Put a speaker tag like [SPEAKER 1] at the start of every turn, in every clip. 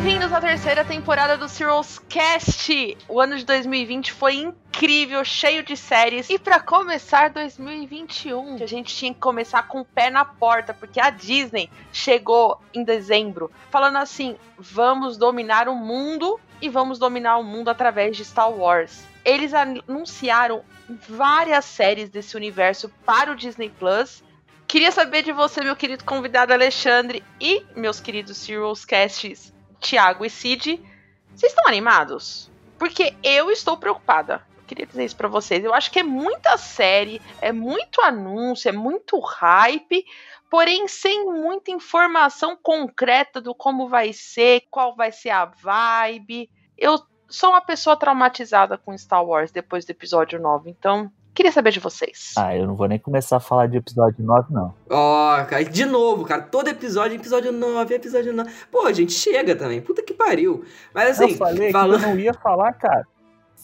[SPEAKER 1] Bem-vindos à terceira temporada do Serials Cast. O ano de 2020 foi incrível, cheio de séries. E para começar 2021, a gente tinha que começar com o pé na porta, porque a Disney chegou em dezembro falando assim: "Vamos dominar o mundo e vamos dominar o mundo através de Star Wars". Eles anunciaram várias séries desse universo para o Disney Plus. Queria saber de você, meu querido convidado Alexandre, e meus queridos Serials Casts Thiago e Cid, vocês estão animados? Porque eu estou preocupada. Queria dizer isso para vocês. Eu acho que é muita série, é muito anúncio, é muito hype, porém sem muita informação concreta do como vai ser, qual vai ser a vibe. Eu sou uma pessoa traumatizada com Star Wars depois do episódio 9, então Queria saber de vocês.
[SPEAKER 2] Ah, eu não vou nem começar a falar de episódio 9, não.
[SPEAKER 3] Ó, oh, de novo, cara. Todo episódio, episódio 9, episódio 9. Pô, a gente chega também. Puta que pariu. Mas assim.
[SPEAKER 2] Eu falei falando... que eu não ia falar, cara.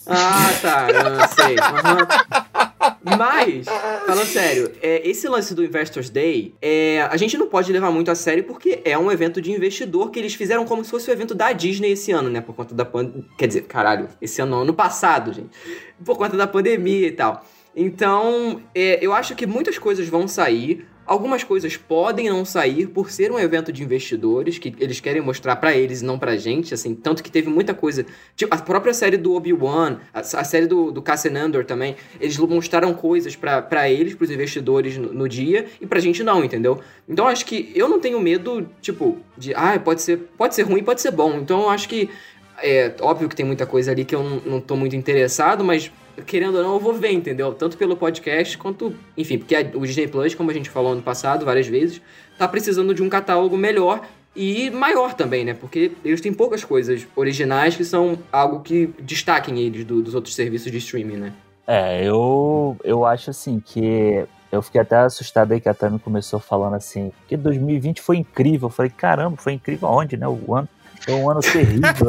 [SPEAKER 3] Ah, tá. Eu não sei. Uhum. Mas, falando sério, é, esse lance do Investors Day, é, a gente não pode levar muito a sério porque é um evento de investidor que eles fizeram como se fosse o evento da Disney esse ano, né? Por conta da pandemia. Quer dizer, caralho, esse ano, ano passado, gente. Por conta da pandemia e tal. Então, é, eu acho que muitas coisas vão sair. Algumas coisas podem não sair por ser um evento de investidores que eles querem mostrar para eles e não pra gente, assim, tanto que teve muita coisa, tipo a própria série do Obi-Wan, a, a, série do, do Cassian Andor também, eles mostraram coisas para eles, pros investidores no, no, dia e pra gente não, entendeu? Então acho que eu não tenho medo, tipo, de, ah, pode ser, pode ser ruim, pode ser bom. Então acho que é óbvio que tem muita coisa ali que eu não, tô muito interessado, mas querendo ou não, eu vou ver, entendeu? Tanto pelo podcast quanto. Enfim, porque o Disney Plus, como a gente falou ano passado várias vezes, tá precisando de um catálogo melhor e maior também, né? Porque eles têm poucas coisas originais que são algo que destaquem eles do, dos outros serviços de streaming, né?
[SPEAKER 2] É, eu, eu acho assim que. Eu fiquei até assustado aí que a Tami começou falando assim, que 2020 foi incrível. Eu falei, caramba, foi incrível aonde, né? O ano foi um ano terrível.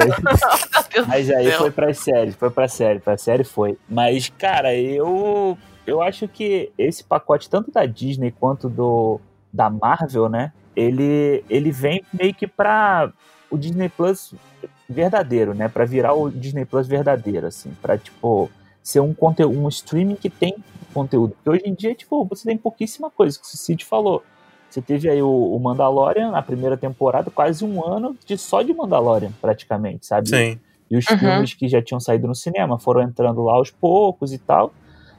[SPEAKER 2] Mas aí foi pra série, foi pra série, pra série foi. Mas, cara, eu eu acho que esse pacote, tanto da Disney quanto do da Marvel, né? Ele, ele vem meio que pra o Disney Plus verdadeiro, né? Pra virar o Disney Plus verdadeiro, assim. Pra, tipo, ser um conteúdo, um streaming que tem conteúdo. Porque hoje em dia, tipo, você tem pouquíssima coisa, que o Cid falou. Você teve aí o, o, Mandalorian na primeira temporada, quase um ano de só de Mandalorian, praticamente, sabe?
[SPEAKER 4] Sim.
[SPEAKER 2] E os uhum. filmes que já tinham saído no cinema foram entrando lá aos poucos e tal.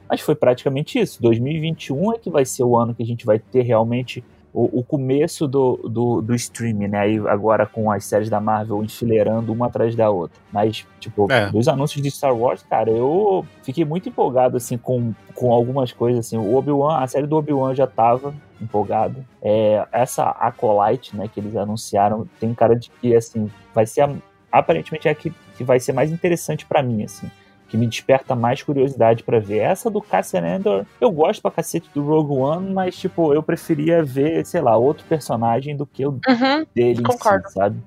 [SPEAKER 2] Mas foi praticamente isso. 2021 é que vai ser o ano que a gente vai ter realmente o, o começo do, do, do streaming, né? Aí agora com as séries da Marvel enfileirando uma atrás da outra. Mas, tipo, é. dos anúncios de Star Wars, cara, eu fiquei muito empolgado, assim, com, com algumas coisas, assim. O Obi-Wan, a série do Obi-Wan já tava empolgado. É, essa Acolyte, né, que eles anunciaram, tem cara de que, assim, vai ser, a, aparentemente, é a que, que vai ser mais interessante para mim, assim que me desperta mais curiosidade para ver. Essa do Cassian Andor, eu gosto pra cacete do Rogue One, mas, tipo, eu preferia ver, sei lá, outro personagem do que o
[SPEAKER 1] uhum, dele
[SPEAKER 2] concordo. Si, sabe?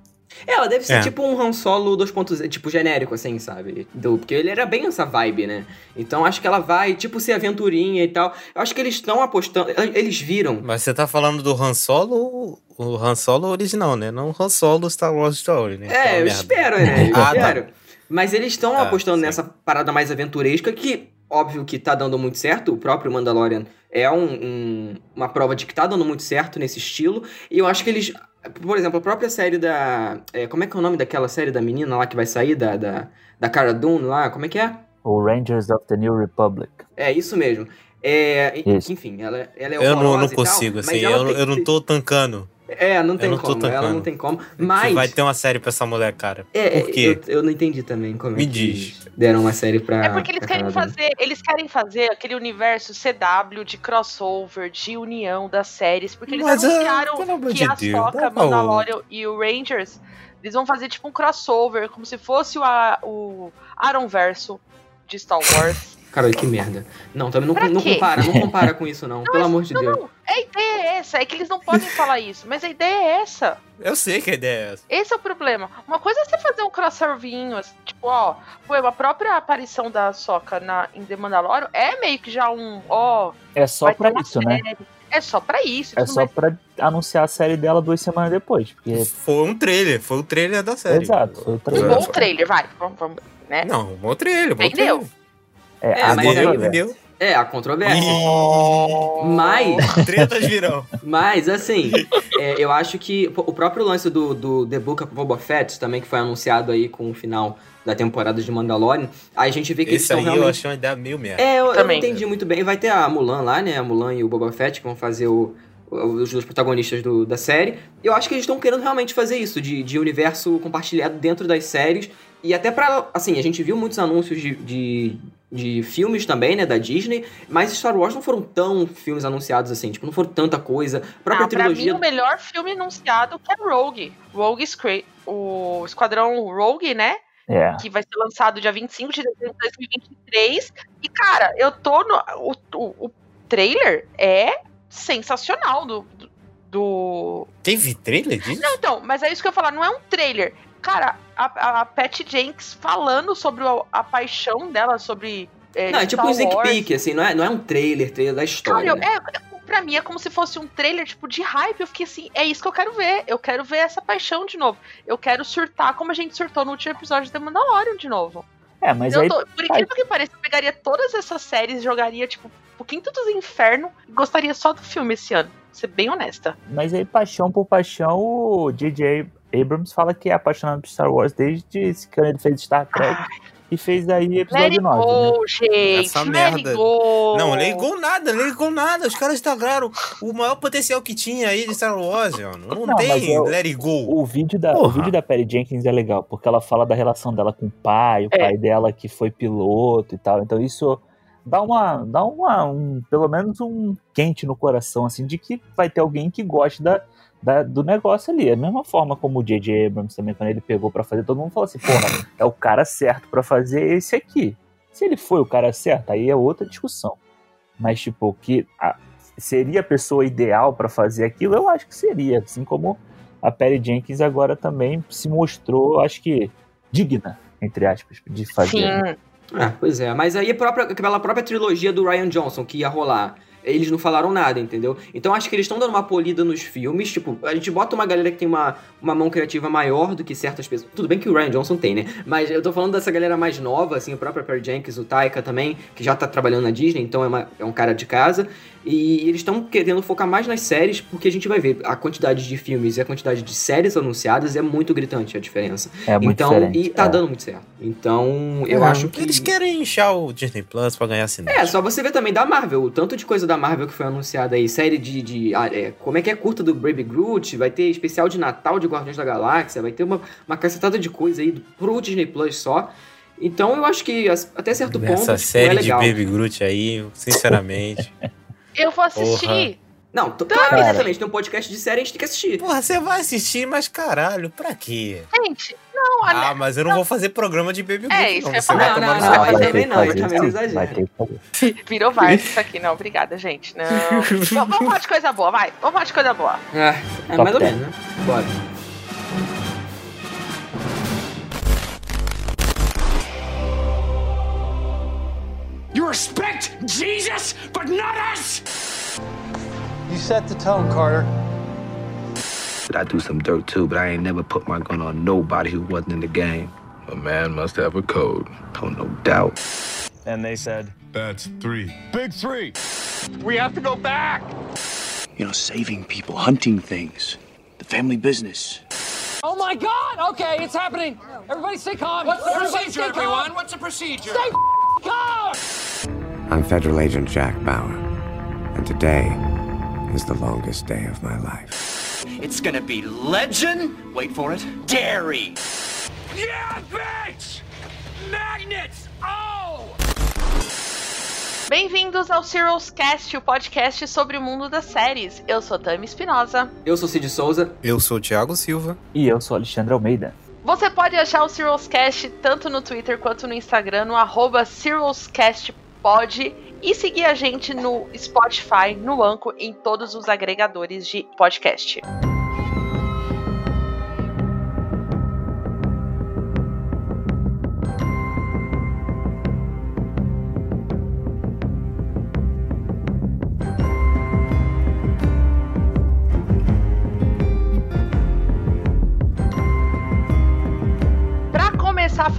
[SPEAKER 3] É, ela deve ser é. tipo um Han Solo 2.0, tipo genérico, assim, sabe? Do, porque ele era bem essa vibe, né? Então acho que ela vai, tipo, ser aventurinha e tal. Eu acho que eles estão apostando. Eles viram.
[SPEAKER 4] Mas você tá falando do Han Solo, o Han Solo original, né? Não o Han Solo Star Wars Story, né?
[SPEAKER 3] É, eu merda. espero, né? Eu ah, tá. espero. Tá. Mas eles estão ah, apostando sim. nessa parada mais aventuresca que, óbvio que tá dando muito certo. O próprio Mandalorian é um, um, uma prova de que tá dando muito certo nesse estilo. E eu acho que eles. Por exemplo, a própria série da. É, como é que é o nome daquela série da menina lá que vai sair? Da, da, da Cara Dune lá? Como é que é?
[SPEAKER 2] O Rangers of the New Republic.
[SPEAKER 3] É, isso mesmo. É, enfim, ela, ela é
[SPEAKER 4] Eu não, não consigo, tal, assim, eu, eu não tô tancando.
[SPEAKER 3] É, não tem não como. Ela não tem como. Mas.
[SPEAKER 4] Vai ter uma série pra essa mulher, cara.
[SPEAKER 3] É, Por quê? Eu, eu não entendi também como
[SPEAKER 4] Me
[SPEAKER 3] é
[SPEAKER 4] diz.
[SPEAKER 3] deram uma série pra.
[SPEAKER 1] É porque eles querem fazer. Eles querem fazer aquele universo CW de crossover, de união das séries. Porque eles Mas, anunciaram que de a Deus, Soca, Mandalorian e o Rangers. Eles vão fazer tipo um crossover, como se fosse o, o Aaron Verso de Star Wars.
[SPEAKER 3] Caralho, que merda. Não, também não, não compara, não compara com isso, não. não pelo amor de
[SPEAKER 1] não,
[SPEAKER 3] Deus.
[SPEAKER 1] Não, a ideia é essa, é que eles não podem falar isso, mas a ideia é essa.
[SPEAKER 4] Eu sei que a ideia é essa.
[SPEAKER 1] Esse é o problema. Uma coisa é você fazer um crossoverzinho, assim, tipo, ó, pô, a própria aparição da Soca na, em The Mandalorian é meio que já um, ó.
[SPEAKER 2] É só pra isso, né?
[SPEAKER 1] é só pra isso.
[SPEAKER 2] É só
[SPEAKER 1] mais.
[SPEAKER 2] pra anunciar a série dela duas semanas depois. Porque,
[SPEAKER 4] Foi um trailer, foi o trailer da série.
[SPEAKER 2] exato, foi o
[SPEAKER 1] Um
[SPEAKER 2] trailer.
[SPEAKER 1] bom trailer, vai. Vamos, vamos, né?
[SPEAKER 4] Não, um bom trailer, bom
[SPEAKER 1] Vendeu.
[SPEAKER 4] trailer.
[SPEAKER 2] É,
[SPEAKER 3] É,
[SPEAKER 2] a
[SPEAKER 3] mas
[SPEAKER 2] controvérsia.
[SPEAKER 3] aí-
[SPEAKER 4] Vendeu.
[SPEAKER 3] É, a controvérsia.
[SPEAKER 1] Oh.
[SPEAKER 3] Mas,
[SPEAKER 4] Tretas virão.
[SPEAKER 3] mas assim, é, eu acho que o próprio lance do, do The Book of Boba Fett, também que foi anunciado aí com o final da temporada de Mandalorian, aí a gente vê que eles
[SPEAKER 4] Esse
[SPEAKER 3] estão
[SPEAKER 4] aí eu
[SPEAKER 3] realmente...
[SPEAKER 4] achei uma ideia meio merda.
[SPEAKER 3] É, eu, eu não entendi muito bem. Vai ter a Mulan lá, né? A Mulan e o Boba Fett que vão fazer o, os dois protagonistas do- da série. Eu acho que eles estão querendo realmente fazer isso, de, de universo compartilhado dentro das séries. E até pra. Assim, a gente viu muitos anúncios de, de, de filmes também, né? Da Disney. Mas Star Wars não foram tão filmes anunciados assim. Tipo, não foram tanta coisa. A própria
[SPEAKER 1] Ah, pra
[SPEAKER 3] trilogia.
[SPEAKER 1] mim, o melhor filme anunciado que é Rogue. Rogue Scra- o Esquadrão Rogue, né?
[SPEAKER 2] É.
[SPEAKER 1] Que vai ser lançado dia 25 de dezembro de 2023. E, cara, eu tô no. O, o, o trailer é sensacional do. do- do...
[SPEAKER 4] Teve trailer disso?
[SPEAKER 1] Não, então, mas é isso que eu ia falar, não é um trailer. Cara, a, a Patty Jenks falando sobre a, a paixão dela, sobre. É,
[SPEAKER 3] Não, é tipo
[SPEAKER 1] Star
[SPEAKER 3] um sneak peek, assim, não é, não é um trailer, trailer da
[SPEAKER 1] Cara,
[SPEAKER 3] história.
[SPEAKER 1] eu,
[SPEAKER 3] né?
[SPEAKER 1] é, pra mim é como se fosse um trailer, tipo, de hype. Eu fiquei assim, é isso que eu quero ver. Eu quero ver essa paixão de novo. Eu quero surtar como a gente surtou no último episódio de The Mandalorian de novo.
[SPEAKER 2] É, mas
[SPEAKER 1] eu
[SPEAKER 2] aí.
[SPEAKER 1] tô- por incrível que pareça, eu pegaria todas essas séries, jogaria, tipo, um pouquinho dos inferno e gostaria só do filme esse ano. Ser bem honesta.
[SPEAKER 2] Mas aí, paixão por paixão, o J.J. Abrams fala que é apaixonado por Star Wars desde quando ele fez Star Trek e fez aí episódio
[SPEAKER 1] it
[SPEAKER 2] 9. Né?
[SPEAKER 1] go, gente.
[SPEAKER 4] Essa
[SPEAKER 1] let
[SPEAKER 4] merda.
[SPEAKER 1] go.
[SPEAKER 4] Não, ligou nada, ligou nada. Os caras estragaram o maior potencial que tinha aí de Star Wars, mano. Não,
[SPEAKER 2] Não,
[SPEAKER 4] tem
[SPEAKER 2] eu-
[SPEAKER 4] let it go.
[SPEAKER 2] O vídeo, da, o vídeo da Perry Jenkins é legal, porque ela fala da relação dela com o pai, o
[SPEAKER 1] É.
[SPEAKER 2] pai dela que foi piloto e tal. Então isso dá uma. dá uma. Um, pelo menos um quente no coração, assim, de que vai ter alguém que goste da, da- do negócio ali. É a mesma forma como o J.J. Abrams também, quando ele pegou pra fazer, todo mundo falou assim, porra, é o cara certo pra fazer esse aqui. Se ele foi o cara certo, aí é outra discussão. Mas, tipo, que a- seria a pessoa ideal pra fazer aquilo, eu acho que seria. Assim como a Perry Jenkins agora também se mostrou, acho que, digna, entre aspas, de fazer.
[SPEAKER 1] Sim.
[SPEAKER 3] Ah, pois é, mas aí a própria, aquela própria trilogia do Ryan Johnson que ia rolar, eles não falaram nada, entendeu? Então acho que eles estão dando uma polida nos filmes, tipo, a gente bota uma galera que tem uma, uma mão criativa maior do que certas pessoas. Tudo bem que o Ryan Johnson tem, né? Mas eu tô falando dessa galera mais nova, assim, o próprio Perry Jenkins, o Taika também, que já tá trabalhando na Disney, então é, uma- é um cara de casa. E eles estão querendo focar mais nas séries, porque a gente vai ver a quantidade de filmes e a quantidade de séries anunciadas é muito gritante a diferença.
[SPEAKER 2] É muito
[SPEAKER 3] então,
[SPEAKER 2] diferente.
[SPEAKER 3] e tá
[SPEAKER 2] é.
[SPEAKER 3] dando muito certo. Então, eu
[SPEAKER 4] É,
[SPEAKER 3] acho que.
[SPEAKER 4] Eles querem inchar o Disney Plus pra ganhar assinante.
[SPEAKER 3] É, só você ver também da Marvel, o tanto de coisa da Marvel que foi anunciada aí, série de. de ah, é, como é que é curta do Baby Groot, vai ter especial de Natal de Guardiões da Galáxia, vai ter uma, uma cacetada de coisa aí pro Disney Plus só. Então eu acho que até certo ponto.
[SPEAKER 4] Essa
[SPEAKER 3] tipo,
[SPEAKER 4] série
[SPEAKER 3] é
[SPEAKER 4] de. Baby Groot aí, sinceramente.
[SPEAKER 1] Eu vou assistir.
[SPEAKER 4] Porra.
[SPEAKER 3] Não, t- claro que
[SPEAKER 2] Cara.
[SPEAKER 3] exatamente, tem um podcast de série, a gente tem que assistir.
[SPEAKER 4] Porra, você vai assistir, mas caralho, pra quê?
[SPEAKER 1] Gente, não, a
[SPEAKER 4] Ah, mas eu não vou fazer programa de Baby
[SPEAKER 1] É, isso
[SPEAKER 4] não.
[SPEAKER 1] eu
[SPEAKER 4] Você
[SPEAKER 1] falar.
[SPEAKER 4] vai
[SPEAKER 3] Não,
[SPEAKER 4] tomar
[SPEAKER 3] não, não,
[SPEAKER 2] vai
[SPEAKER 3] também não, também.
[SPEAKER 2] Vai ter que fazer.
[SPEAKER 1] virou Vargas isso aqui. Não, obrigada, gente. Não. vamos, vamos falar de coisa boa, vai. Vamos falar de coisa boa.
[SPEAKER 3] É, é
[SPEAKER 2] Top
[SPEAKER 3] mais ou menos, né? Bora.
[SPEAKER 5] You respect Jesus, but not us!
[SPEAKER 6] You set the tone, Carter.
[SPEAKER 7] I do some dirt too, but I ain't never put my gun on nobody who wasn't in the game.
[SPEAKER 8] A man must have a code.
[SPEAKER 7] Oh, no doubt.
[SPEAKER 6] And they said,
[SPEAKER 8] That's three.
[SPEAKER 6] Big three.
[SPEAKER 5] We have to go back!
[SPEAKER 9] You know, saving people, hunting things, the family business.
[SPEAKER 5] Oh my god! Okay, it's happening! Everybody stay calm! What's the procedure, everyone? What's the procedure? Stay calm!
[SPEAKER 10] I'm Federal Agent Jack Bauer, and today is the longest day of my life.
[SPEAKER 9] It's gonna be legend. Wait for it. Dairy.
[SPEAKER 5] Yeah, bitch! Magnets! Oh!
[SPEAKER 1] Bem-vindos ao Serials Cast, o podcast sobre o mundo das séries. Eu sou Tami Espinosa.
[SPEAKER 3] Eu sou Cid Souza.
[SPEAKER 4] Eu sou o Thiago Silva.
[SPEAKER 2] E eu sou Alexandre Almeida.
[SPEAKER 1] Você pode achar o Serials Cast tanto no Twitter quanto no Instagram, no arroba SerialsCastPod. E seguir a gente no Spotify, no Anco, em todos os agregadores de podcast.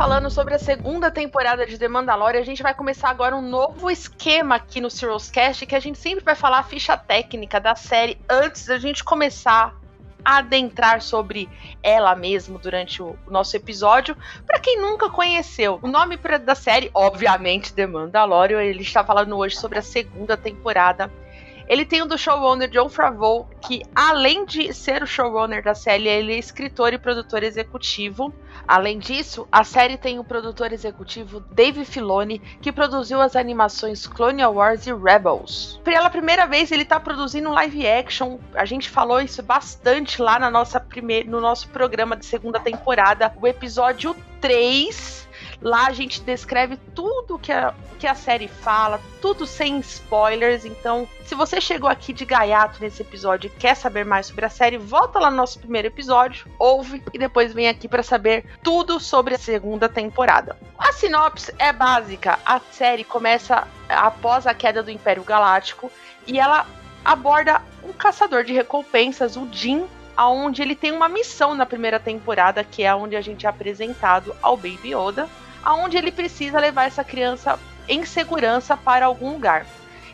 [SPEAKER 1] Falando sobre a segunda temporada de The Mandalorian, a gente vai começar agora um novo esquema aqui no Serials Cast, que a gente sempre vai falar a ficha técnica da série antes da gente começar a adentrar sobre ela mesmo durante o nosso episódio. Para quem nunca conheceu, o nome da série, obviamente, The Mandalorian, ele está falando hoje sobre a segunda temporada ele tem o do showrunner John Favreau, que além de ser o showrunner da série, ele é escritor e produtor executivo. Além disso, a série tem o produtor executivo Dave Filoni, que produziu as animações Clone Wars e Rebels. Pela primeira vez, ele está produzindo live action. A gente falou isso bastante lá na nossa primeir, no nosso programa de segunda temporada, o episódio 3 Lá a gente descreve tudo que a, que a série fala, tudo sem spoilers. Então, se você chegou aqui de gaiato nesse episódio e quer saber mais sobre a série, volta lá no nosso primeiro episódio, ouve e depois vem aqui para saber tudo sobre a segunda temporada. A sinopse é básica. A série começa após a queda do Império Galáctico e ela aborda um caçador de recompensas, o Jin, aonde ele tem uma missão na primeira temporada, que é onde a gente é apresentado ao Baby Yoda, aonde ele precisa levar essa criança em segurança para algum lugar.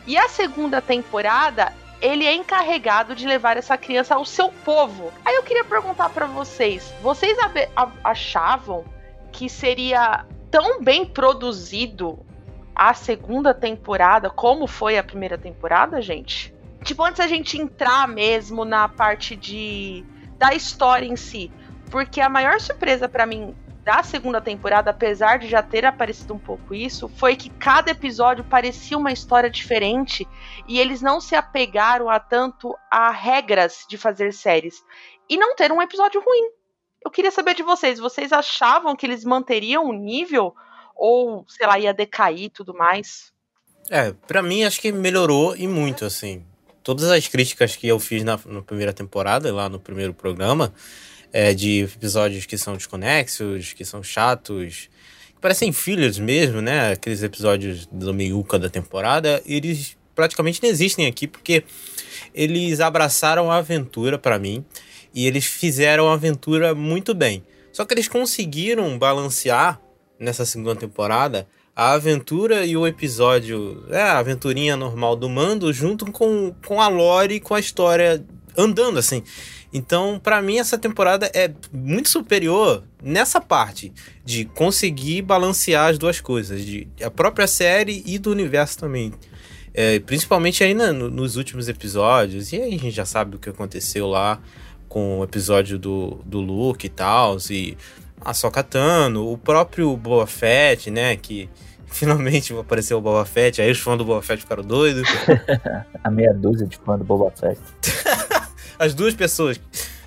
[SPEAKER 1] E a segunda temporada, ele é encarregado de levar essa criança ao seu povo. Aí eu queria perguntar para vocês, vocês achavam que seria tão bem produzido a segunda temporada como foi a primeira temporada, gente? Tipo, antes a gente entrar mesmo na parte de da história em si, porque a maior surpresa para mim da segunda temporada, apesar de já ter aparecido um pouco isso, foi que cada episódio parecia uma história diferente e eles não se apegaram a tanto a regras de fazer séries e não ter um episódio ruim. Eu queria saber de vocês, vocês achavam que eles manteriam o nível ou, sei lá, ia decair e tudo mais?
[SPEAKER 4] É, para mim acho que melhorou e muito assim. Todas as críticas que eu fiz na, na primeira temporada, lá no primeiro programa, é, de episódios que são desconexos, que são chatos, que parecem fillers mesmo, né? Aqueles episódios do meiuca da temporada, eles praticamente não existem aqui porque eles abraçaram a aventura para mim e eles fizeram a aventura muito bem. Só que eles conseguiram balancear nessa segunda temporada a aventura e o episódio, é, a aventurinha normal do Mando junto com, com a lore e com a história andando assim. Então, para mim, essa temporada é muito superior nessa parte de conseguir balancear as duas coisas, de a própria série e do universo também. É, principalmente aí na, no, nos últimos episódios, e aí a gente já sabe o que aconteceu lá com o episódio do, do Luke e tal, e a Sokatano, o próprio Boa Fett, né, que finalmente apareceu o Boba Fett, aí os fãs do Boba Fett ficaram doidos.
[SPEAKER 2] a meia dúzia de fãs do Boba Fett.
[SPEAKER 4] As duas pessoas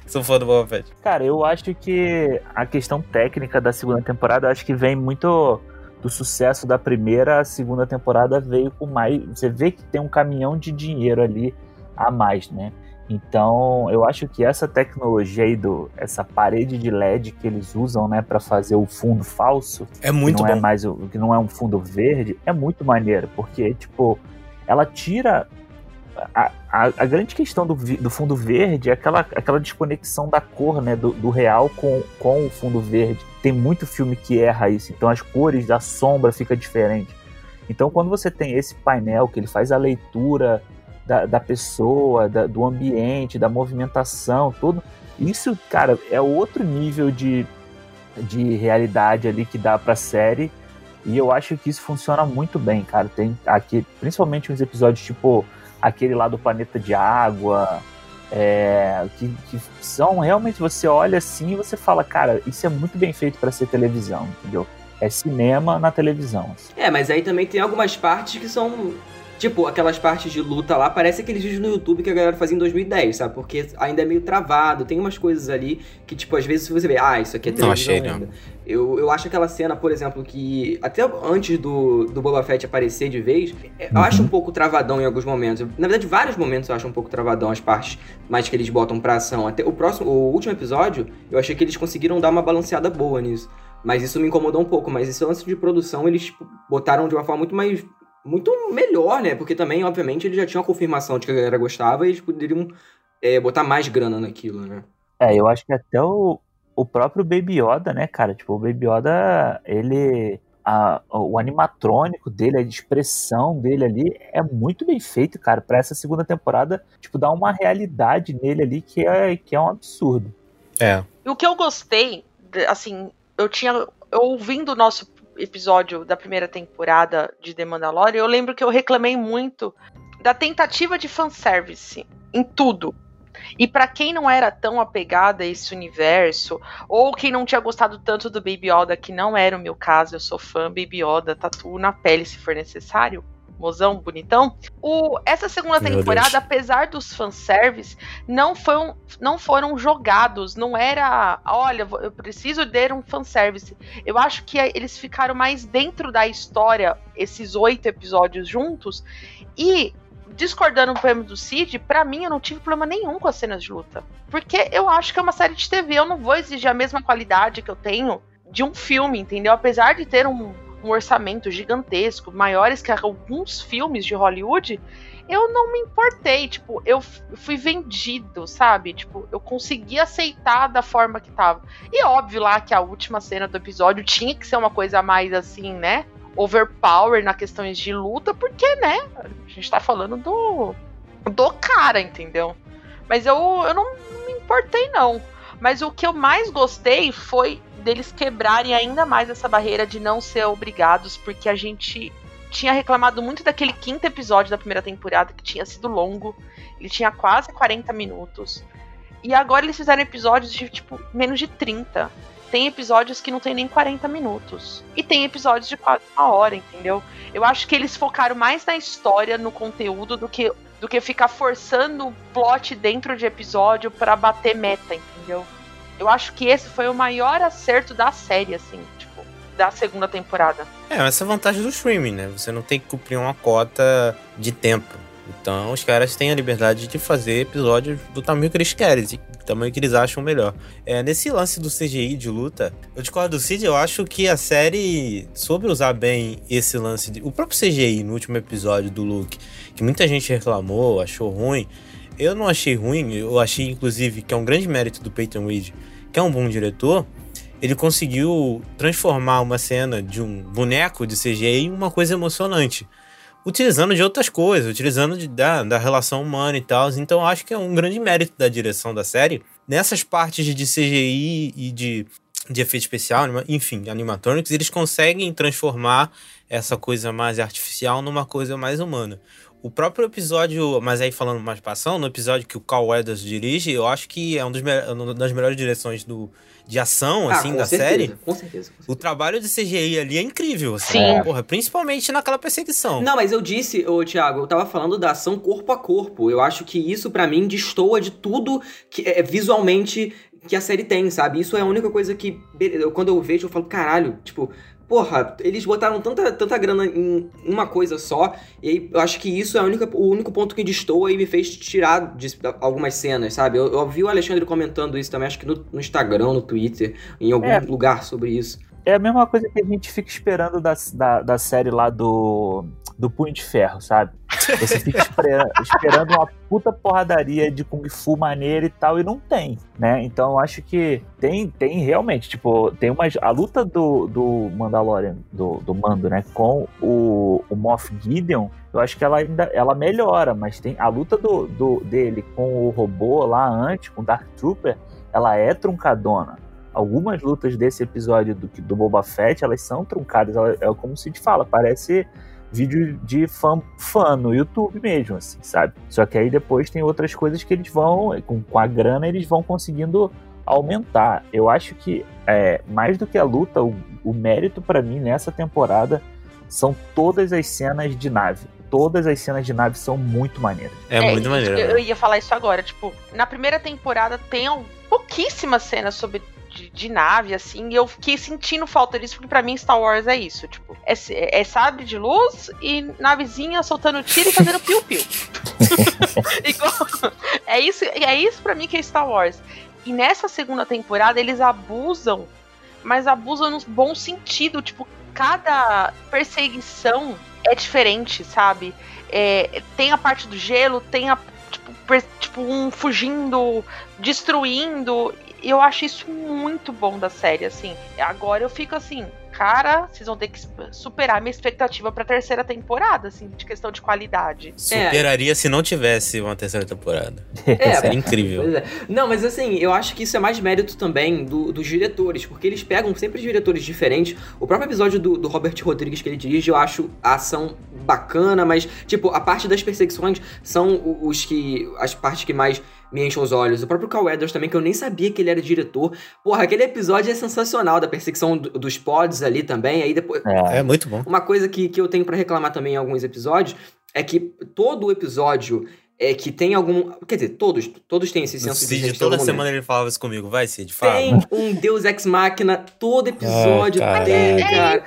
[SPEAKER 4] são fã do Boba Fett.
[SPEAKER 2] Cara, eu acho que a questão técnica da segunda temporada, acho que vem muito do sucesso da primeira, a segunda temporada veio com mais. Você vê que tem um caminhão de dinheiro ali a mais, né? Então, eu acho que essa tecnologia aí do essa parede de LED que eles usam, né, para fazer o fundo falso,
[SPEAKER 4] é muito
[SPEAKER 2] que não
[SPEAKER 4] bom.
[SPEAKER 2] é mais o que não é um fundo verde, é muito maneiro, porque tipo, ela tira a, a, a, grande questão do, do, fundo verde é aquela, aquela desconexão da cor, né, do, do, real com, com o fundo verde. Tem muito filme que erra isso, então as cores da sombra fica diferente. Então quando você tem esse painel que ele faz a leitura da, da pessoa, da, do ambiente, da movimentação, tudo, isso, cara, é outro nível de, de realidade ali que dá pra série. E eu acho que isso funciona muito bem, cara. Tem aqui, principalmente uns episódios tipo aquele lá do planeta de água, é, que, que, são realmente você olha assim e você fala, cara, isso é muito bem feito para ser televisão, entendeu? É cinema na televisão.
[SPEAKER 3] Assim. É, mas aí também tem algumas partes que são Tipo, aquelas partes de luta lá, parece aqueles vídeos no YouTube que a galera fazia em 2010, sabe? Porque ainda é meio travado, tem umas coisas ali que, tipo, às vezes você vê, ah, isso aqui é televisão não achei, ainda. Não. Eu, eu acho aquela cena, por exemplo, que até antes do, do Boba Fett aparecer de vez, é, eu uhum. acho um pouco travadão em alguns momentos. Na verdade, vários momentos eu acho um pouco travadão as partes mais que eles botam pra ação. Até o próximo, o último episódio, eu achei que eles conseguiram dar uma balanceada boa nisso. Mas isso me incomodou um pouco. Mas esse lance de produção, eles tipo, botaram de uma forma muito mais muito melhor, né? Porque também, obviamente, eles já tinham a confirmação de que a galera gostava e eles poderiam é, botar mais grana naquilo, né?
[SPEAKER 2] É, eu acho que até o, o próprio Baby Yoda, né, cara? Tipo, o Baby Yoda, ele. A, o animatrônico dele, a expressão dele ali é muito bem feito, cara. Pra essa segunda temporada, tipo, dá uma realidade nele ali que é, que é um absurdo.
[SPEAKER 4] É.
[SPEAKER 1] E o que eu gostei, de- assim, eu tinha. Eu ouvindo o nosso episódio da primeira temporada de The Mandalorian, eu lembro que eu reclamei muito da tentativa de fanservice em tudo. E pra quem não era tão apegada a esse universo, ou quem não tinha gostado tanto do Baby Yoda, que não era o meu caso, eu sou fã Baby Yoda, tatuo na pele se for necessário, mozão, bonitão. O, essa segunda temporada, apesar dos fanservice, não foram, não foram jogados, não era, olha, eu preciso ter um fanservice. Eu acho que eles ficaram mais dentro da história, esses oito episódios juntos, e discordando um pouco do Cid, pra mim eu não tive problema nenhum com as cenas de luta. Porque eu acho que é uma série de TV, eu não vou exigir a mesma qualidade que eu tenho de um filme, entendeu? Apesar de ter um, um orçamento gigantesco, maiores que alguns filmes de Hollywood, eu não me importei, tipo, eu fui vendido, sabe? Tipo, eu consegui aceitar da forma que tava. E óbvio lá que a última cena do episódio tinha que ser uma coisa mais assim, né? Overpower na questões de luta, porque, né? A gente tá falando do. do cara, entendeu? Mas eu, eu não me importei, não. Mas o que eu mais gostei foi deles quebrarem ainda mais essa barreira de não ser obrigados, porque a gente tinha reclamado muito daquele quinto episódio da primeira temporada, que tinha sido longo. Ele tinha quase 40 minutos. E agora eles fizeram episódios de, tipo, menos de 30. Tem episódios que não tem nem 40 minutos. E tem episódios de quase uma hora, entendeu? Eu acho que eles focaram mais na história, no conteúdo, do que, do que ficar forçando o plot dentro de episódio pra bater meta, entendeu? Eu acho que esse foi o maior acerto da série, assim, tipo, da segunda temporada.
[SPEAKER 4] É, essa é a vantagem do streaming, né? Você não tem que cumprir uma cota de tempo. Então os caras têm a liberdade de fazer episódios do tamanho que eles querem, do tamanho que eles acham melhor. É, nesse lance do CGI de luta, eu discordo do Cid, eu acho que a série soube usar bem esse lance. De, o próprio CGI no último episódio do Luke, que muita gente reclamou, achou ruim. Eu não achei ruim, eu achei inclusive que é um grande mérito do Peyton Reed, que é um bom diretor. Ele conseguiu transformar uma cena de um boneco de CGI em uma coisa emocionante utilizando de outras coisas, utilizando de, da, da relação humana e tal. Então acho que é um grande mérito da direção da série. Nessas partes de CGI e de, de efeito especial, enfim, animatronics, eles conseguem transformar essa coisa mais artificial numa coisa mais humana. O próprio episódio, mas aí falando mais passão, no episódio que o Carl Weathers dirige, eu acho que é um dos uma das melhores direções do, de ação,
[SPEAKER 3] Ah,
[SPEAKER 4] assim,
[SPEAKER 3] com
[SPEAKER 4] da
[SPEAKER 3] certeza,
[SPEAKER 4] série.
[SPEAKER 3] Com certeza.
[SPEAKER 4] O trabalho de CGI ali é incrível, assim.
[SPEAKER 1] Sim.
[SPEAKER 4] Porra, principalmente naquela perseguição.
[SPEAKER 3] Não, mas eu disse, ô Thiago, eu tava falando da ação corpo a corpo. Eu acho que isso, pra mim, destoa de tudo que é visualmente que a série tem, sabe? Isso é a única coisa que, quando eu vejo, eu falo, caralho, tipo, porra, eles botaram tanta, tanta grana em uma coisa só, e aí eu acho que isso é única, o único ponto que destoa e me fez tirar de algumas cenas, sabe? Eu, eu vi o Alexandre comentando isso também, acho que no, no Instagram, no Twitter, em algum
[SPEAKER 2] É.
[SPEAKER 3] lugar sobre isso.
[SPEAKER 2] É a mesma coisa que a gente fica esperando da, da, da série lá do, do Punho de Ferro, sabe? Você fica espera- esperando uma puta porradaria de Kung Fu maneira e tal, e não tem, né? Então eu acho que tem, tem realmente, tipo, tem uma. A luta do, do Mandalorian, do, do Mando, né, com o, o Moff Gideon, eu acho que ela ainda ela melhora, mas tem a luta do, do, dele com o robô lá antes, com o Dark Trooper, ela é truncadona algumas lutas desse episódio do, do Boba Fett, elas são truncadas, ela- é como se te fala, parece vídeo de fã, fã no YouTube mesmo, assim, sabe? Só que aí depois tem outras coisas que eles vão, com, com a grana, eles vão conseguindo aumentar. Eu acho que, é, mais do que a luta, o, o mérito pra mim nessa temporada são todas as cenas de nave. Todas as cenas de nave são muito maneiras.
[SPEAKER 4] É, muito maneiro.
[SPEAKER 1] Eu,
[SPEAKER 4] né?
[SPEAKER 1] eu ia falar isso agora, tipo, na primeira temporada tem um- pouquíssimas cenas sobre de, de nave, assim, e eu fiquei sentindo falta disso, porque pra mim Star Wars é isso, tipo, é, se- é sabre de luz e navezinha soltando tiro e fazendo piu-piu. É isso, é isso pra mim que é Star Wars. E nessa segunda temporada eles abusam, mas abusam no bom sentido, tipo, cada perseguição é diferente, sabe? É, tem a parte do gelo, tem a tipo, tipo, um fugindo, destruindo. E eu acho isso muito bom da série, assim. Agora eu fico assim, cara, vocês vão ter que superar minha expectativa pra terceira temporada, assim, de questão de qualidade.
[SPEAKER 4] Superaria é. se não tivesse uma terceira temporada.
[SPEAKER 3] É,
[SPEAKER 4] Seria incrível.
[SPEAKER 3] É. Não, mas assim, eu acho que isso é mais mérito também do, dos diretores, porque eles pegam sempre diretores diferentes. O próprio episódio do, do Robert Rodrigues que ele dirige, eu acho a ação bacana, mas, tipo, a parte das perseguições são os que. as partes que mais me enchem os olhos. O próprio Carl Weathers também, que eu nem sabia que ele era diretor. Porra, aquele episódio é sensacional, da perseguição do, dos pods ali também. Aí depois.
[SPEAKER 4] É, é muito bom.
[SPEAKER 3] Uma coisa que, que eu tenho para reclamar também em alguns episódios é que todo o episódio é que tem algum. Quer dizer, todos, todos têm esse senso
[SPEAKER 4] Cid,
[SPEAKER 3] de Cid,
[SPEAKER 4] toda semana ele falava isso comigo. Vai, Cid, fala.
[SPEAKER 3] Tem um Deus Ex Machina, todo episódio
[SPEAKER 4] Ah,
[SPEAKER 3] tem,
[SPEAKER 1] É
[SPEAKER 3] cara.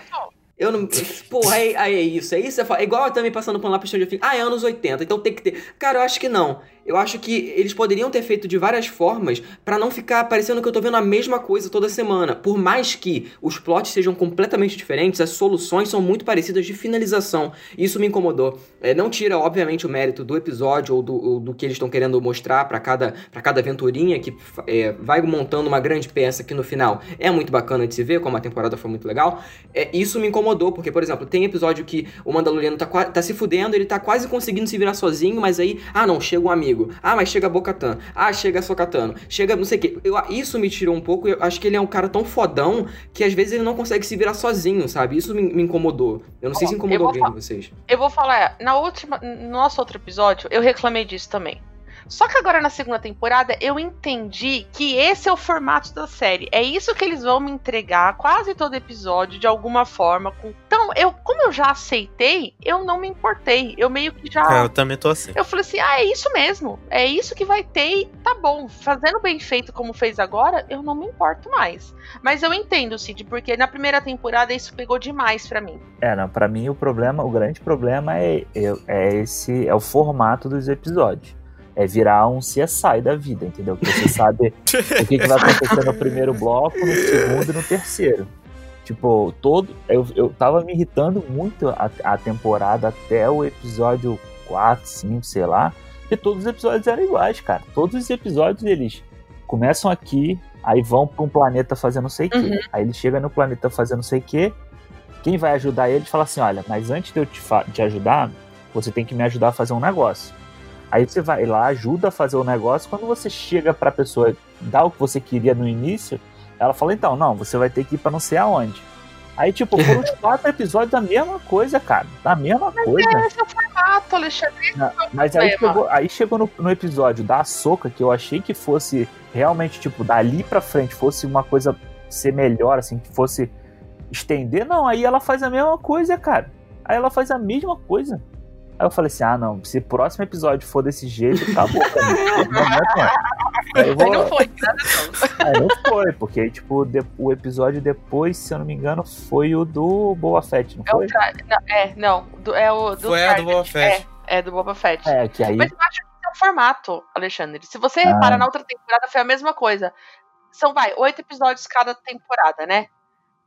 [SPEAKER 3] Eu não. Porra, aí, aí é isso. É isso. É, é igual eu também passando por lá pro Stranger Things. Ah, é anos 80, então tem que ter. Cara, eu acho que não. Eu acho que eles poderiam ter feito de várias formas pra não ficar parecendo que eu tô vendo a mesma coisa toda semana. Por mais que os plots sejam completamente diferentes, as soluções são muito parecidas de finalização. Isso me incomodou. É, não tira, obviamente, o mérito do episódio ou do, ou do que eles estão querendo mostrar pra cada, pra cada aventurinha que é, vai montando uma grande peça que no final é muito bacana de se ver, como a temporada foi muito legal. É, isso me incomodou, porque, por exemplo, tem episódio que o Mandaloriano tá, tá se fudendo, ele tá quase conseguindo se virar sozinho, mas aí, ah não, chega um amigo. Ah, mas chega a Bocatan. Ah, chega a Sokatano. Chega não sei o que. Eu, isso me tirou um pouco. Eu acho que ele é um cara tão fodão que às vezes ele não consegue se virar sozinho, sabe? Isso me, me incomodou. Eu não sei se incomodou alguém de vocês.
[SPEAKER 1] Eu vou falar, na última, no nosso outro episódio, eu reclamei disso também. Só que agora na segunda temporada eu entendi que esse é o formato da série. É isso que eles vão me entregar quase todo episódio de alguma forma. Com... Então, eu, como eu já aceitei, eu não me importei. Eu meio que já.
[SPEAKER 4] É, eu também tô assim.
[SPEAKER 1] Eu falei assim: ah, é isso mesmo. É isso que vai ter e tá bom. Fazendo bem feito como fez agora, eu não me importo mais. Mas eu entendo, Cid, porque na primeira temporada isso pegou demais pra mim.
[SPEAKER 2] É, não, pra mim o problema, o grande problema é, é, é esse, é o formato dos episódios. É virar um CSI da vida, entendeu? Que você sabe o que, que vai acontecer no primeiro bloco, no segundo e no terceiro. Tipo, todo. Eu, eu tava me irritando muito a, a temporada até o episódio 4, 5, sei lá. Porque todos os episódios eram iguais, cara. Todos os episódios eles começam aqui, aí vão pra um planeta fazer não sei o quê.
[SPEAKER 1] Uhum.
[SPEAKER 2] Aí ele chega no planeta fazer não sei o quê. Quem vai ajudar ele fala assim: olha, mas antes de eu te, te ajudar, você tem que me ajudar a fazer um negócio. Aí você vai lá, ajuda a fazer o negócio. Quando você chega pra pessoa dar o que você queria no início, ela fala: então, não, você vai ter que ir pra não sei aonde. Aí, tipo, foram os quatro episódios da mesma coisa, cara. Da mesma coisa.
[SPEAKER 1] Esse é o formato, Alexandre. Esse
[SPEAKER 2] Não,
[SPEAKER 1] é o
[SPEAKER 2] Mas aí chegou, aí chegou no, no episódio da Soca que eu achei que fosse realmente, tipo, dali pra frente, fosse uma coisa ser melhor, assim, que fosse estender. Não, aí ela faz a mesma coisa, cara. Aí ela faz a mesma coisa. Aí eu falei assim: ah, não, se o próximo episódio for desse jeito, acabou mais. Aí vou-
[SPEAKER 1] não foi, nada não.
[SPEAKER 2] Aí não foi, porque, tipo, de- o episódio depois, se eu não me engano, foi o do Boa Fett, não
[SPEAKER 1] É
[SPEAKER 2] foi?
[SPEAKER 1] tra... não, é, não. do- é o do
[SPEAKER 4] Foi a do
[SPEAKER 1] Target.
[SPEAKER 4] Boba Fett.
[SPEAKER 1] É, é do Boba Fett.
[SPEAKER 2] É, que aí.
[SPEAKER 1] Mas eu acho que é o formato, Alexandre. Se você
[SPEAKER 2] Ah.
[SPEAKER 1] reparar, na outra temporada foi a mesma coisa. São, vai, oito episódios cada temporada, né?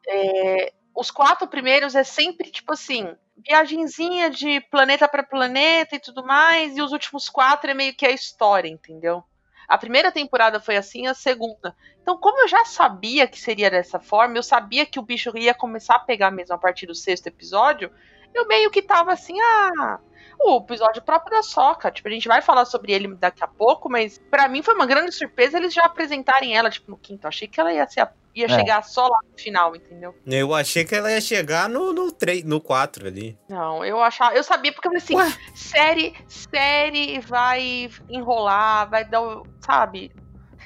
[SPEAKER 1] É, os quatro primeiros é sempre, tipo assim, viagenzinha de planeta pra planeta e tudo mais, e os últimos quatro é meio que a história, entendeu? A primeira temporada foi assim, a segunda. Então, como eu já sabia que seria dessa forma, eu sabia que o bicho ia começar a pegar mesmo a partir do sexto episódio, eu meio que tava assim, ah, o episódio próprio da Soca. Tipo, a gente vai falar sobre ele daqui a pouco, mas pra mim foi uma grande surpresa eles já apresentarem ela, tipo, no quinto. Eu achei que ela ia, ser a- ia
[SPEAKER 2] É.
[SPEAKER 1] chegar só lá no final, entendeu?
[SPEAKER 4] Eu achei que ela ia chegar no, no, 3, no 4 ali.
[SPEAKER 1] Não, eu achava. Eu sabia porque eu falei assim, série, série vai enrolar, vai dar. o- Sabe?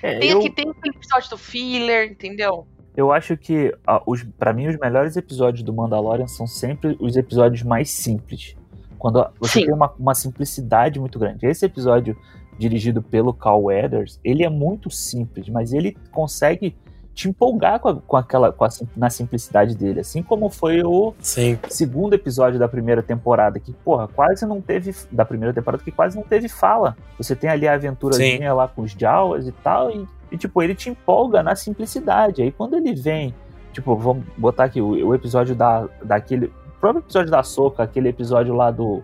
[SPEAKER 2] é,
[SPEAKER 1] Tem
[SPEAKER 2] eu-
[SPEAKER 1] aqui, tem aquele episódio do filler, entendeu?
[SPEAKER 2] Eu acho que, ah, os, para mim, os melhores episódios do Mandalorian são sempre os episódios mais simples. Quando você
[SPEAKER 1] Sim.
[SPEAKER 2] tem uma, uma simplicidade muito grande. Esse episódio, dirigido pelo Carl Weathers, ele é muito simples, mas ele consegue te empolgar com, a- com aquela com a na simplicidade dele. Assim como foi o
[SPEAKER 4] Sim.
[SPEAKER 2] segundo episódio da primeira temporada, que, porra, quase não teve. Da primeira temporada, que quase não teve fala. Você tem ali a aventurazinha lá com os Jawas e tal, e, e, tipo, ele te empolga na simplicidade. Aí quando ele vem, tipo, vamos botar aqui o, o episódio da, daquele. O próprio episódio da Soca, aquele episódio lá do.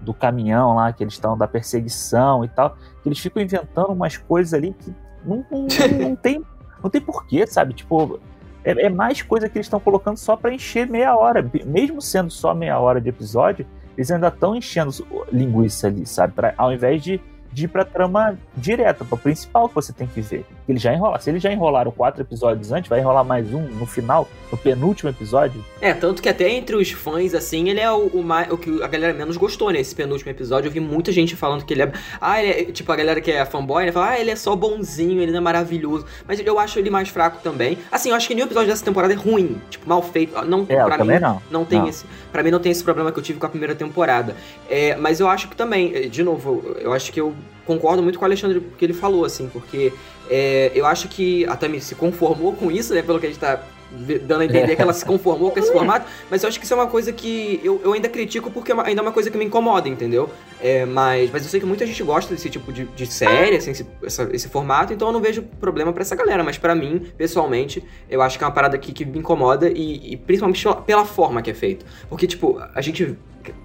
[SPEAKER 2] Do caminhão lá, que eles estão da perseguição e tal, que eles ficam inventando umas coisas ali que não, não, não tem Não tem porquê, sabe? Tipo, é, é mais coisa que eles estão colocando só pra encher meia hora. Mesmo sendo só meia hora de episódio, eles ainda estão enchendo linguiça ali, sabe? Pra, ao invés de de ir pra trama direta, pra principal que você tem que ver. Ele já enrola. Se eles já enrolaram quatro episódios antes, vai enrolar mais um no final, no penúltimo episódio.
[SPEAKER 3] É, tanto que até entre os fãs, assim, ele é o, o, mais, o que a galera menos gostou nesse penúltimo episódio. Eu vi muita gente falando que ele é. Ah, ele é. Tipo, a galera que é fanboy, né? Fala, ah, ele é só bonzinho, ele não é maravilhoso. Mas eu acho ele mais fraco também. Assim, eu acho que nenhum episódio dessa temporada é ruim. Tipo, mal feito. Não,
[SPEAKER 2] é,
[SPEAKER 3] pra
[SPEAKER 2] mim,
[SPEAKER 3] não.
[SPEAKER 2] não
[SPEAKER 3] tem
[SPEAKER 2] não.
[SPEAKER 3] esse. Pra mim não tem esse problema que eu tive com a primeira temporada. É, mas eu acho que também, de novo, eu acho que eu concordo muito com o Alexandre que ele falou, assim, porque é, eu acho que a Tami se conformou com isso, né? Pelo que a gente tá dando a entender que ela se conformou com esse formato, mas eu acho que isso é uma coisa que eu, eu ainda critico porque é ainda é uma coisa que me incomoda, entendeu? É, mas, mas eu sei que muita gente gosta desse tipo de, de série, assim, esse, essa, esse formato, então eu não vejo problema para essa galera, mas para mim, pessoalmente, eu acho que é uma parada aqui que me incomoda e, e principalmente pela, pela forma que é feito. Porque, tipo, a gente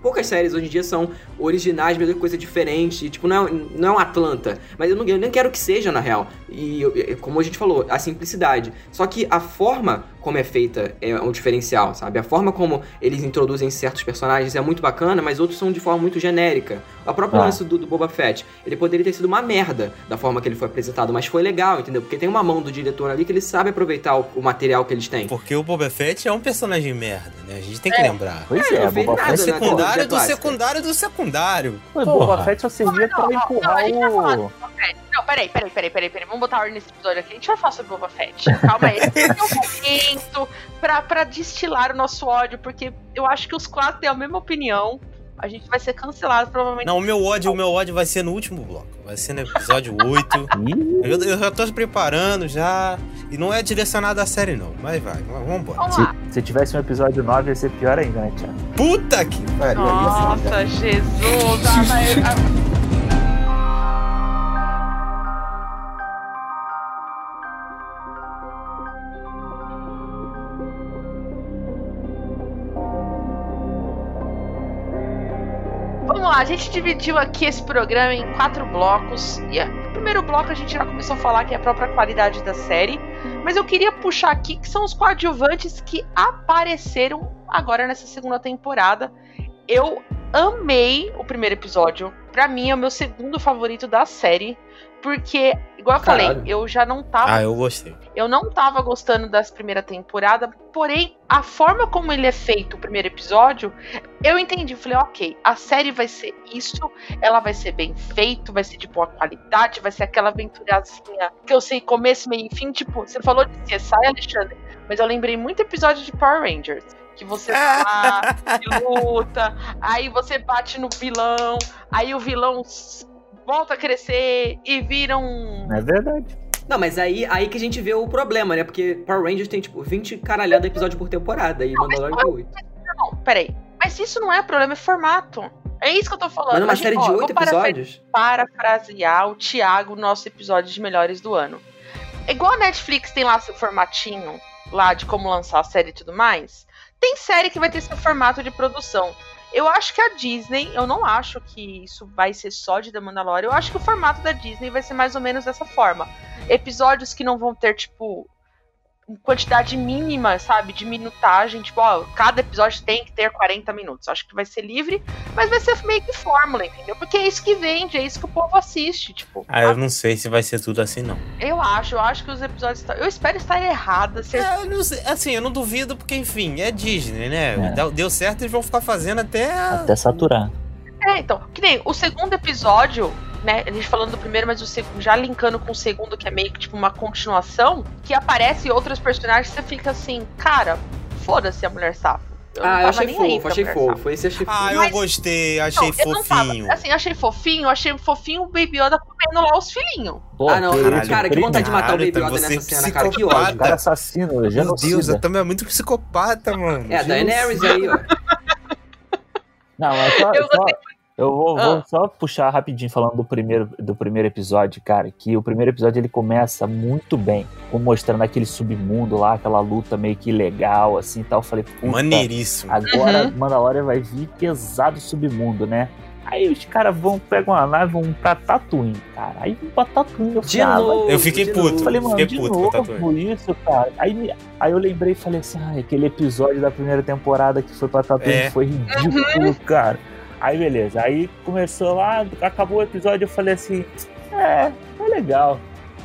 [SPEAKER 3] poucas séries hoje em dia são originais, mesmo coisa diferente. Tipo, não é, não é um Atlanta. Mas eu, não, eu nem quero que seja, na real. E eu, como a gente falou, a simplicidade. Só que a forma como é feita é um diferencial, sabe? A forma como eles introduzem certos personagens é muito bacana, mas outros são de forma muito genérica. A própria ah. lance do, do, Boba Fett, ele poderia ter sido uma merda da forma que ele foi apresentado, mas foi legal, entendeu? Porque tem uma mão do diretor ali que ele sabe aproveitar o, o material que eles têm.
[SPEAKER 4] Porque o Boba Fett é um personagem merda, né? A gente tem que é. lembrar.
[SPEAKER 2] Pois é, é Boba Fett
[SPEAKER 4] é secundário do secundário do secundário.
[SPEAKER 2] Pô, Boba Fett só servia pra empurrar o...
[SPEAKER 1] Não, peraí, peraí, peraí, peraí, peraí. Vamos botar ordem nesse episódio aqui. A gente vai falar sobre Boba Fett. Calma aí. Esse é um momento pra, pra destilar o nosso ódio, porque eu acho que os quatro têm a mesma opinião. A gente vai ser cancelado, provavelmente.
[SPEAKER 4] Não, o meu ódio, o meu ódio vai ser no último bloco. Vai ser no episódio 8. eu, eu já tô preparando já. E não é direcionado à série, não. Mas vai, vambora.
[SPEAKER 1] Vamos lá.
[SPEAKER 2] Se, se tivesse um episódio 9, ia ser pior ainda, né, Thiago?
[SPEAKER 4] Puta que pariu.
[SPEAKER 1] Nossa, Jesus. Ah, mas- lá, a gente dividiu aqui esse programa em quatro blocos. E no primeiro bloco a gente já começou a falar que é a própria qualidade da série. Mas eu queria puxar aqui que são os coadjuvantes que apareceram agora nessa segunda temporada. Eu amei o primeiro episódio. Pra mim é o meu segundo favorito da série. Porque, igual eu
[SPEAKER 3] Caralho.
[SPEAKER 1] falei, eu já não tava.
[SPEAKER 4] Ah, eu gostei.
[SPEAKER 1] Eu não tava gostando das primeira temporada, porém, a forma como ele é feito, o primeiro episódio, eu entendi. Falei, ok, a série vai ser isso, ela vai ser bem feito, vai ser de boa qualidade, vai ser aquela aventurazinha que eu sei começo, meio e fim. Tipo, você falou de CSI, Alexandre, mas eu lembrei muito episódio de Power Rangers. Que você vai lá, e luta, aí você bate no vilão, aí o vilão volta a crescer e vira um.
[SPEAKER 2] É verdade.
[SPEAKER 3] Não, mas aí, aí que a gente vê o problema, né? Porque Power Rangers tem, tipo, 20 caralhada episódio por temporada e Mandalorian tem 8.
[SPEAKER 1] Não, peraí. Mas isso não é problema, é formato. É isso que eu tô falando.
[SPEAKER 3] Mas numa série de
[SPEAKER 1] eu vou
[SPEAKER 3] 8
[SPEAKER 1] parafra-
[SPEAKER 3] episódios?
[SPEAKER 1] Parafrasear o Thiago, nosso episódio de melhores do ano. Igual a Netflix tem lá seu formatinho, lá de como lançar a série e tudo mais, tem série que vai ter seu formato de produção. Eu acho que a Disney, eu não acho que isso vai ser só de The Mandalorian, eu acho que o formato da Disney vai ser mais ou menos dessa forma. Episódios que não vão ter, tipo, quantidade mínima, sabe, de minutagem, tipo, ó, cada episódio tem que ter 40 minutos. Acho que vai ser livre, mas vai ser meio que fórmula, entendeu? Porque é isso que vende, é isso que o povo assiste, tipo.
[SPEAKER 4] Ah, eu não sei se vai ser tudo assim, não.
[SPEAKER 1] Eu acho, eu acho que os episódios. estão- Eu espero estar errada. Ser...
[SPEAKER 4] É, eu não sei, assim, eu não duvido, porque, enfim, é Disney, né?
[SPEAKER 2] É.
[SPEAKER 4] Deu- Deu certo, eles vão ficar fazendo até.
[SPEAKER 2] Até saturar.
[SPEAKER 1] É, então, que nem o segundo episódio, né? A gente falando do primeiro, mas o segundo, já linkando com o segundo, que é meio que tipo uma continuação, que aparece outros personagens, você fica assim, cara, foda-se a mulher safa. Eu
[SPEAKER 3] Ah, eu achei fofo, achei fofo. Esse achei fofo.
[SPEAKER 4] Ah, eu gostei, achei
[SPEAKER 1] Não, eu não tava-
[SPEAKER 4] fofinho.
[SPEAKER 1] assim, achei fofinho, achei fofinho o Baby Yoda comendo lá os filhinhos.
[SPEAKER 3] Ah, não,
[SPEAKER 2] querido,
[SPEAKER 3] cara, que vontade de matar o
[SPEAKER 4] Caralho,
[SPEAKER 3] Baby Yoda
[SPEAKER 4] você
[SPEAKER 3] nessa cena, cara. Que ódio.
[SPEAKER 2] cara assassino,
[SPEAKER 4] Meu Deus,
[SPEAKER 2] genocida.
[SPEAKER 4] a Tami é muito psicopata, mano.
[SPEAKER 3] É, a Daenerys aí, ó.
[SPEAKER 2] Não, mas só,
[SPEAKER 1] Eu
[SPEAKER 2] só- eu vou, vou
[SPEAKER 1] Ah.
[SPEAKER 2] só puxar rapidinho falando do primeiro, do primeiro episódio, cara, que o primeiro episódio ele começa muito bem, mostrando aquele submundo lá, aquela luta meio que legal, assim e tal. Eu falei, puta,
[SPEAKER 4] Maneiríssimo.
[SPEAKER 2] agora
[SPEAKER 1] Uhum.
[SPEAKER 2] Mandalorian vai vir pesado submundo, né? Aí os caras vão, pegam uma nave, vão pra Tatooine, cara. Aí vão pra Tatooine. Eu,
[SPEAKER 3] De
[SPEAKER 2] falei, ah,
[SPEAKER 3] novo,
[SPEAKER 4] Eu fiquei
[SPEAKER 3] de
[SPEAKER 4] puto.
[SPEAKER 3] novo.
[SPEAKER 2] falei, mano,
[SPEAKER 4] Fiquei
[SPEAKER 2] de
[SPEAKER 4] puto
[SPEAKER 2] novo isso, cara. Aí, aí eu lembrei e falei assim, ah, aquele episódio da primeira temporada que foi pra Tatooine
[SPEAKER 4] É.
[SPEAKER 2] foi ridículo, cara. Aí beleza, aí começou lá, acabou o episódio, eu falei assim, é, é legal.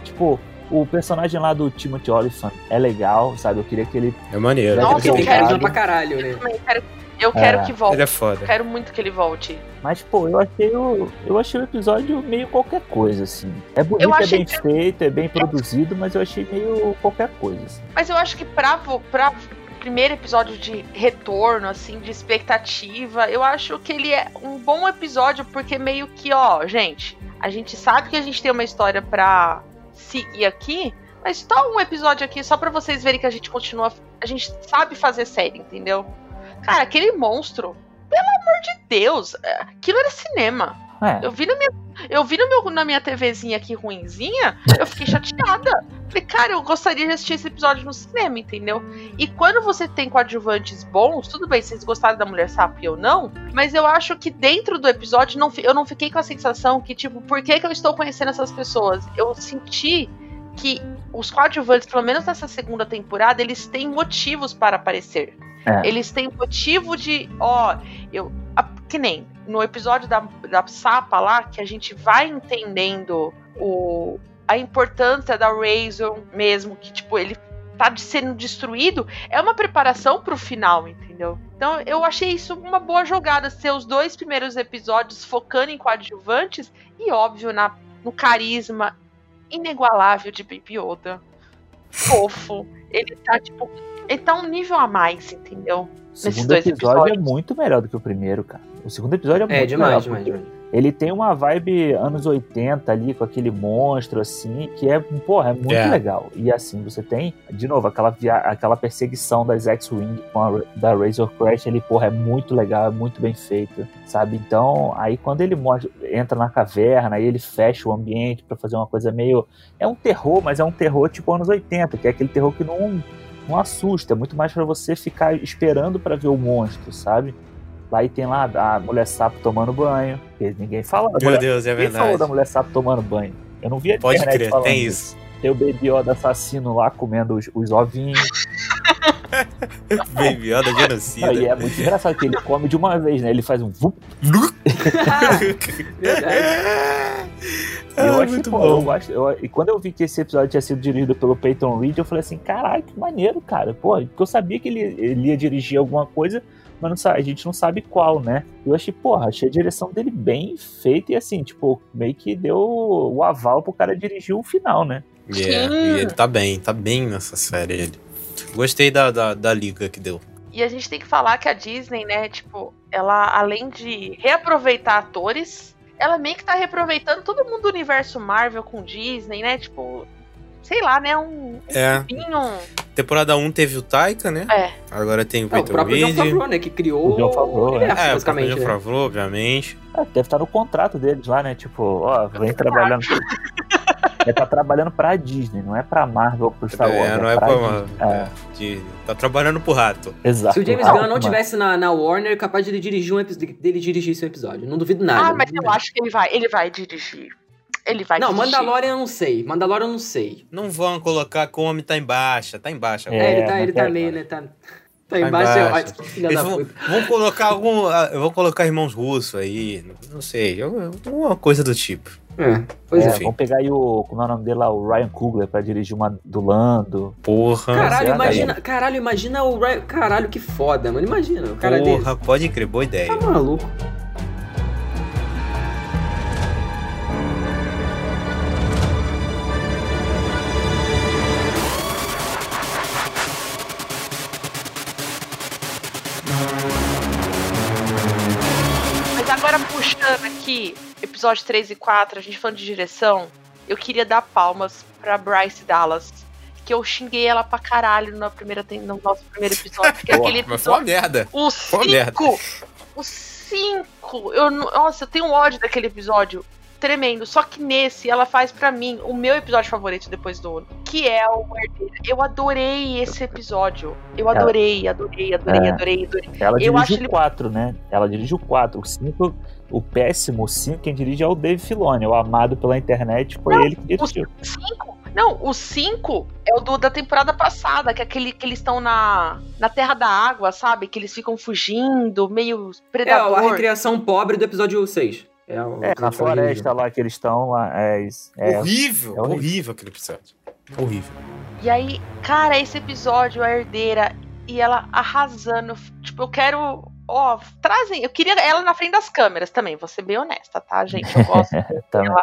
[SPEAKER 2] Tipo, o personagem lá do Timothy Olyphant é legal, sabe? Eu queria que ele
[SPEAKER 4] É maneiro.
[SPEAKER 2] Nossa,
[SPEAKER 1] eu quero-
[SPEAKER 3] carisma pra caralho, né?
[SPEAKER 1] quero- eu quero
[SPEAKER 2] É.
[SPEAKER 1] que volte.
[SPEAKER 4] Ele é foda.
[SPEAKER 1] Eu quero muito que ele volte.
[SPEAKER 2] Mas, pô, eu achei o, eu achei o episódio meio qualquer coisa, assim. É bonito, é bem
[SPEAKER 1] que-
[SPEAKER 2] feito, é bem produzido, mas eu achei meio qualquer coisa, assim.
[SPEAKER 1] Mas eu acho que pra, pra primeiro episódio de retorno, assim, de expectativa, eu acho que ele é um bom episódio, porque meio que, ó, gente, a gente sabe que a gente tem uma história pra seguir aqui, mas tá um episódio aqui só pra vocês verem que a gente continua. A gente sabe fazer série, entendeu? Cara, aquele monstro, pelo amor de Deus, é, aquilo era cinema.
[SPEAKER 2] É,
[SPEAKER 1] Eu vi, na minha, eu vi no meu, na minha TVzinha aqui ruinzinha, eu fiquei chateada. Falei, cara, eu gostaria de assistir esse episódio no cinema, entendeu? E quando você tem coadjuvantes bons, tudo bem, vocês gostaram da Mulher Sapo e eu não, mas eu acho que dentro do episódio não, eu não fiquei com a sensação que, tipo, por que, que eu estou conhecendo essas pessoas? Eu senti que os coadjuvantes, pelo menos nessa segunda temporada, eles têm motivos para aparecer.
[SPEAKER 2] É.
[SPEAKER 1] Eles têm motivo de, ó, eu. a- que nem no episódio da, da Sapa lá, que a gente vai entendendo o, a importância da Razor mesmo, que, tipo, ele tá de- sendo destruído, é uma preparação pro final, entendeu? Então eu achei isso uma boa jogada, ser os dois primeiros episódios focando em coadjuvantes e, óbvio, na, no carisma inigualável de Baby Yoda. Fofo. Ele tá, tipo, ele tá um nível a mais, entendeu?
[SPEAKER 2] o segundo episódio é
[SPEAKER 1] episódios.
[SPEAKER 2] muito melhor do que o primeiro, cara. O segundo episódio é muito
[SPEAKER 3] É, demais,
[SPEAKER 2] melhor,
[SPEAKER 3] demais, demais.
[SPEAKER 2] Ele tem uma vibe anos 80 ali, com aquele monstro, assim, que é, porra, é muito
[SPEAKER 4] É.
[SPEAKER 2] legal. E assim, você tem, de novo, aquela, via... aquela perseguição das X-Wing com a da Razor Crash, ele, porra, é muito legal, é muito bem feito, sabe? Então, aí quando ele mostra, entra na caverna, aí ele fecha o ambiente pra fazer uma coisa meio. É um terror, mas é um terror tipo anos 80, que é aquele terror que não, não assusta, é muito mais pra você ficar esperando pra ver o monstro, sabe? Lá e tem lá a mulher sapo tomando banho. ninguém fala.
[SPEAKER 4] Meu
[SPEAKER 2] mulher-
[SPEAKER 4] Deus, é
[SPEAKER 2] Ninguém falou
[SPEAKER 4] verdade.
[SPEAKER 2] da mulher sapo tomando banho. Eu não vi
[SPEAKER 4] Pode crer,
[SPEAKER 2] falando
[SPEAKER 4] tem
[SPEAKER 2] disso.
[SPEAKER 4] isso.
[SPEAKER 2] Tem o Baby Yoda assassino lá comendo os, os ovinhos.
[SPEAKER 4] Baby Yoda genocida.
[SPEAKER 2] Aí é muito engraçado que ele come de uma vez, né? Ele faz um vup.
[SPEAKER 3] Verdade.
[SPEAKER 2] E eu
[SPEAKER 4] Ah,
[SPEAKER 2] achei,
[SPEAKER 4] muito
[SPEAKER 2] pô,
[SPEAKER 4] bom.
[SPEAKER 2] eu eu- e quando eu vi que esse episódio tinha sido dirigido pelo Peyton Reed, eu falei assim, caralho, que maneiro, cara. Pô, porque eu sabia que ele, ele ia dirigir alguma coisa, mas não sa- a gente não sabe qual, né? Eu achei, porra, achei a direção dele bem feita e assim, tipo, meio que deu o aval pro cara dirigir o final, né?
[SPEAKER 4] Yeah, e ele tá bem, tá bem nessa série. Ele. Gostei da, da, da liga que deu.
[SPEAKER 1] E a gente tem que falar que a Disney, né, tipo, ela, além de reaproveitar atores, ela meio que tá reaproveitando todo mundo do universo Marvel com Disney, né? Tipo, sei lá, né? Um
[SPEAKER 4] É.
[SPEAKER 1] vinho.
[SPEAKER 4] Temporada 1 teve o Taika, né?
[SPEAKER 1] É.
[SPEAKER 4] Agora tem o
[SPEAKER 3] Não, o
[SPEAKER 4] Peter
[SPEAKER 3] próprio John. Favreau, né? Que criou
[SPEAKER 2] O John Favreau,
[SPEAKER 3] o
[SPEAKER 2] é.
[SPEAKER 3] universo,
[SPEAKER 4] É, o
[SPEAKER 3] basicamente,
[SPEAKER 4] próprio
[SPEAKER 3] né?
[SPEAKER 4] Favreau, obviamente.
[SPEAKER 2] É, deve estar no contrato deles lá, né? Tipo, ó, vem trabalhando. Ele tá trabalhando pra Disney, não é pra Marvel ou pro Star Wars.
[SPEAKER 4] É, não é
[SPEAKER 2] pra
[SPEAKER 4] pra.
[SPEAKER 2] Disney.
[SPEAKER 4] é,
[SPEAKER 2] É,
[SPEAKER 4] de- tá trabalhando pro rato.
[SPEAKER 2] exato.
[SPEAKER 3] Se o James Gunn não tivesse na, na Warner, é capaz de ele dirigir um episódio, dele dirigisse um episódio. Não duvido nada.
[SPEAKER 1] Ah, mas eu acho que ele vai, ele vai dirigir. Ele vai
[SPEAKER 3] Não. Mandalorian eu não sei. Mandalorian eu não sei.
[SPEAKER 4] Não vão colocar que o homem tá em baixa, tá em baixa.
[SPEAKER 2] É,
[SPEAKER 3] É, ele tá, ele tá
[SPEAKER 2] é-
[SPEAKER 3] meio, né? Tá, tá
[SPEAKER 4] Tá
[SPEAKER 3] embaixo.
[SPEAKER 4] embaixo.
[SPEAKER 3] Ai, filha
[SPEAKER 4] Eles
[SPEAKER 3] da
[SPEAKER 4] vão, vão colocar algum. ah, Vão colocar irmãos russos aí. Não sei. Alguma coisa do tipo.
[SPEAKER 3] É, pois
[SPEAKER 2] É,
[SPEAKER 3] é.
[SPEAKER 2] vamos pegar aí o. Como é o nome dele lá? O Ryan Coogler pra dirigir uma do Lando.
[SPEAKER 4] Porra.
[SPEAKER 3] Caralho, imagina, caralho, imagina o Ryan. Caralho, que foda, mano. Imagina, o cara dele.
[SPEAKER 4] Porra, pode crer, boa ideia.
[SPEAKER 3] Tá maluco.
[SPEAKER 1] Puxando aqui, episódio 3 e 4, a gente falando de direção, eu queria dar palmas pra Bryce Dallas. Que eu xinguei ela pra caralho na primeira, no nosso primeiro episódio. Porque
[SPEAKER 2] Porra,
[SPEAKER 1] aquele
[SPEAKER 4] Mas foi uma
[SPEAKER 1] episódio.
[SPEAKER 4] merda.
[SPEAKER 1] O
[SPEAKER 4] Foi uma merda.
[SPEAKER 1] 5! O 5! Eu, não- nossa, eu tenho ódio daquele episódio tremendo. Só que nesse, ela faz pra mim o meu episódio favorito depois do 1. que é o herdeiro. Eu adorei esse episódio. Eu adorei, adorei, adorei,
[SPEAKER 2] É.
[SPEAKER 1] adorei, adorei.
[SPEAKER 2] Ela
[SPEAKER 1] Eu acho
[SPEAKER 2] dirige o 4, né? Ela dirige o 4. O 5, o péssimo, o 5, quem dirige é o Dave Filoni. O amado pela internet foi
[SPEAKER 1] Não,
[SPEAKER 2] ele que dirigiu.
[SPEAKER 1] O 5? Não, o 5 é o do, da temporada passada, que é aquele que eles estão na, na Terra da Água, sabe? Que eles ficam fugindo, meio
[SPEAKER 3] É
[SPEAKER 1] predador.
[SPEAKER 3] a recriação pobre do episódio 6. É, o
[SPEAKER 2] É, na floresta lá que eles estão lá. É, isso. é,
[SPEAKER 4] horrível,
[SPEAKER 2] é horrível.
[SPEAKER 4] horrível aquele episódio. Horrível.
[SPEAKER 1] E aí, cara, esse episódio, a herdeira, e ela arrasando. Tipo, eu quero. Ó, trazem. Eu queria ela na frente das câmeras também, vou ser bem honesta, tá, gente? Eu gosto
[SPEAKER 2] Tá.
[SPEAKER 1] dela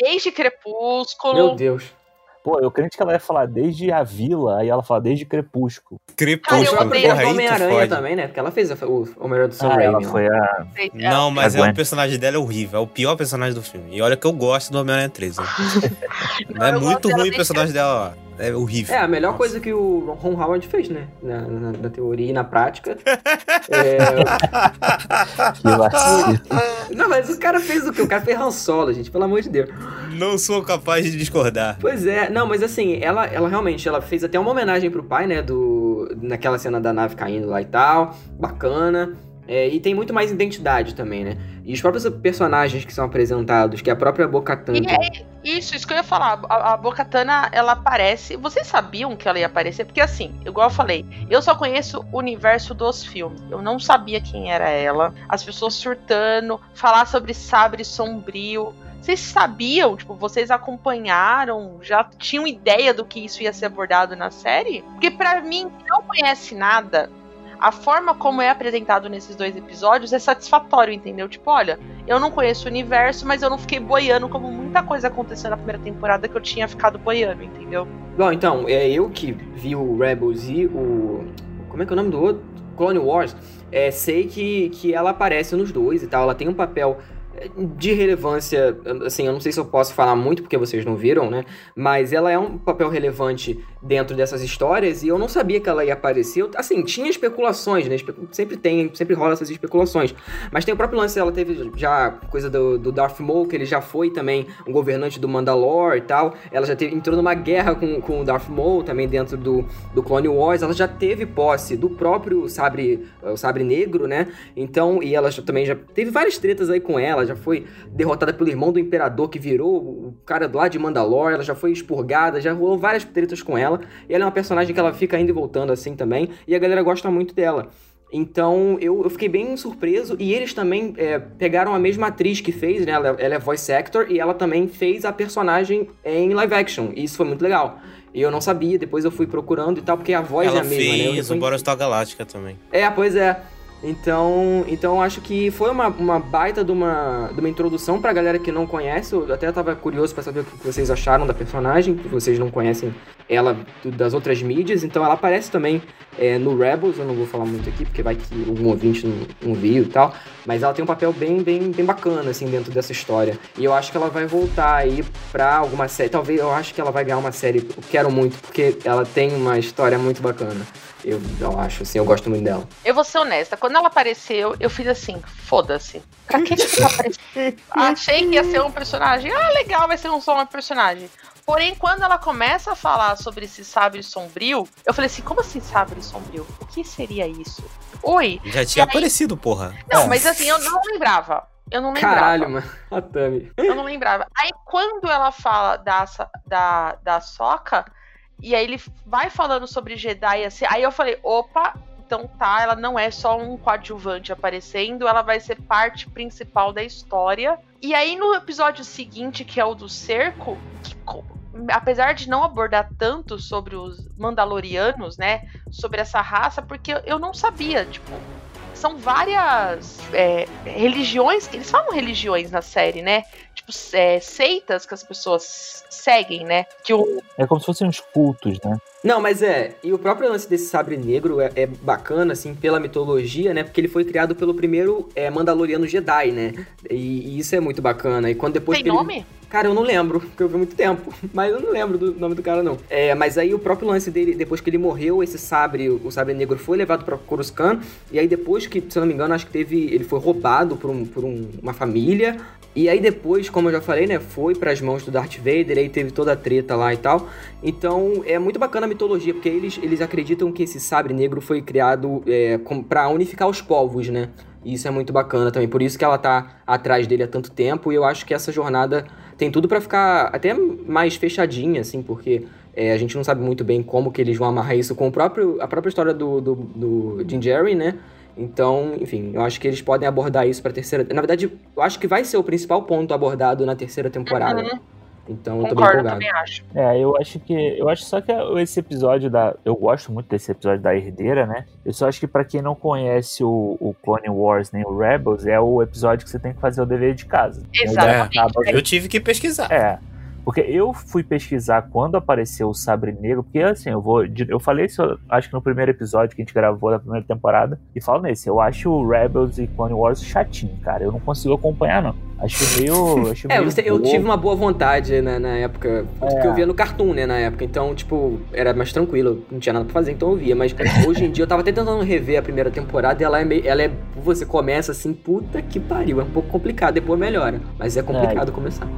[SPEAKER 1] desde Crepúsculo.
[SPEAKER 3] Meu Deus.
[SPEAKER 2] Pô, eu crente que ela ia falar desde a vila, aí ela fala desde Crepúsculo.
[SPEAKER 4] Crepúsculo,
[SPEAKER 3] próprio
[SPEAKER 4] porra, aí tu
[SPEAKER 3] Homem-Aranha também, né? Porque ela fez a- o Homem-Aranha do Sam
[SPEAKER 2] Ah,
[SPEAKER 3] Raimi.
[SPEAKER 2] ela
[SPEAKER 3] ó.
[SPEAKER 2] foi a.
[SPEAKER 4] Não, mas
[SPEAKER 2] A
[SPEAKER 4] é o personagem dela é horrível. É o pior personagem do filme. E olha que eu gosto do Homem-Aranha 3. né?
[SPEAKER 1] Não,
[SPEAKER 4] é
[SPEAKER 1] eu
[SPEAKER 4] muito ruim o personagem dela. ó. É horrível.
[SPEAKER 3] É, a melhor coisa que o Ron Howard fez, né? Na, na- na teoria e na prática. É...
[SPEAKER 2] Que vacilo.
[SPEAKER 3] Não, mas o cara fez o quê? O cara fez Han Solo, gente, pelo amor de Deus.
[SPEAKER 4] Não sou capaz de discordar.
[SPEAKER 3] Pois é, não, mas assim, ela, ela realmente, ela fez até uma homenagem pro pai, né, do... Naquela cena da nave caindo lá e tal, bacana. É, e tem muito mais identidade também, né? E os próprios personagens que são apresentados, que é a própria Bo-Katan.
[SPEAKER 1] E é isso, isso que eu ia falar. A, a Bocatana, ela aparece. Vocês sabiam que ela ia aparecer? Porque assim, igual eu falei, eu só conheço o universo dos filmes. Eu não sabia quem era ela. As pessoas surtando, falar sobre sabre sombrio. Vocês sabiam? Tipo, vocês acompanharam? Já tinham ideia do que isso ia ser abordado na série? Porque pra mim, que não conhece nada, a forma como é apresentado nesses dois episódios é satisfatório, entendeu? Tipo, olha, eu não conheço o universo, mas eu não fiquei boiando como muita coisa aconteceu na primeira temporada que eu tinha ficado boiando, entendeu?
[SPEAKER 3] Bom, então, é eu que vi o Rebels e o. Como é que é o nome do outro? Clone Wars. É, sei que, que ela aparece nos dois e tal. Ela tem um papel de relevância. Assim, eu não sei se eu posso falar muito porque vocês não viram, né? Mas ela é um papel relevante dentro dessas histórias e eu não sabia que ela ia aparecer. Assim, tinha especulações, né? Espe- Sempre tem, sempre rola essas especulações. Mas tem o próprio lance, ela teve já coisa do, do Darth Maul, que ele já foi também um governante do Mandalore e tal. Ela já teve, entrou numa guerra com, com o Darth Maul, também dentro do, do Clone Wars. Ela já teve posse do próprio sabre, o sabre negro, né? Então, e ela já- também já teve várias tretas aí com ela. Já foi derrotada pelo irmão do Imperador, que virou o cara lá de Mandalore. Ela já foi expurgada, já rolou várias tretas com ela. E ela é uma personagem que ela fica indo e voltando assim também. E a galera gosta muito dela. Então eu, eu fiquei bem surpreso. E eles também é, pegaram a mesma atriz que fez, né? Ela, ela é voice actor e ela também fez a personagem em live action. E isso foi muito legal. E eu não sabia, depois eu fui procurando e tal, porque a voz
[SPEAKER 4] Ela
[SPEAKER 3] é a mesma, né? Eu
[SPEAKER 4] fez o
[SPEAKER 3] reconheci.
[SPEAKER 4] Battlestar Galáctica também.
[SPEAKER 3] É, pois é. Então, então acho que foi uma, uma baita de uma, de uma introdução pra galera que não conhece. Eu até tava curioso pra saber o que vocês acharam da personagem, que vocês não conhecem ela das outras mídias. Então ela aparece também é, no Rebels, eu não vou falar muito aqui, porque vai que algum ouvinte não, não viu e tal. Mas ela tem um papel bem, bem, bem bacana, assim, dentro dessa história. E eu acho que ela vai voltar aí pra alguma série. Talvez eu acho que ela vai ganhar uma série. Eu quero muito, porque ela tem uma história muito bacana. Eu, eu acho, assim, eu gosto muito dela.
[SPEAKER 1] Eu vou ser honesta, quando ela apareceu, eu fiz assim, foda-se. Pra que que ela apareceu? Achei que ia ser um personagem. Ah, legal, vai ser um só um personagem. Porém, quando ela começa a falar sobre esse sabre sombrio, eu falei assim, como assim sabre sombrio? O que seria isso? Oi?
[SPEAKER 4] Já tinha
[SPEAKER 1] aí-
[SPEAKER 4] aparecido, porra.
[SPEAKER 1] Não, mas assim, eu não lembrava. Eu não lembrava.
[SPEAKER 3] Caralho, mano. A Tami.
[SPEAKER 1] Eu não lembrava. Aí quando ela fala da, da, da Soca, e aí ele vai falando sobre Jedi, assim, aí eu falei, opa, então tá, ela não é só um coadjuvante aparecendo, ela vai ser parte principal da história. E aí no episódio seguinte, que é o do cerco, que apesar de não abordar tanto sobre os Mandalorianos, né, sobre essa raça, porque eu não sabia, tipo, são várias é, religiões, eles falam religiões na série, né? Tipo, é, seitas que as pessoas seguem, né? Que o,
[SPEAKER 2] É como se fossem uns cultos, né?
[SPEAKER 3] Não, mas é. E o próprio lance desse sabre negro é, é bacana, assim, pela mitologia, né? Porque ele foi criado pelo primeiro é, Mandaloriano Jedi, né? E, e isso é muito bacana. E quando depois
[SPEAKER 1] tem
[SPEAKER 3] ele-
[SPEAKER 1] nome?
[SPEAKER 3] Cara, eu não lembro, porque eu vi muito tempo. Mas eu não lembro do nome do cara, não. É, mas aí o próprio lance dele, depois que ele morreu, esse sabre, o sabre negro foi levado pra Coruscant. E aí depois que, se eu não me engano, acho que teve. Ele foi roubado por, um- por um- uma família. E aí depois, como eu já falei, né, foi pras mãos do Darth Vader, aí teve toda a treta lá e tal. Então é muito bacana a mitologia, porque eles, eles acreditam que esse sabre negro foi criado é, pra unificar os povos, né? E isso é muito bacana também. Por isso que ela tá atrás dele há tanto tempo. E eu acho que essa jornada tem tudo pra ficar até mais fechadinha, assim, porque é, a gente não sabe muito bem como que eles vão amarrar isso com o próprio, a própria história do, do, do Jim Jerry, né? Então, enfim, eu acho que eles podem abordar isso pra terceira. Na verdade, eu acho que vai ser o principal ponto abordado na terceira temporada.
[SPEAKER 1] Uhum.
[SPEAKER 3] Então, eu tô bem
[SPEAKER 1] Concordo,
[SPEAKER 3] empolgado.
[SPEAKER 1] também acho.
[SPEAKER 2] É, eu acho que. Eu acho só que esse episódio da. Eu gosto muito desse episódio da Herdeira, né? Eu só acho que pra quem não conhece o, o Clone Wars nem o Rebels, é o episódio que você tem que fazer o dever de casa.
[SPEAKER 1] Exatamente.
[SPEAKER 2] Acaba-
[SPEAKER 4] Eu tive que pesquisar.
[SPEAKER 2] É. Porque eu fui pesquisar quando apareceu o Sabre Negro, porque assim, eu vou. Eu falei isso, acho que no primeiro episódio que a gente gravou da primeira temporada, e falo nesse, eu acho o Rebels e Clone Wars chatinho, cara. Eu não consigo acompanhar, não. Acho meio. Acho
[SPEAKER 3] É,
[SPEAKER 2] meio
[SPEAKER 3] eu
[SPEAKER 2] bobo.
[SPEAKER 3] tive uma boa vontade na, na época, porque
[SPEAKER 2] É.
[SPEAKER 3] eu via no Cartoon, né, na época, então, tipo, era mais tranquilo, não tinha nada pra fazer, então eu via, mas hoje em dia eu tava até tentando rever a primeira temporada e ela é meio, ela é, você começa assim, puta que pariu, é um pouco complicado, depois melhora, mas é complicado começar.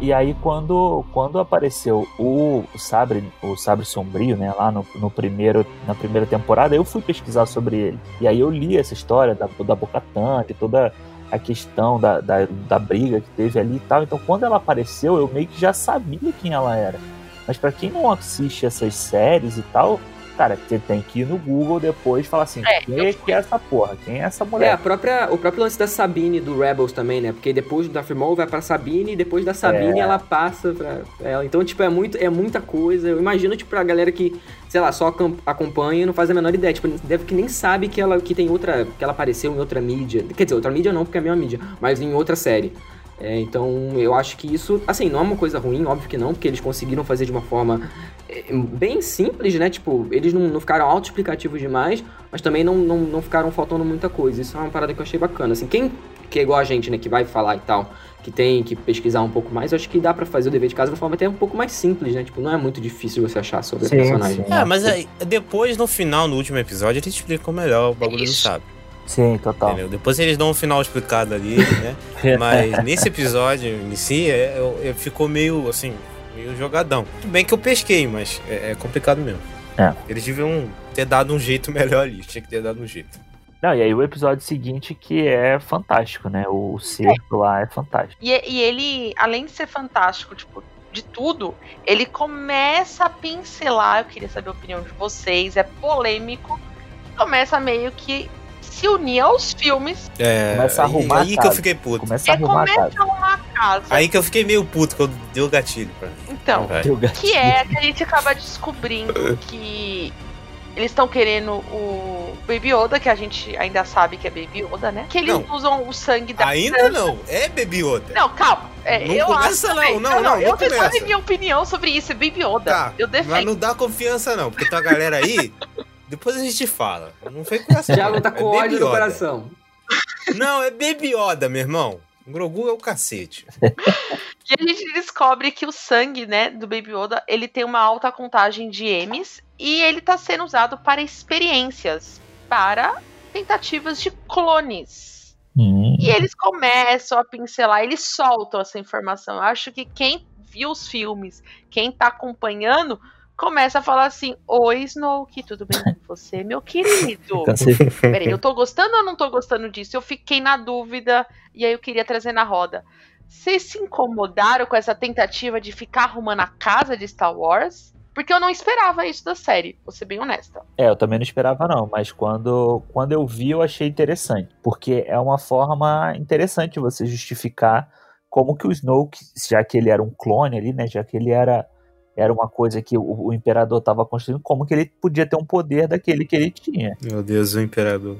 [SPEAKER 2] E aí quando, quando apareceu o, sabre, o sabre sombrio, né, lá no, no primeiro, na primeira temporada, eu fui pesquisar sobre ele. E aí eu li essa história da, da Bocatan, de toda a questão da, da, da briga que teve ali e tal. Então quando ela apareceu, eu meio que já sabia quem ela era. Mas pra quem não assiste essas séries e tal, cara, você tem que ir no Google depois e falar assim,
[SPEAKER 1] É,
[SPEAKER 2] quem
[SPEAKER 1] eu
[SPEAKER 2] é que é essa porra? Quem é essa
[SPEAKER 3] É,
[SPEAKER 2] mulher?
[SPEAKER 3] a própria, o próprio lance da Sabine do Rebels também, né? Porque depois do Darth Maul vai pra Sabine e depois da Sabine
[SPEAKER 2] É.
[SPEAKER 3] ela passa pra ela. Então, tipo, é, muito, é muita coisa. Eu imagino, tipo, pra galera que, sei lá, só acom- acompanha e não faz a menor ideia. Tipo, deve que nem sabe que ela que tem outra. que ela apareceu em outra mídia. Quer dizer, outra mídia não, porque é a mesma mídia, mas em outra série. É, então, eu acho que isso, assim, não é uma coisa ruim, óbvio que não, porque eles conseguiram fazer de uma forma é, bem simples, né? Tipo, eles não, não ficaram autoexplicativos demais, mas também não, não, não ficaram faltando muita coisa. Isso é uma parada que eu achei bacana. Assim, quem que é igual a gente, né, que vai falar e tal, que tem que pesquisar um pouco mais, eu acho que dá pra fazer o dever de casa de uma forma até um pouco mais simples, né? Tipo, não é muito difícil você achar sobre o
[SPEAKER 2] Sim,
[SPEAKER 3] personagem.
[SPEAKER 2] sim.
[SPEAKER 4] É, mas aí, depois, no final, no último episódio, eles explicam melhor o bagulho do
[SPEAKER 1] Isso.
[SPEAKER 2] Sim, total.
[SPEAKER 4] Entendeu? Depois eles dão um final explicado ali, né? Mas nesse episódio em si, é, é- é- ficou meio assim, meio jogadão. Tudo bem que eu pesquei, mas é, é complicado mesmo.
[SPEAKER 2] É.
[SPEAKER 4] Eles deviam ter dado um jeito melhor ali. Tinha que ter dado um jeito.
[SPEAKER 2] Não, e aí o episódio seguinte que é fantástico, né? O cerco lá é fantástico.
[SPEAKER 1] E, e ele, além de ser fantástico, tipo, de tudo, ele começa a pincelar, eu queria saber a opinião de vocês, é polêmico, começa meio que se unir aos filmes,
[SPEAKER 4] É,
[SPEAKER 2] Começa a
[SPEAKER 4] aí-
[SPEAKER 2] arrumar a
[SPEAKER 4] aí que eu fiquei puto.
[SPEAKER 2] Começa a
[SPEAKER 1] é
[SPEAKER 2] arrumar a
[SPEAKER 1] começa
[SPEAKER 2] casa.
[SPEAKER 1] a arrumar a casa.
[SPEAKER 4] Aí que eu fiquei meio puto quando deu o gatilho pra mim.
[SPEAKER 1] Então,
[SPEAKER 2] gatinho.
[SPEAKER 1] que é que a gente acaba descobrindo que eles estão querendo o Baby Yoda, que a gente ainda sabe que é Baby Yoda, né? Que eles
[SPEAKER 4] Não.
[SPEAKER 1] usam o sangue da
[SPEAKER 4] Ainda não, é Baby Yoda.
[SPEAKER 1] Não, calma. É,
[SPEAKER 4] Não
[SPEAKER 1] eu
[SPEAKER 4] começa
[SPEAKER 1] acho
[SPEAKER 4] não, não, não,
[SPEAKER 1] Eu
[SPEAKER 4] não
[SPEAKER 1] tenho
[SPEAKER 4] começa.
[SPEAKER 1] minha opinião sobre isso, é Baby Yoda.
[SPEAKER 4] Tá,
[SPEAKER 1] eu
[SPEAKER 4] mas
[SPEAKER 1] defendo.
[SPEAKER 4] não dá confiança não, porque tua galera aí, depois a gente fala. Não foi com essa.
[SPEAKER 3] Thiago tá
[SPEAKER 4] É
[SPEAKER 3] com
[SPEAKER 4] Baby
[SPEAKER 3] ódio no coração.
[SPEAKER 4] Não, é Baby Yoda, meu irmão. O Grogu é o cacete.
[SPEAKER 1] E a gente descobre que o sangue, né, do Baby Yoda, ele tem uma alta contagem de M's e ele tá sendo usado para experiências, para tentativas de clones.
[SPEAKER 2] Hum.
[SPEAKER 1] E eles começam a pincelar, eles soltam essa informação. Eu acho que quem viu os filmes, quem tá acompanhando, começa a falar assim: Oi, Snoke, tudo bem com você, meu querido?
[SPEAKER 2] Cansei.
[SPEAKER 1] Peraí, eu tô gostando ou não tô gostando disso? Eu fiquei na dúvida e aí eu queria trazer na roda. Vocês se incomodaram com essa tentativa de ficar arrumando a casa de Star Wars? Porque eu não esperava isso da série, vou ser bem honesta.
[SPEAKER 2] É, eu também não esperava não, mas quando, quando eu vi eu achei interessante, porque é uma forma interessante você justificar como que o Snoke, já que ele era um clone ali, né, já que ele era era uma coisa que o, o imperador estava construindo, como que ele podia ter um poder daquele que ele tinha.
[SPEAKER 4] Meu Deus, o Imperador.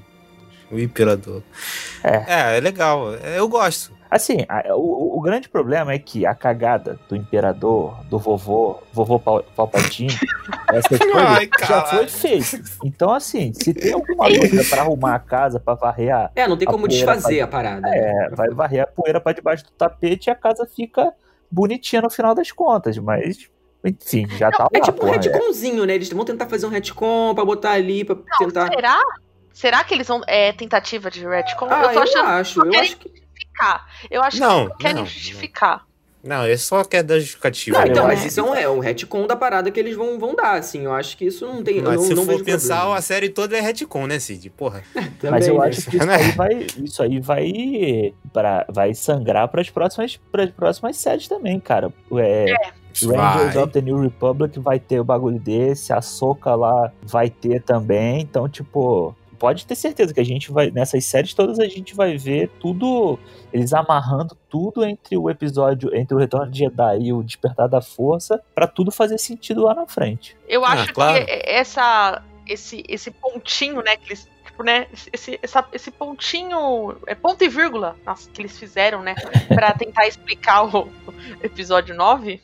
[SPEAKER 4] O Imperador.
[SPEAKER 2] É.
[SPEAKER 4] É, é legal. Eu gosto.
[SPEAKER 2] Assim, a- o, o grande problema é que a cagada do imperador, do vovô, vovô Pal- Palpatine, essas coisas
[SPEAKER 4] Ai,
[SPEAKER 2] já
[SPEAKER 4] caralho.
[SPEAKER 2] foi feito. Então, assim, se tem alguma coisa pra arrumar a casa, pra varrer,
[SPEAKER 3] É, não tem
[SPEAKER 2] A
[SPEAKER 3] como desfazer
[SPEAKER 2] pra-
[SPEAKER 3] a parada.
[SPEAKER 2] é,
[SPEAKER 3] né?
[SPEAKER 2] vai varrer a poeira pra debaixo do tapete e a casa fica bonitinha no final das contas. Mas, enfim, já tá lá,
[SPEAKER 3] É tipo um
[SPEAKER 2] é.
[SPEAKER 3] retconzinho, né? Eles vão tentar fazer um retcon pra botar ali, pra tentar.
[SPEAKER 1] Será? Será que eles vão. É tentativa de retcon?
[SPEAKER 3] Ah,
[SPEAKER 1] eu tô achando
[SPEAKER 3] acho, eu acho que.
[SPEAKER 1] justificar. Eu acho
[SPEAKER 4] Não,
[SPEAKER 1] que não querem
[SPEAKER 4] não,
[SPEAKER 1] justificar.
[SPEAKER 4] Não, ele só quer dar justificativa.
[SPEAKER 3] Não, então,
[SPEAKER 2] eu
[SPEAKER 3] mas isso é um, é um retcon da parada que eles vão, vão dar, assim. Eu acho que isso não tem. eu
[SPEAKER 4] Mas
[SPEAKER 3] não,
[SPEAKER 4] se
[SPEAKER 3] não
[SPEAKER 4] for
[SPEAKER 3] vejo
[SPEAKER 4] pensar,
[SPEAKER 3] problema.
[SPEAKER 4] a série toda é retcon, né, Cid? Porra.
[SPEAKER 3] Também,
[SPEAKER 2] Mas eu
[SPEAKER 3] né?
[SPEAKER 2] acho que isso aí vai, isso aí vai, pra, vai sangrar para as próximas, pras próximas séries também, cara. É, Rangers
[SPEAKER 4] Vai.
[SPEAKER 2] of the New Republic vai ter o bagulho desse, a Soca lá vai ter também. Então, tipo, pode ter certeza que a gente vai, nessas séries todas, a gente vai ver tudo, eles amarrando tudo entre o episódio, entre o Retorno de Jedi e o Despertar da Força, pra tudo fazer sentido lá na frente.
[SPEAKER 1] Eu
[SPEAKER 4] Ah,
[SPEAKER 1] acho
[SPEAKER 4] claro.
[SPEAKER 1] que essa, esse, esse pontinho, né, que eles, tipo, né, esse, essa- esse pontinho, é ponto e vírgula, nossa, que eles fizeram, né, pra tentar explicar o episódio 9,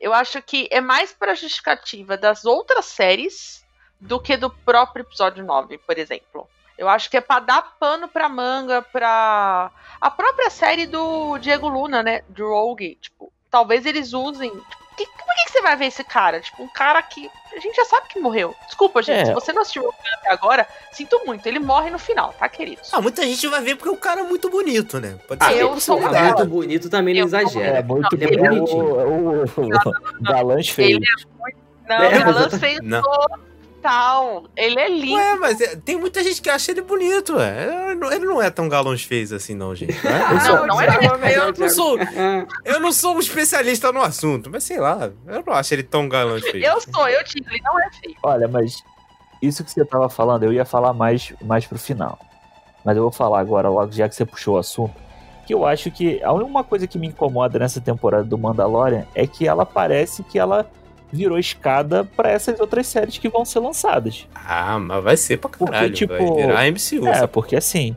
[SPEAKER 1] eu acho que é mais pra justificativa das outras séries do que do próprio episódio 9, por exemplo. Eu acho que é pra dar pano pra manga, pra a própria série do Diego Luna, né, do Rogue, tipo, talvez eles usem, tipo, que, que, que você vai ver esse cara? Tipo, um cara que a gente já sabe que morreu. Desculpa, gente,
[SPEAKER 2] É.
[SPEAKER 1] se você não assistiu Rogue até agora, sinto muito, ele morre no final, tá, queridos?
[SPEAKER 4] Ah, muita gente vai ver porque o cara é muito bonito, né? Pode
[SPEAKER 3] Ah,
[SPEAKER 4] ser
[SPEAKER 1] eu sou
[SPEAKER 3] muito bonito também não exagera.
[SPEAKER 2] É muito
[SPEAKER 3] ele é
[SPEAKER 2] bom
[SPEAKER 3] bonitinho.
[SPEAKER 2] o, o, o galãs feios.
[SPEAKER 1] Ele Não,
[SPEAKER 3] É,
[SPEAKER 1] galã
[SPEAKER 3] exatamente.
[SPEAKER 1] feio
[SPEAKER 4] Não.
[SPEAKER 1] Total. Ele é lindo.
[SPEAKER 4] Ué, mas é- tem muita gente que acha ele bonito, ué. Ele não- é tão galões feios assim, não, gente. né?
[SPEAKER 1] não, não é
[SPEAKER 4] Eu não sou, eu não sou um especialista no assunto, mas sei lá, eu não acho ele tão galões feio.
[SPEAKER 1] Eu sou, eu digo, ele não é feio.
[SPEAKER 2] Olha, mas isso que você tava falando, eu ia falar mais, mais pro final. Mas eu vou falar agora, logo, já que você puxou o assunto. Que eu acho que a única coisa que me incomoda nessa temporada do Mandalorian é que ela parece que ela virou escada pra essas outras séries que vão ser lançadas.
[SPEAKER 4] Ah, mas vai ser pra
[SPEAKER 2] Porque,
[SPEAKER 4] caralho,
[SPEAKER 2] tipo,
[SPEAKER 4] vai virar MCU.
[SPEAKER 2] É, porque assim,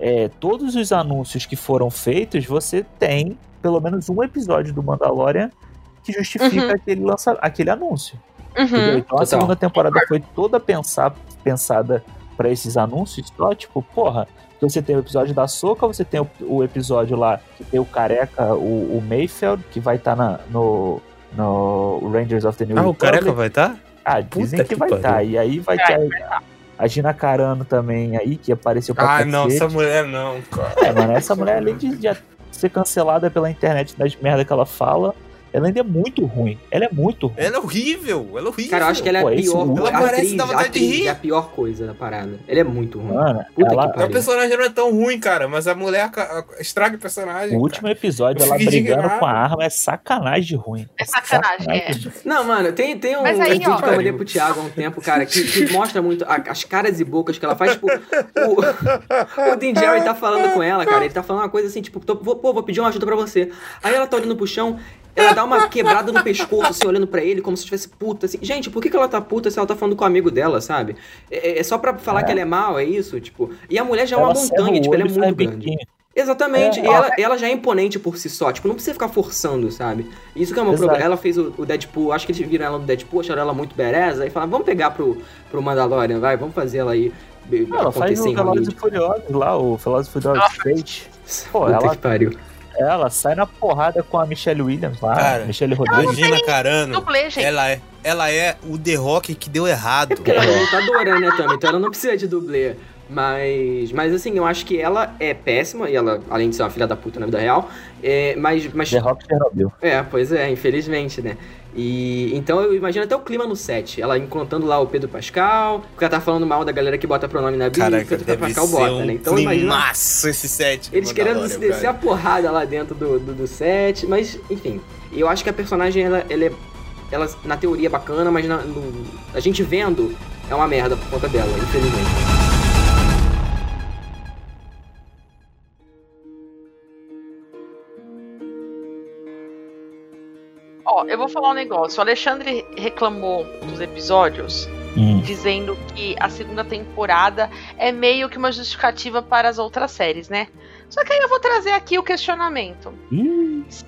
[SPEAKER 2] é, todos os anúncios que foram feitos, você tem pelo menos um episódio do Mandalorian que justifica
[SPEAKER 1] Uhum.
[SPEAKER 2] aquele, lança, aquele anúncio.
[SPEAKER 1] Uhum.
[SPEAKER 2] Então a
[SPEAKER 3] Total.
[SPEAKER 2] segunda temporada foi toda pensar, pensada pra esses anúncios, só tipo, porra, você tem o episódio da Soca, você tem o, o episódio lá que tem o careca, o, o Mayfeld, que vai estar na no, no Rangers of the New
[SPEAKER 4] Ah, o careca vai estar?
[SPEAKER 2] Ah, dizem
[SPEAKER 4] Puta
[SPEAKER 2] que,
[SPEAKER 4] que
[SPEAKER 2] vai estar. E aí vai
[SPEAKER 1] É,
[SPEAKER 2] ter a, a Gina Carano também aí, que apareceu pra
[SPEAKER 4] Ah, não, essa mulher não, cara.
[SPEAKER 2] É, mano, essa mulher, além de já ser cancelada pela internet das merda que ela fala, ela ainda é muito ruim. Ela é muito ruim.
[SPEAKER 4] Ela é horrível, ela é horrível.
[SPEAKER 3] Cara, eu acho que ela é
[SPEAKER 2] Pô,
[SPEAKER 3] a pior.
[SPEAKER 2] Ela
[SPEAKER 3] a
[SPEAKER 4] parece
[SPEAKER 3] atriz,
[SPEAKER 4] dar vontade
[SPEAKER 3] atriz
[SPEAKER 4] de rir.
[SPEAKER 3] é a pior coisa da parada. Ele é muito ruim.
[SPEAKER 2] Mano,
[SPEAKER 3] Puta
[SPEAKER 2] ela,
[SPEAKER 3] que
[SPEAKER 4] O
[SPEAKER 3] pariu.
[SPEAKER 4] personagem não é tão ruim, cara, mas a mulher estraga o personagem.
[SPEAKER 2] o último episódio,
[SPEAKER 4] Eu
[SPEAKER 2] ela brigando com a arma é sacanagem de ruim.
[SPEAKER 1] É sacanagem, é.
[SPEAKER 3] Não, mano, tem, tem um
[SPEAKER 1] Mas aí,
[SPEAKER 3] vídeo
[SPEAKER 1] ó.
[SPEAKER 3] que eu mandei pro Thiago há um tempo, cara, que, que mostra muito a- as caras e bocas que ela faz. Tipo, o, o Dean Jerry tá falando com ela, cara. Ele tá falando uma coisa assim, tipo, tô- vou, pô, vou pedir uma ajuda pra você. Aí ela tá olhando pro chão, ela dá uma quebrada no pescoço, assim, olhando pra ele, como se estivesse puta, assim. Gente, por que, que ela tá puta se ela tá falando com o amigo dela, sabe? É, é só pra falar
[SPEAKER 2] É.
[SPEAKER 3] que ela é mal, é isso? Tipo, e a mulher já é uma
[SPEAKER 2] Ela
[SPEAKER 3] montanha, tipo, ela é muito grande.
[SPEAKER 2] biquinho.
[SPEAKER 3] Exatamente,
[SPEAKER 2] É.
[SPEAKER 3] e ela, ela já é imponente por si só, tipo, não precisa ficar forçando, sabe? Isso que é o meu
[SPEAKER 2] Exato.
[SPEAKER 3] problema. Ela fez o, o Deadpool, acho que eles viram ela no Deadpool, acharam ela muito bereza, e falaram, vamos pegar pro, pro Mandalorian, vai, vamos fazer ela aí
[SPEAKER 2] Não, ela faz
[SPEAKER 3] acontecer
[SPEAKER 2] o
[SPEAKER 3] em
[SPEAKER 2] Velozes e. Furiosos lá, o Velozes e Furiosos 3. Pô,
[SPEAKER 3] Puta
[SPEAKER 2] ela-
[SPEAKER 3] que pariu.
[SPEAKER 2] Ela sai na porrada com a Michelle Williams lá,
[SPEAKER 4] Cara,
[SPEAKER 2] Michelle Rodrigues.
[SPEAKER 4] Gina Carano,
[SPEAKER 1] Dublê, gente.
[SPEAKER 4] ela é, ela é o The Rock que deu errado.
[SPEAKER 3] É porque ela é lutadora, né, também, então ela não precisa de dublê. Mas, mas assim, eu acho que ela é péssima, e ela, além de ser uma filha da puta na vida real, é, mas, mas
[SPEAKER 2] The Rock Chernobyl.
[SPEAKER 3] É, pois é, infelizmente, né? E então eu imagino até o clima no set. Ela encontrando lá o Pedro Pascal, porque ela tá falando mal da galera que bota pronome na Bíblia,
[SPEAKER 4] Caraca,
[SPEAKER 3] o Pedro
[SPEAKER 4] deve
[SPEAKER 3] Pascal
[SPEAKER 4] ser
[SPEAKER 3] bota,
[SPEAKER 4] um
[SPEAKER 3] né? Então imagina
[SPEAKER 4] esse set.
[SPEAKER 3] eles querendo se descer a porrada lá dentro do, do, do set, mas enfim. Eu acho que a personagem, ela, ela é. Ela, na teoria, é bacana, mas na- no- a gente vendo é uma merda por conta dela, infelizmente.
[SPEAKER 1] Ó, eu vou falar um negócio. O Alexandre reclamou dos episódios
[SPEAKER 2] Hum.
[SPEAKER 1] dizendo que a segunda temporada é meio que uma justificativa para as outras séries, né? Só que aí eu vou trazer aqui o questionamento.
[SPEAKER 2] Ih,
[SPEAKER 1] Se,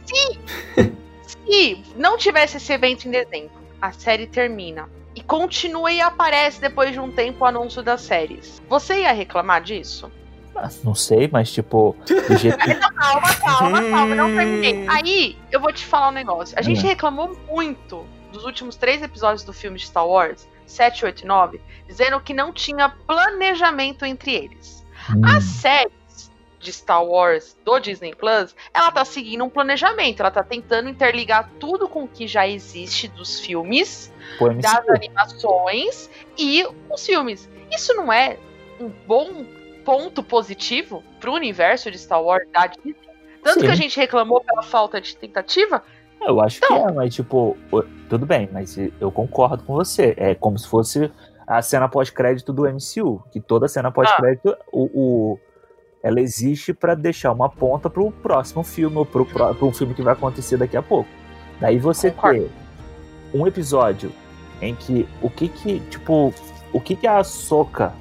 [SPEAKER 1] se não tivesse esse evento em dezembro, a série termina e continua e aparece depois de um tempo o anúncio das séries, você ia reclamar disso?
[SPEAKER 2] Ah, não sei, mas tipo, do jeito que
[SPEAKER 1] Não, calma, calma, calma, não
[SPEAKER 4] Hum.
[SPEAKER 1] terminei. Aí, eu vou te falar um negócio. A gente
[SPEAKER 2] Hum.
[SPEAKER 1] reclamou muito dos últimos três episódios do filme de Star Wars, 7, 8 e 9, dizendo que não tinha planejamento entre eles.
[SPEAKER 2] Hum,
[SPEAKER 1] As séries de Star Wars do Disney Plus, ela tá seguindo um planejamento, ela tá tentando interligar tudo com o que já existe dos filmes,
[SPEAKER 2] Pô,
[SPEAKER 1] das animações e os filmes. Isso não é um bom ponto positivo pro universo de Star Wars da Disney? Tanto
[SPEAKER 2] Sim.
[SPEAKER 1] que a gente reclamou pela falta de tentativa?
[SPEAKER 2] Eu acho que
[SPEAKER 1] Então.
[SPEAKER 2] é, mas tipo, tudo bem, mas eu concordo com você. É como se fosse a cena pós-crédito do MCU, que toda cena pós-crédito, o, o- ela existe pra deixar uma ponta pro próximo filme ou pro, pro um filme que vai acontecer daqui a pouco. Daí você
[SPEAKER 1] Concordo.
[SPEAKER 2] ter um episódio em que o que que, tipo, o que que a Soca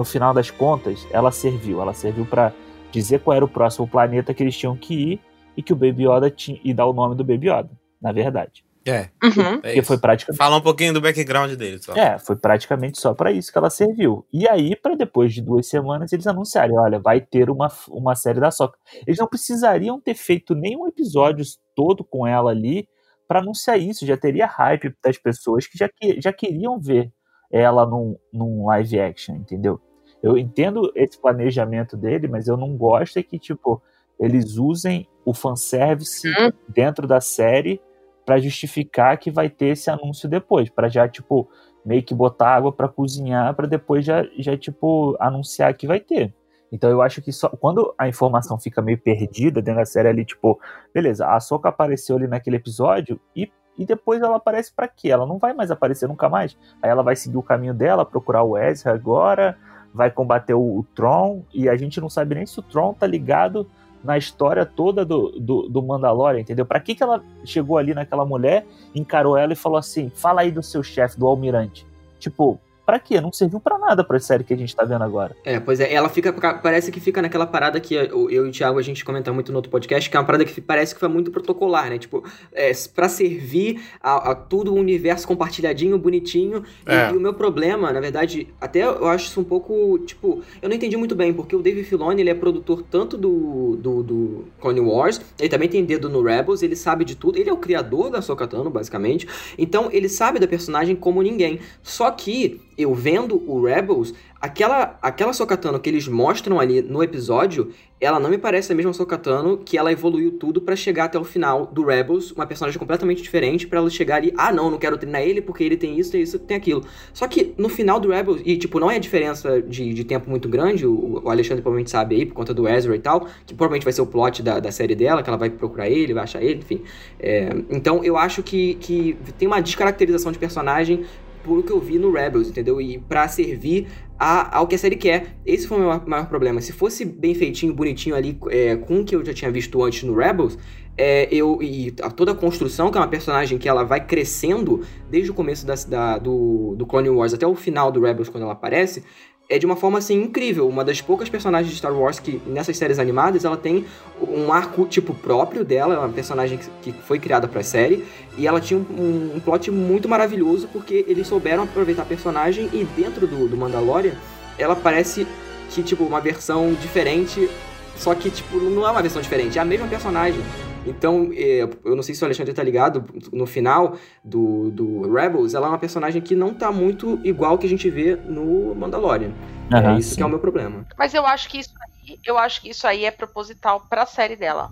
[SPEAKER 2] no final das contas, ela serviu? Ela serviu pra dizer qual era o próximo planeta que eles tinham que ir e que o Baby Yoda tinha e dar o nome do Baby Yoda, na verdade.
[SPEAKER 4] É.
[SPEAKER 1] Uhum.
[SPEAKER 4] é
[SPEAKER 2] foi praticamente
[SPEAKER 4] Fala um pouquinho do background dele só.
[SPEAKER 2] é, foi praticamente só pra isso que ela serviu. E aí, pra depois de duas semanas, eles anunciarem: olha, vai ter uma, uma série da Soca. Eles não precisariam ter feito nenhum episódio todo com ela ali pra anunciar isso. Já teria hype das pessoas que já, que, já queriam ver ela num, num live action, entendeu? Eu entendo esse planejamento dele, mas eu não gosto é que, tipo, eles usem o fanservice
[SPEAKER 1] Hum.
[SPEAKER 2] dentro da série pra justificar que vai ter esse anúncio depois, Pra já tipo meio que botar água pra cozinhar pra depois já já tipo anunciar que vai ter. Então eu acho que só quando a informação fica meio perdida dentro da série ali, tipo, beleza, a Soca apareceu ali naquele episódio e e depois ela aparece pra quê? Ela não vai mais aparecer nunca mais. Aí ela vai seguir o caminho dela, procurar o Ezra agora, vai combater o, o Tron e a gente não sabe nem se o Tron tá ligado na história toda do, do, do Mandalorian, entendeu? Pra que, que ela chegou ali naquela mulher, encarou ela e falou assim: fala aí do seu chefe, do almirante. Tipo, pra quê? Não serviu pra nada pra série que a gente tá vendo agora.
[SPEAKER 3] É, pois é, ela fica. Parece que fica naquela parada que eu eu e o Thiago a gente comenta muito no outro podcast, que é uma parada que parece que foi muito protocolar, né? Tipo, é, pra servir a, a tudo o universo compartilhadinho, bonitinho. E-
[SPEAKER 4] É.
[SPEAKER 3] E, o meu problema, na verdade, até eu acho isso um pouco. Tipo, eu não entendi muito bem, porque o Dave Filoni ele é produtor tanto do, do, do Clone Wars, ele também tem dedo no Rebels, ele sabe de tudo, ele é o criador da Sokatano, basicamente. Então ele sabe da personagem como ninguém. Só que eu vendo o Rebels, aquela aquela Sokatano que eles mostram ali no episódio, ela não me parece a mesma Sokatano que ela evoluiu tudo pra chegar até o final do Rebels, uma personagem completamente diferente pra ela chegar ali, ah não, não quero treinar ele porque ele tem isso, tem isso, tem aquilo. Só que no final do Rebels, e tipo, não é diferença de, de tempo muito grande, o, o Alexandre provavelmente sabe aí, por conta do Ezra e tal, que provavelmente vai ser o plot da, da série dela, que ela vai procurar ele, vai achar ele, enfim. É, então eu acho que, que tem uma descaracterização de personagem por o que eu vi no Rebels, entendeu? E pra servir a- ao que a série quer. Esse foi o meu maior, maior problema. Se fosse bem feitinho, bonitinho ali, é, com o que eu já tinha visto antes no Rebels, é, eu e a- toda a construção, que é uma personagem que ela vai crescendo desde o começo da, da- do, do Clone Wars até o final do Rebels, quando ela aparece, é de uma forma assim incrível. Uma das poucas personagens de Star Wars que nessas séries animadas ela tem um arco tipo próprio dela, é uma personagem que, foi criada pra série. E ela tinha um, um plot muito maravilhoso porque eles souberam aproveitar a personagem. E dentro do, do Mandalorian ela parece que tipo uma versão diferente, só que tipo não é uma versão diferente, é a mesma personagem. Então, é, eu não sei se o Alexandre tá ligado, no final do, do Rebels, ela é uma personagem que não tá muito igual que a gente vê no Mandalorian.
[SPEAKER 2] Aham,
[SPEAKER 3] é isso
[SPEAKER 2] sim.
[SPEAKER 3] que é o meu problema.
[SPEAKER 1] Mas eu acho que isso aí, eu acho que isso aí é proposital pra série dela.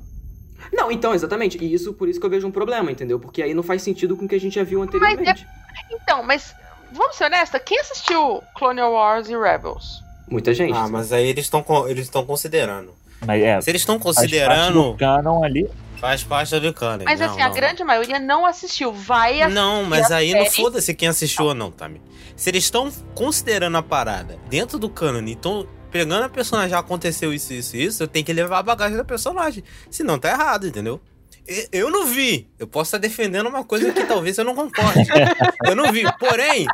[SPEAKER 3] Não, então, exatamente. E isso, por isso que eu vejo um problema, entendeu? Porque aí não faz sentido com o que a gente já viu anteriormente.
[SPEAKER 1] Então, mas vamos ser honesta, quem assistiu Clone Wars e Rebels?
[SPEAKER 3] Muita gente.
[SPEAKER 4] Ah, mas aí eles estão eles estão considerando.
[SPEAKER 2] Mas é,
[SPEAKER 4] Se eles estão considerando,
[SPEAKER 2] do canon ali.
[SPEAKER 4] Faz parte do canon.
[SPEAKER 1] Mas
[SPEAKER 4] não,
[SPEAKER 1] assim, a
[SPEAKER 4] não.
[SPEAKER 1] grande maioria não assistiu. Vai assistir.
[SPEAKER 4] Não, mas
[SPEAKER 1] a
[SPEAKER 4] aí não
[SPEAKER 1] série.
[SPEAKER 4] foda-se quem assistiu ou não, Tami. Se eles estão considerando a parada dentro do cânone e estão pegando a personagem, já aconteceu isso, isso, isso, eu tenho que levar a bagagem da personagem. Senão tá errado, entendeu? Eu não vi. Eu posso estar defendendo uma coisa que talvez eu não concorde. Eu não vi. Porém,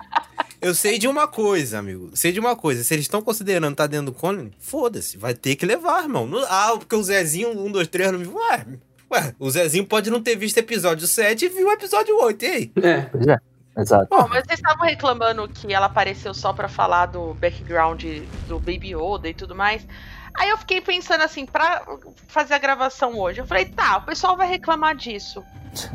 [SPEAKER 4] eu sei de uma coisa, amigo. Sei de uma coisa. Se eles estão considerando tá dentro do cânone, foda-se. Vai ter que levar, irmão. Não- Ah, porque o Zezinho, um, dois, três, não viu. Ué, ué, o Zezinho pode não ter visto episódio 7 e viu o episódio 8. E aí?
[SPEAKER 3] É.
[SPEAKER 2] Pois é, exato.
[SPEAKER 1] Bom, mas vocês estavam reclamando que ela apareceu só pra falar do background do Baby Yoda e tudo mais. Aí eu fiquei pensando assim, pra fazer a gravação hoje, eu falei, tá, o pessoal vai reclamar disso.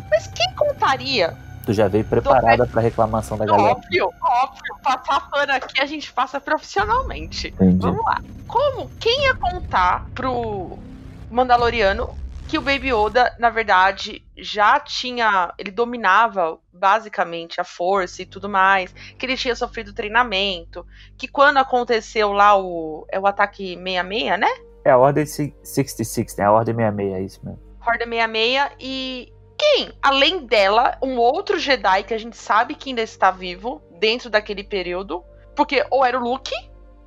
[SPEAKER 1] Mas quem contaria
[SPEAKER 2] Tu já veio preparada pra reclamação da galera.
[SPEAKER 1] Óbvio, óbvio. Passar pano aqui a gente passa profissionalmente.
[SPEAKER 2] Entendi.
[SPEAKER 1] Vamos lá. Como? Quem ia contar pro Mandaloriano que o Baby Yoda, na verdade, já tinha. Ele dominava basicamente a força e tudo mais. Que ele tinha sofrido treinamento. Que quando aconteceu lá o. É o ataque 66, né?
[SPEAKER 2] É a Ordem 66, né? A Ordem 66, é isso mesmo.
[SPEAKER 1] Horda 66 e quem, além dela, um outro Jedi que a gente sabe que ainda está vivo dentro daquele período, porque ou era o Luke,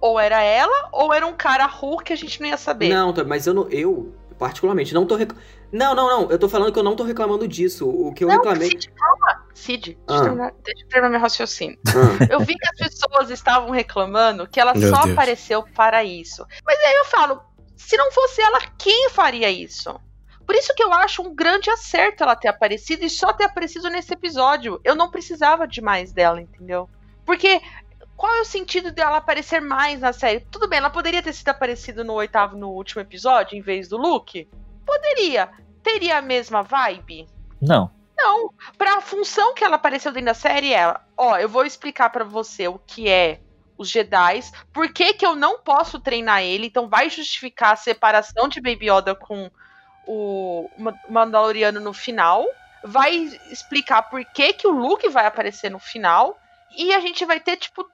[SPEAKER 1] ou era ela, ou era um cara Hulk que a gente não ia saber.
[SPEAKER 3] Não, tá, mas eu, não, eu particularmente, não tô rec... Não, não, não, eu tô falando que eu não tô reclamando disso. O que eu
[SPEAKER 1] não,
[SPEAKER 3] reclamei.
[SPEAKER 1] Cid, calma. Cid, deixa,
[SPEAKER 3] Ah.
[SPEAKER 1] eu terminar, deixa eu terminar meu raciocínio.
[SPEAKER 3] Ah,
[SPEAKER 1] Eu vi que as pessoas estavam reclamando que ela
[SPEAKER 4] Meu
[SPEAKER 1] só
[SPEAKER 4] Deus.
[SPEAKER 1] apareceu para isso. Mas aí eu falo, se não fosse ela, quem faria isso? Por isso que eu acho um grande acerto ela ter aparecido e só ter aparecido nesse episódio. Eu não precisava de mais dela, entendeu? Porque qual é o sentido dela aparecer mais na série? Tudo bem, ela poderia ter sido aparecido no oitavo, no último episódio, em vez do Luke? Poderia. Teria a mesma vibe?
[SPEAKER 2] Não.
[SPEAKER 1] Não, pra função que ela apareceu dentro da série é, ó, eu vou explicar pra você o que é os Jedi, por que que eu não posso treinar ele, então vai justificar a separação de Baby Yoda com o Ma- Mandaloriano no final, vai explicar por que que o Luke vai aparecer no final, e a gente vai ter, tipo,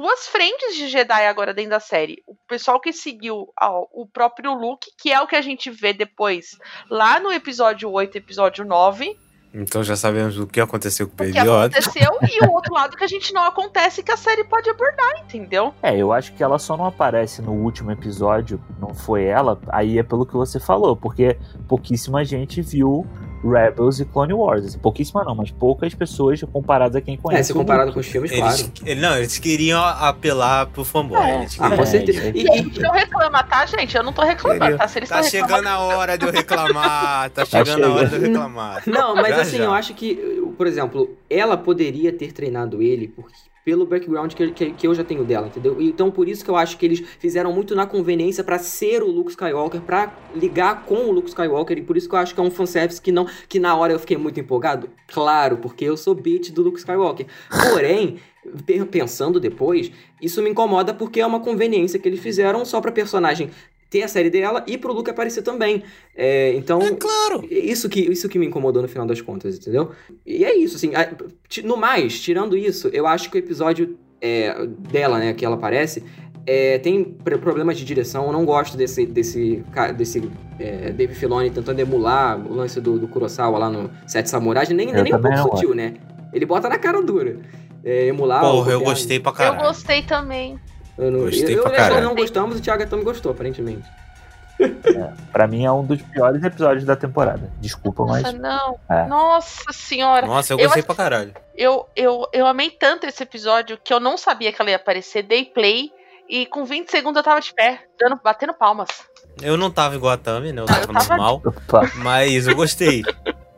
[SPEAKER 1] duas frentes de Jedi agora dentro da série. O pessoal que seguiu ó, o próprio Luke, que é o que a gente vê depois lá no episódio 8 episódio 9,
[SPEAKER 4] Então já sabemos o que aconteceu com o
[SPEAKER 1] o
[SPEAKER 4] Baby
[SPEAKER 1] que
[SPEAKER 4] Yoda.
[SPEAKER 1] aconteceu e o outro lado que a gente não acontece que a série pode abordar, entendeu?
[SPEAKER 2] É, eu acho que ela só não aparece no último episódio, não foi ela, aí é pelo que você falou, porque pouquíssima gente viu Rebels e Clone Wars. Assim, pouquíssima não, mas poucas pessoas comparadas a quem
[SPEAKER 3] é,
[SPEAKER 2] conhece.
[SPEAKER 3] se
[SPEAKER 2] o
[SPEAKER 3] comparado com os filmes,
[SPEAKER 4] Eles,
[SPEAKER 3] claro.
[SPEAKER 4] ele- não, eles queriam apelar pro fanboy.
[SPEAKER 1] É.
[SPEAKER 4] Eles
[SPEAKER 3] Ah, com
[SPEAKER 2] É,
[SPEAKER 3] certeza. E,
[SPEAKER 1] E a
[SPEAKER 3] e-
[SPEAKER 1] gente não reclama, tá, gente? Eu não tô reclamando, tá? Se eles
[SPEAKER 4] Tá
[SPEAKER 1] estão reclamando.
[SPEAKER 4] chegando a hora de eu reclamar. Tá chegando a hora de eu reclamar.
[SPEAKER 3] Não, mas
[SPEAKER 4] Já,
[SPEAKER 3] assim,
[SPEAKER 4] já.
[SPEAKER 3] eu acho que, por exemplo, ela poderia ter treinado ele por- pelo background que, que, que eu já tenho dela, entendeu? Então por isso que eu acho que eles fizeram muito na conveniência pra ser o Luke Skywalker, pra ligar com o Luke Skywalker, e por isso que eu acho que é um fanservice que não que na hora eu fiquei muito empolgado. Claro, porque eu sou bitch do Luke Skywalker. Porém, pe- pensando depois, isso me incomoda porque é uma conveniência que eles fizeram só pra personagem ter a série dela e pro Luke aparecer também. É, então,
[SPEAKER 4] É claro.
[SPEAKER 3] isso que, isso que me incomodou no final das contas, entendeu? E é isso, assim. a- No mais, tirando isso, eu acho que o episódio é, dela, né, que ela aparece, é, tem pr- problemas de direção. Eu não gosto desse, desse, desse é, Dave Filoni tentando emular o lance do, do Kurosawa lá no Sete Samurais. Nem,
[SPEAKER 2] Eu
[SPEAKER 3] nem um pouco sutil, né? Ele bota na cara dura. É, emular.
[SPEAKER 4] Porra, eu gostei pra
[SPEAKER 1] Eu
[SPEAKER 4] caralho.
[SPEAKER 1] gostei também.
[SPEAKER 3] Eu não,
[SPEAKER 4] Gostei
[SPEAKER 3] eu,
[SPEAKER 4] pra
[SPEAKER 3] eu, eu
[SPEAKER 4] caralho.
[SPEAKER 3] não gostamos, o Thiago também gostou, aparentemente.
[SPEAKER 2] Pra mim é um dos piores episódios da temporada. Desculpa,
[SPEAKER 1] Nossa,
[SPEAKER 2] mas.
[SPEAKER 1] não.
[SPEAKER 2] É.
[SPEAKER 1] Nossa senhora.
[SPEAKER 4] Nossa, eu
[SPEAKER 1] Eu
[SPEAKER 4] gostei
[SPEAKER 1] acho-
[SPEAKER 4] pra caralho.
[SPEAKER 1] Eu, eu, eu amei tanto esse episódio que eu não sabia que ela ia aparecer. Dei play e com 20 segundos eu tava de pé, dando, batendo palmas.
[SPEAKER 4] Eu não tava igual a Tami, né? Eu tava
[SPEAKER 1] eu tava-
[SPEAKER 4] normal.
[SPEAKER 2] Opa,
[SPEAKER 4] Mas eu gostei.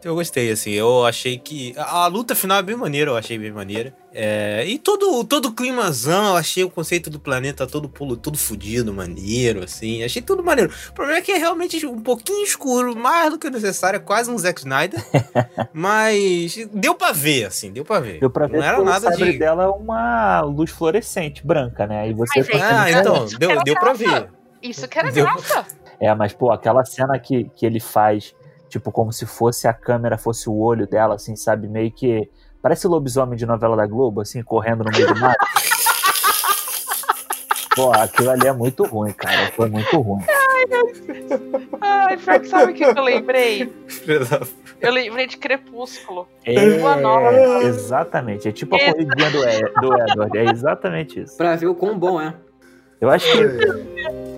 [SPEAKER 4] Eu gostei, assim. Eu achei que. A, a luta final é bem maneira, eu achei bem maneira. É, e todo, todo o climazão, eu achei o conceito do planeta todo pulo, todo fudido, maneiro, assim. Achei tudo maneiro. O problema é que é realmente um pouquinho escuro, mais do que o necessário, é quase um Zack Snyder. mas deu pra ver, assim, deu pra ver.
[SPEAKER 2] deu pra ver
[SPEAKER 4] Não era nada
[SPEAKER 2] sabre
[SPEAKER 4] de.
[SPEAKER 2] dela é uma luz fluorescente, branca, né? E você
[SPEAKER 1] Mas,
[SPEAKER 2] tá
[SPEAKER 4] Ah, então, deu, deu pra ver.
[SPEAKER 1] Isso que era
[SPEAKER 4] Deu-
[SPEAKER 1] graça.
[SPEAKER 2] É, mas, pô, aquela cena que, que ele faz, tipo, como se fosse a câmera, fosse o olho dela, assim, sabe? Meio que. Parece lobisomem de novela da Globo, assim, correndo no meio do mato. Pô, aquilo ali é muito ruim, cara. Foi muito ruim.
[SPEAKER 1] Ai, que sabe o que eu lembrei? Eu lembrei de Crepúsculo. Lua Nova.
[SPEAKER 2] É, exatamente. É tipo a corridinha do, Ed- do Edward. É exatamente isso.
[SPEAKER 3] Pra ver o quão bom é.
[SPEAKER 2] Eu acho que.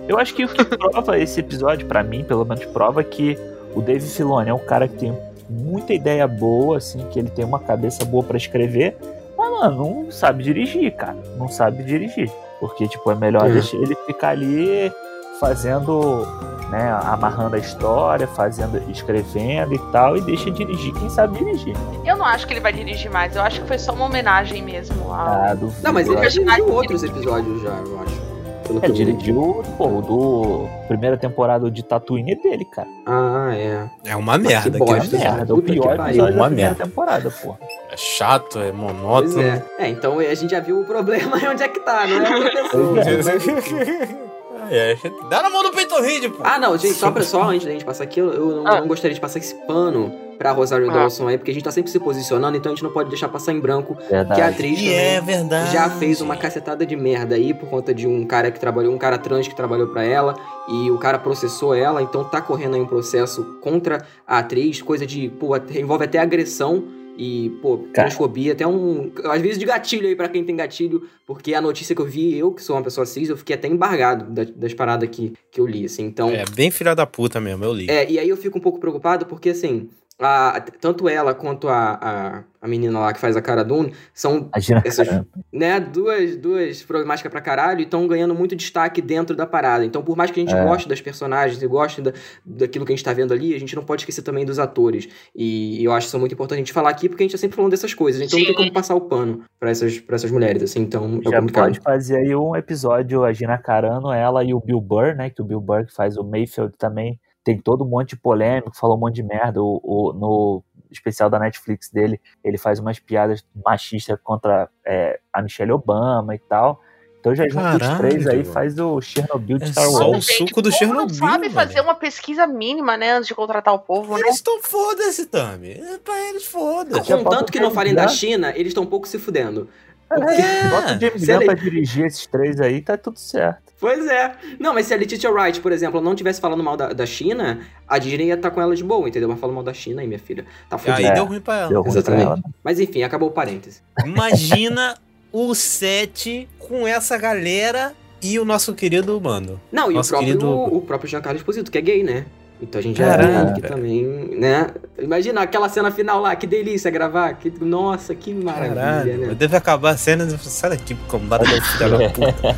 [SPEAKER 2] Eu acho que o que prova esse episódio, pra mim, pelo menos, prova que o Dave Filoni é um cara que tem muita ideia boa, assim, que ele tem uma cabeça boa pra escrever, mas, mano, não sabe dirigir, cara. Não sabe dirigir. Porque, tipo, é melhor
[SPEAKER 3] É.
[SPEAKER 2] deixar ele ficar ali fazendo, né, amarrando a história, fazendo, escrevendo e tal, e deixa dirigir quem sabe dirigir.
[SPEAKER 1] Eu não acho que ele vai dirigir mais, eu acho que foi só uma homenagem mesmo. A...
[SPEAKER 2] Ah, duvido,
[SPEAKER 3] Não, mas ele já dirigiu outros episódios já, eu acho. Pelo
[SPEAKER 2] É,
[SPEAKER 3] que eu-
[SPEAKER 2] dirigiu, pô, o do primeira temporada de Tatooine é dele, cara.
[SPEAKER 3] Ah, é.
[SPEAKER 4] É uma merda.
[SPEAKER 3] que
[SPEAKER 4] aquele
[SPEAKER 3] bosta,
[SPEAKER 4] episódio.
[SPEAKER 2] Merda, o
[SPEAKER 3] que
[SPEAKER 2] pior episódio da
[SPEAKER 4] uma
[SPEAKER 2] primeira
[SPEAKER 4] merda.
[SPEAKER 2] temporada, pô.
[SPEAKER 4] É chato, é
[SPEAKER 3] Pois
[SPEAKER 4] monótono.
[SPEAKER 3] é. É, então a gente já viu o problema e onde é que tá, não é pessoa.
[SPEAKER 4] Ah, é. Dá na mão do Peyton Reed, pô.
[SPEAKER 3] Ah, não, gente, só, pra, só antes da gente passar aqui, eu, eu não,
[SPEAKER 1] Ah.
[SPEAKER 3] não gostaria de passar esse pano pra Rosário
[SPEAKER 1] Ah.
[SPEAKER 3] Dawson aí, porque a gente tá sempre se posicionando, então a gente não pode deixar passar em branco
[SPEAKER 2] Verdade.
[SPEAKER 3] que a atriz
[SPEAKER 4] E
[SPEAKER 3] também
[SPEAKER 4] é verdade.
[SPEAKER 3] já fez uma cacetada de merda aí por conta de um cara que trabalhou, um cara trans que trabalhou pra ela e o cara processou ela, então tá correndo aí um processo contra a atriz, coisa de, pô, envolve até agressão e, pô,
[SPEAKER 2] Cara.
[SPEAKER 3] transfobia, até um, às vezes de gatilho aí pra quem tem gatilho, porque a notícia que eu vi, eu que sou uma pessoa cis, eu fiquei até embargado das, das paradas que, que eu li, assim, então...
[SPEAKER 4] É bem filha da puta mesmo, eu li.
[SPEAKER 3] É, e aí eu fico um pouco preocupado porque, assim, a- tanto ela quanto a, a, a menina lá que faz a cara Dune são,
[SPEAKER 2] Imagina,
[SPEAKER 3] essas, né, duas, duas problemáticas pra caralho e estão ganhando muito destaque dentro da parada. Então, por mais que a gente
[SPEAKER 2] É.
[SPEAKER 3] goste das personagens e goste da, daquilo que a gente tá vendo ali, a gente não pode esquecer também dos atores. E eu acho isso muito importante a gente falar aqui porque a gente tá sempre falando dessas coisas. Então não tem
[SPEAKER 1] Sim.
[SPEAKER 3] como passar o pano pra essas, pra essas mulheres, assim. Então, é
[SPEAKER 2] Já
[SPEAKER 3] complicado.
[SPEAKER 2] pode fazer aí um episódio, a Gina Carano, ela e o Bill Burr, né? Que o Bill Burr que faz o Mayfield também tem todo um monte de polêmico, falou um monte de merda. O, o- no especial da Netflix dele, ele faz umas piadas machistas contra é, a Michelle Obama e tal. Então já junto os três aí faz o Chernobyl de
[SPEAKER 4] É
[SPEAKER 2] Star
[SPEAKER 4] só
[SPEAKER 2] Wars.
[SPEAKER 4] o suco do
[SPEAKER 1] o povo não
[SPEAKER 4] Chernobyl,
[SPEAKER 1] sabe
[SPEAKER 4] mano.
[SPEAKER 1] fazer uma pesquisa mínima, né, antes de contratar o povo, né?
[SPEAKER 4] Eles estão foda-se, Tami. É pra eles foda-se.
[SPEAKER 3] Contanto que não falem da. China, eles estão um pouco se fudendo.
[SPEAKER 4] É.
[SPEAKER 2] Bota o James
[SPEAKER 3] Se
[SPEAKER 2] Gunn pra dirigir esses três aí, tá tudo certo.
[SPEAKER 3] Pois é. Não, mas se a Letitia Wright, por exemplo, não tivesse falando mal da, da China, a Disney ia estar com ela de boa, entendeu? Mas falando mal da China aí, minha filha. Tá
[SPEAKER 4] Aí
[SPEAKER 3] fudida.
[SPEAKER 2] É.
[SPEAKER 4] deu ruim pra ela.
[SPEAKER 2] Deu ruim pra
[SPEAKER 3] Exatamente.
[SPEAKER 2] ela.
[SPEAKER 3] Mas enfim, acabou o parêntese.
[SPEAKER 4] Imagina o set com essa galera e o nosso querido mano.
[SPEAKER 3] Não, e o próprio,
[SPEAKER 4] querido-
[SPEAKER 3] o próprio Giancarlo Esposito, que é gay, né? Então a gente já vê que também, né? Imagina aquela cena final lá, que delícia gravar. Que, nossa, que maravilha,
[SPEAKER 4] Caralho,
[SPEAKER 3] né?
[SPEAKER 4] deve acabar a cena e sai daqui, combada da filha da puta.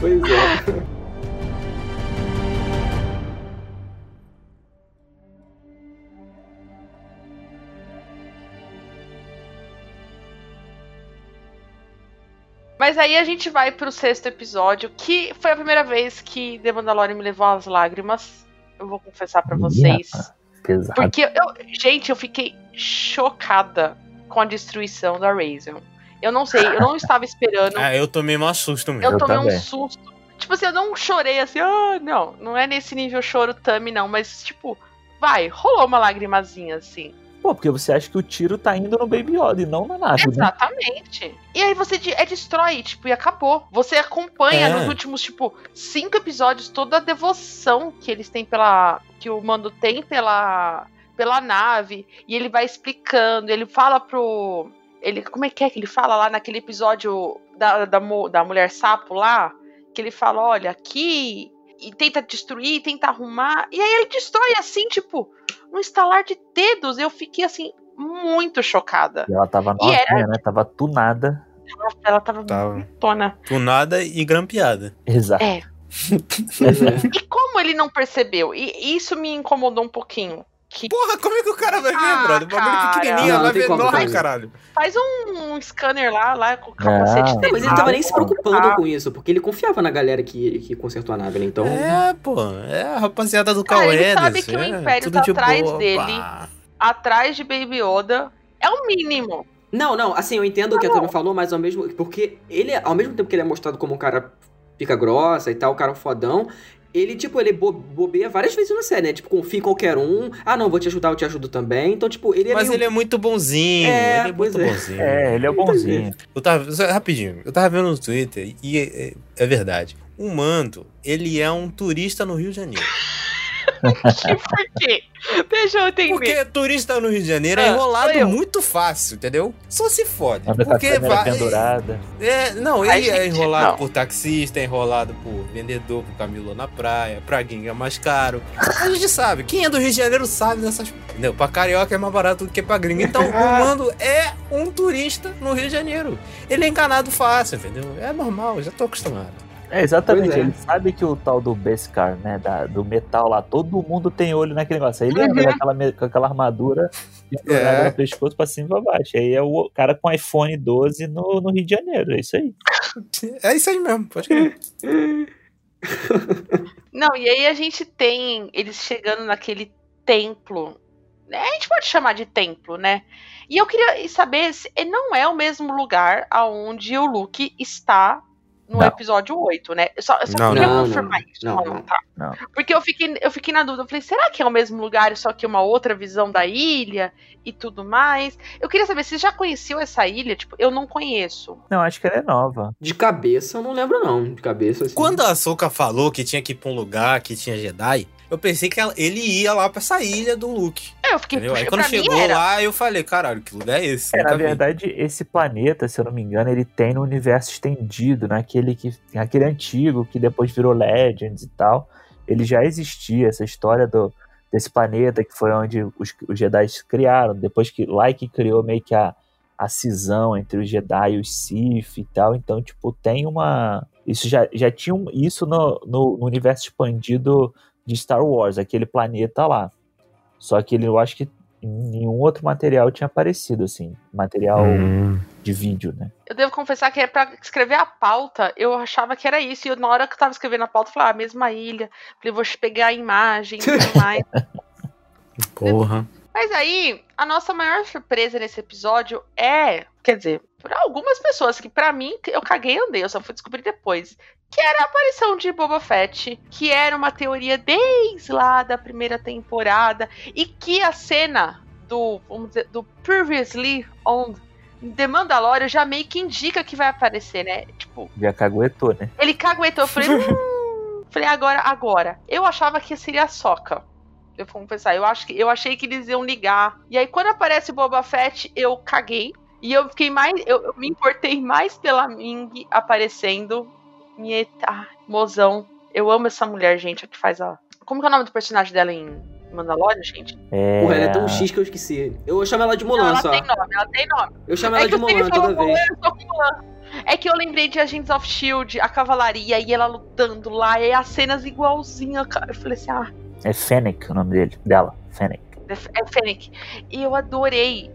[SPEAKER 3] Pois é.
[SPEAKER 1] Mas aí a gente vai pro sexto episódio, que foi a primeira vez que The Mandalorian me levou às lágrimas. Eu vou confessar pra vocês.
[SPEAKER 2] Pesado.
[SPEAKER 1] Porque, eu, gente, eu fiquei chocada com a destruição da Raison. Eu não sei, eu não estava esperando.
[SPEAKER 4] Ah, eu tomei um susto mesmo.
[SPEAKER 1] Eu
[SPEAKER 2] Eu
[SPEAKER 1] tomei um susto. Tipo assim, eu não chorei assim, ah, não, não é nesse nível choro Tami, não, mas tipo, vai, rolou uma lagrimazinha assim.
[SPEAKER 2] Pô, porque você acha que o tiro tá indo no Baby Yoda e não na nave, né?
[SPEAKER 1] Exatamente. E aí você de- é destrói, tipo, e acabou. Você acompanha
[SPEAKER 4] É.
[SPEAKER 1] nos últimos, tipo, cinco episódios toda a devoção que eles têm pela. que o Mando tem pela. pela nave. E ele vai explicando, ele fala pro. Ele, como é que é que ele fala lá naquele episódio da, da, da mulher sapo lá? Que ele fala, olha, aqui. E tenta destruir, tenta arrumar. E aí ele destrói assim, tipo, um estalar de dedos. Eu fiquei assim, muito chocada.
[SPEAKER 2] E ela tava
[SPEAKER 1] E era-
[SPEAKER 2] novinha, né? Tava tunada.
[SPEAKER 1] Nossa, ela tava
[SPEAKER 4] Tava.
[SPEAKER 1] bonitona.
[SPEAKER 4] Tunada e grampeada.
[SPEAKER 2] Exato.
[SPEAKER 1] É. E como ele não percebeu? E isso me incomodou um pouquinho. Que
[SPEAKER 4] Porra, como é que o cara vai ver,
[SPEAKER 1] Ah,
[SPEAKER 4] brother? O bagulho pequenininho,
[SPEAKER 3] Não,
[SPEAKER 4] vai ver enorme, caralho.
[SPEAKER 1] faz um, um scanner lá, lá com o capacete dele.
[SPEAKER 3] Não, mas ele tava nem
[SPEAKER 1] Ah,
[SPEAKER 3] se preocupando com isso, porque ele confiava na galera que, que consertou a nave, né? Então.
[SPEAKER 4] É, pô. É a rapaziada do
[SPEAKER 1] Ah,
[SPEAKER 4] Cal
[SPEAKER 1] ele sabe que o
[SPEAKER 4] é,
[SPEAKER 1] Império
[SPEAKER 4] tudo
[SPEAKER 1] tá
[SPEAKER 4] de
[SPEAKER 1] atrás
[SPEAKER 4] boa,
[SPEAKER 1] dele.
[SPEAKER 4] pá.
[SPEAKER 1] Atrás de Baby Yoda. É o mínimo.
[SPEAKER 3] Não, não, assim, eu entendo o que a Tami falou, mas ao mesmo. Porque ele, ao mesmo tempo que ele é mostrado como um cara pica grossa e tal, um cara fodão. Ele, tipo, ele bo bobeia várias vezes na série, né? Tipo, confia em qualquer um. Ah, não, vou te ajudar, eu te ajudo também. Então, tipo, ele é
[SPEAKER 4] Mas
[SPEAKER 3] meio-
[SPEAKER 4] ele é muito bonzinho.
[SPEAKER 3] É,
[SPEAKER 4] ele é muito
[SPEAKER 3] é.
[SPEAKER 4] bonzinho.
[SPEAKER 2] É, ele é bonzinho.
[SPEAKER 4] Eu tava, rapidinho, eu tava vendo no Twitter e é, é- é verdade. O Mando, ele é um turista no Rio de Janeiro.
[SPEAKER 1] Por quê? Deixa eu entender.
[SPEAKER 4] Porque turista no Rio de Janeiro é
[SPEAKER 1] Ah, sou
[SPEAKER 4] enrolado muito fácil, entendeu? Só se fode.
[SPEAKER 2] A
[SPEAKER 4] Porque vai.
[SPEAKER 2] pendurada.
[SPEAKER 4] É, não, ele é
[SPEAKER 1] gente,
[SPEAKER 4] enrolado
[SPEAKER 1] não.
[SPEAKER 4] por taxista, é enrolado por vendedor, por camelô na praia, pra gringa é mais caro. A gente sabe, quem é do Rio de Janeiro sabe dessas. Entendeu? Pra carioca é mais barato do que pra gringa. Então, o Mando é um turista no Rio de Janeiro. Ele é enganado fácil, entendeu? É normal, já tô acostumado.
[SPEAKER 2] É, exatamente.
[SPEAKER 3] É.
[SPEAKER 2] Ele sabe que o tal do Beskar, né? da- do metal lá, todo mundo tem olho naquele negócio. Aí ele anda daquela me- com aquela armadura
[SPEAKER 4] É.
[SPEAKER 2] no pescoço pra cima e pra baixo. Aí é o cara com iPhone 12 no, no Rio de Janeiro. É isso aí.
[SPEAKER 4] É isso aí mesmo, pode crer.
[SPEAKER 1] Não, e aí a gente tem eles chegando naquele templo. né? A gente pode chamar de templo, né? E eu queria saber se não é o mesmo lugar aonde o Luke está no
[SPEAKER 2] Não.
[SPEAKER 1] episódio 8, né? Eu só, eu só
[SPEAKER 4] Não,
[SPEAKER 1] queria
[SPEAKER 3] não,
[SPEAKER 1] confirmar
[SPEAKER 3] não,
[SPEAKER 1] isso.
[SPEAKER 3] não,
[SPEAKER 1] Não,
[SPEAKER 3] não.
[SPEAKER 1] tá.
[SPEAKER 2] Não.
[SPEAKER 1] Porque eu fiquei, eu fiquei na dúvida. Eu falei, será que é o mesmo lugar, só que uma outra visão da ilha e tudo mais? Eu queria saber, você já conheceu essa ilha? Tipo, eu não conheço.
[SPEAKER 2] Não, acho que ela é nova.
[SPEAKER 3] De cabeça eu não lembro, não. De cabeça, assim.
[SPEAKER 4] Quando a Ahsoka falou que tinha que ir pra um lugar que tinha Jedi, eu pensei que ela- ele ia lá pra essa ilha do Luke.
[SPEAKER 1] É, Eu fiquei,
[SPEAKER 4] Entendeu? Aí quando chegou
[SPEAKER 1] era.
[SPEAKER 4] lá, eu falei, caralho, que lugar é esse?
[SPEAKER 2] É, na
[SPEAKER 4] Nunca vi.
[SPEAKER 2] verdade, esse planeta, se eu não me engano, ele tem no universo estendido, naquele que, aquele antigo que depois virou Legends e tal. Ele já existia, essa história do, desse planeta que foi onde os, os Jedi se criaram. Depois que lá é que criou meio que a, a cisão entre os Jedi e os Sith e tal. Então, tipo, tem uma. Isso já, já tinha um- isso no, no, no universo expandido de Star Wars, aquele planeta lá. Só que ele, eu acho que em nenhum outro material tinha aparecido, assim. Material
[SPEAKER 4] Hum.
[SPEAKER 2] de vídeo, né?
[SPEAKER 1] Eu devo confessar que é pra escrever a pauta, eu achava que era isso. E eu, na hora que eu tava escrevendo a pauta, eu falei, ah, mesma ilha. Falei, vou pegar a imagem e tudo mais.
[SPEAKER 4] Porra.
[SPEAKER 1] Mas aí, a nossa maior surpresa nesse episódio é, quer dizer, para algumas pessoas que pra mim eu caguei e andei, eu só fui descobrir depois, que era a aparição de Boba Fett, que era uma teoria desde lá da primeira temporada e que a cena do, vamos dizer, do previously on The Mandalorian já meio que indica que vai aparecer, né? Tipo,
[SPEAKER 2] Já caguetou, né?
[SPEAKER 1] ele caguetou, eu falei, hum, falei agora, agora. Eu achava que seria a Soca. Eu vou confessar, eu, acho que, eu achei que eles iam ligar. E aí, quando aparece o Boba Fett, eu caguei. E eu fiquei mais. Eu, eu me importei mais pela Ming aparecendo. Mieta, mozão. Eu amo essa mulher, gente, a que faz a. Como que é o nome do personagem dela em Mandalorian, gente?
[SPEAKER 2] É...
[SPEAKER 3] Porra, ela é tão X que eu esqueci. Eu chamo ela de
[SPEAKER 1] Não,
[SPEAKER 3] Mulan
[SPEAKER 1] ela
[SPEAKER 3] só.
[SPEAKER 1] tem nome, ela tem nome.
[SPEAKER 3] Eu chamo
[SPEAKER 1] É
[SPEAKER 3] ela de Mulan toda vez.
[SPEAKER 1] Mulan. É que eu lembrei de Agents of Shield, a cavalaria e ela lutando lá, e as cenas igualzinha, cara. Eu falei assim, ah,
[SPEAKER 2] É Fennec o nome dele, dela. Fennec.
[SPEAKER 1] é é Fennec. E eu adorei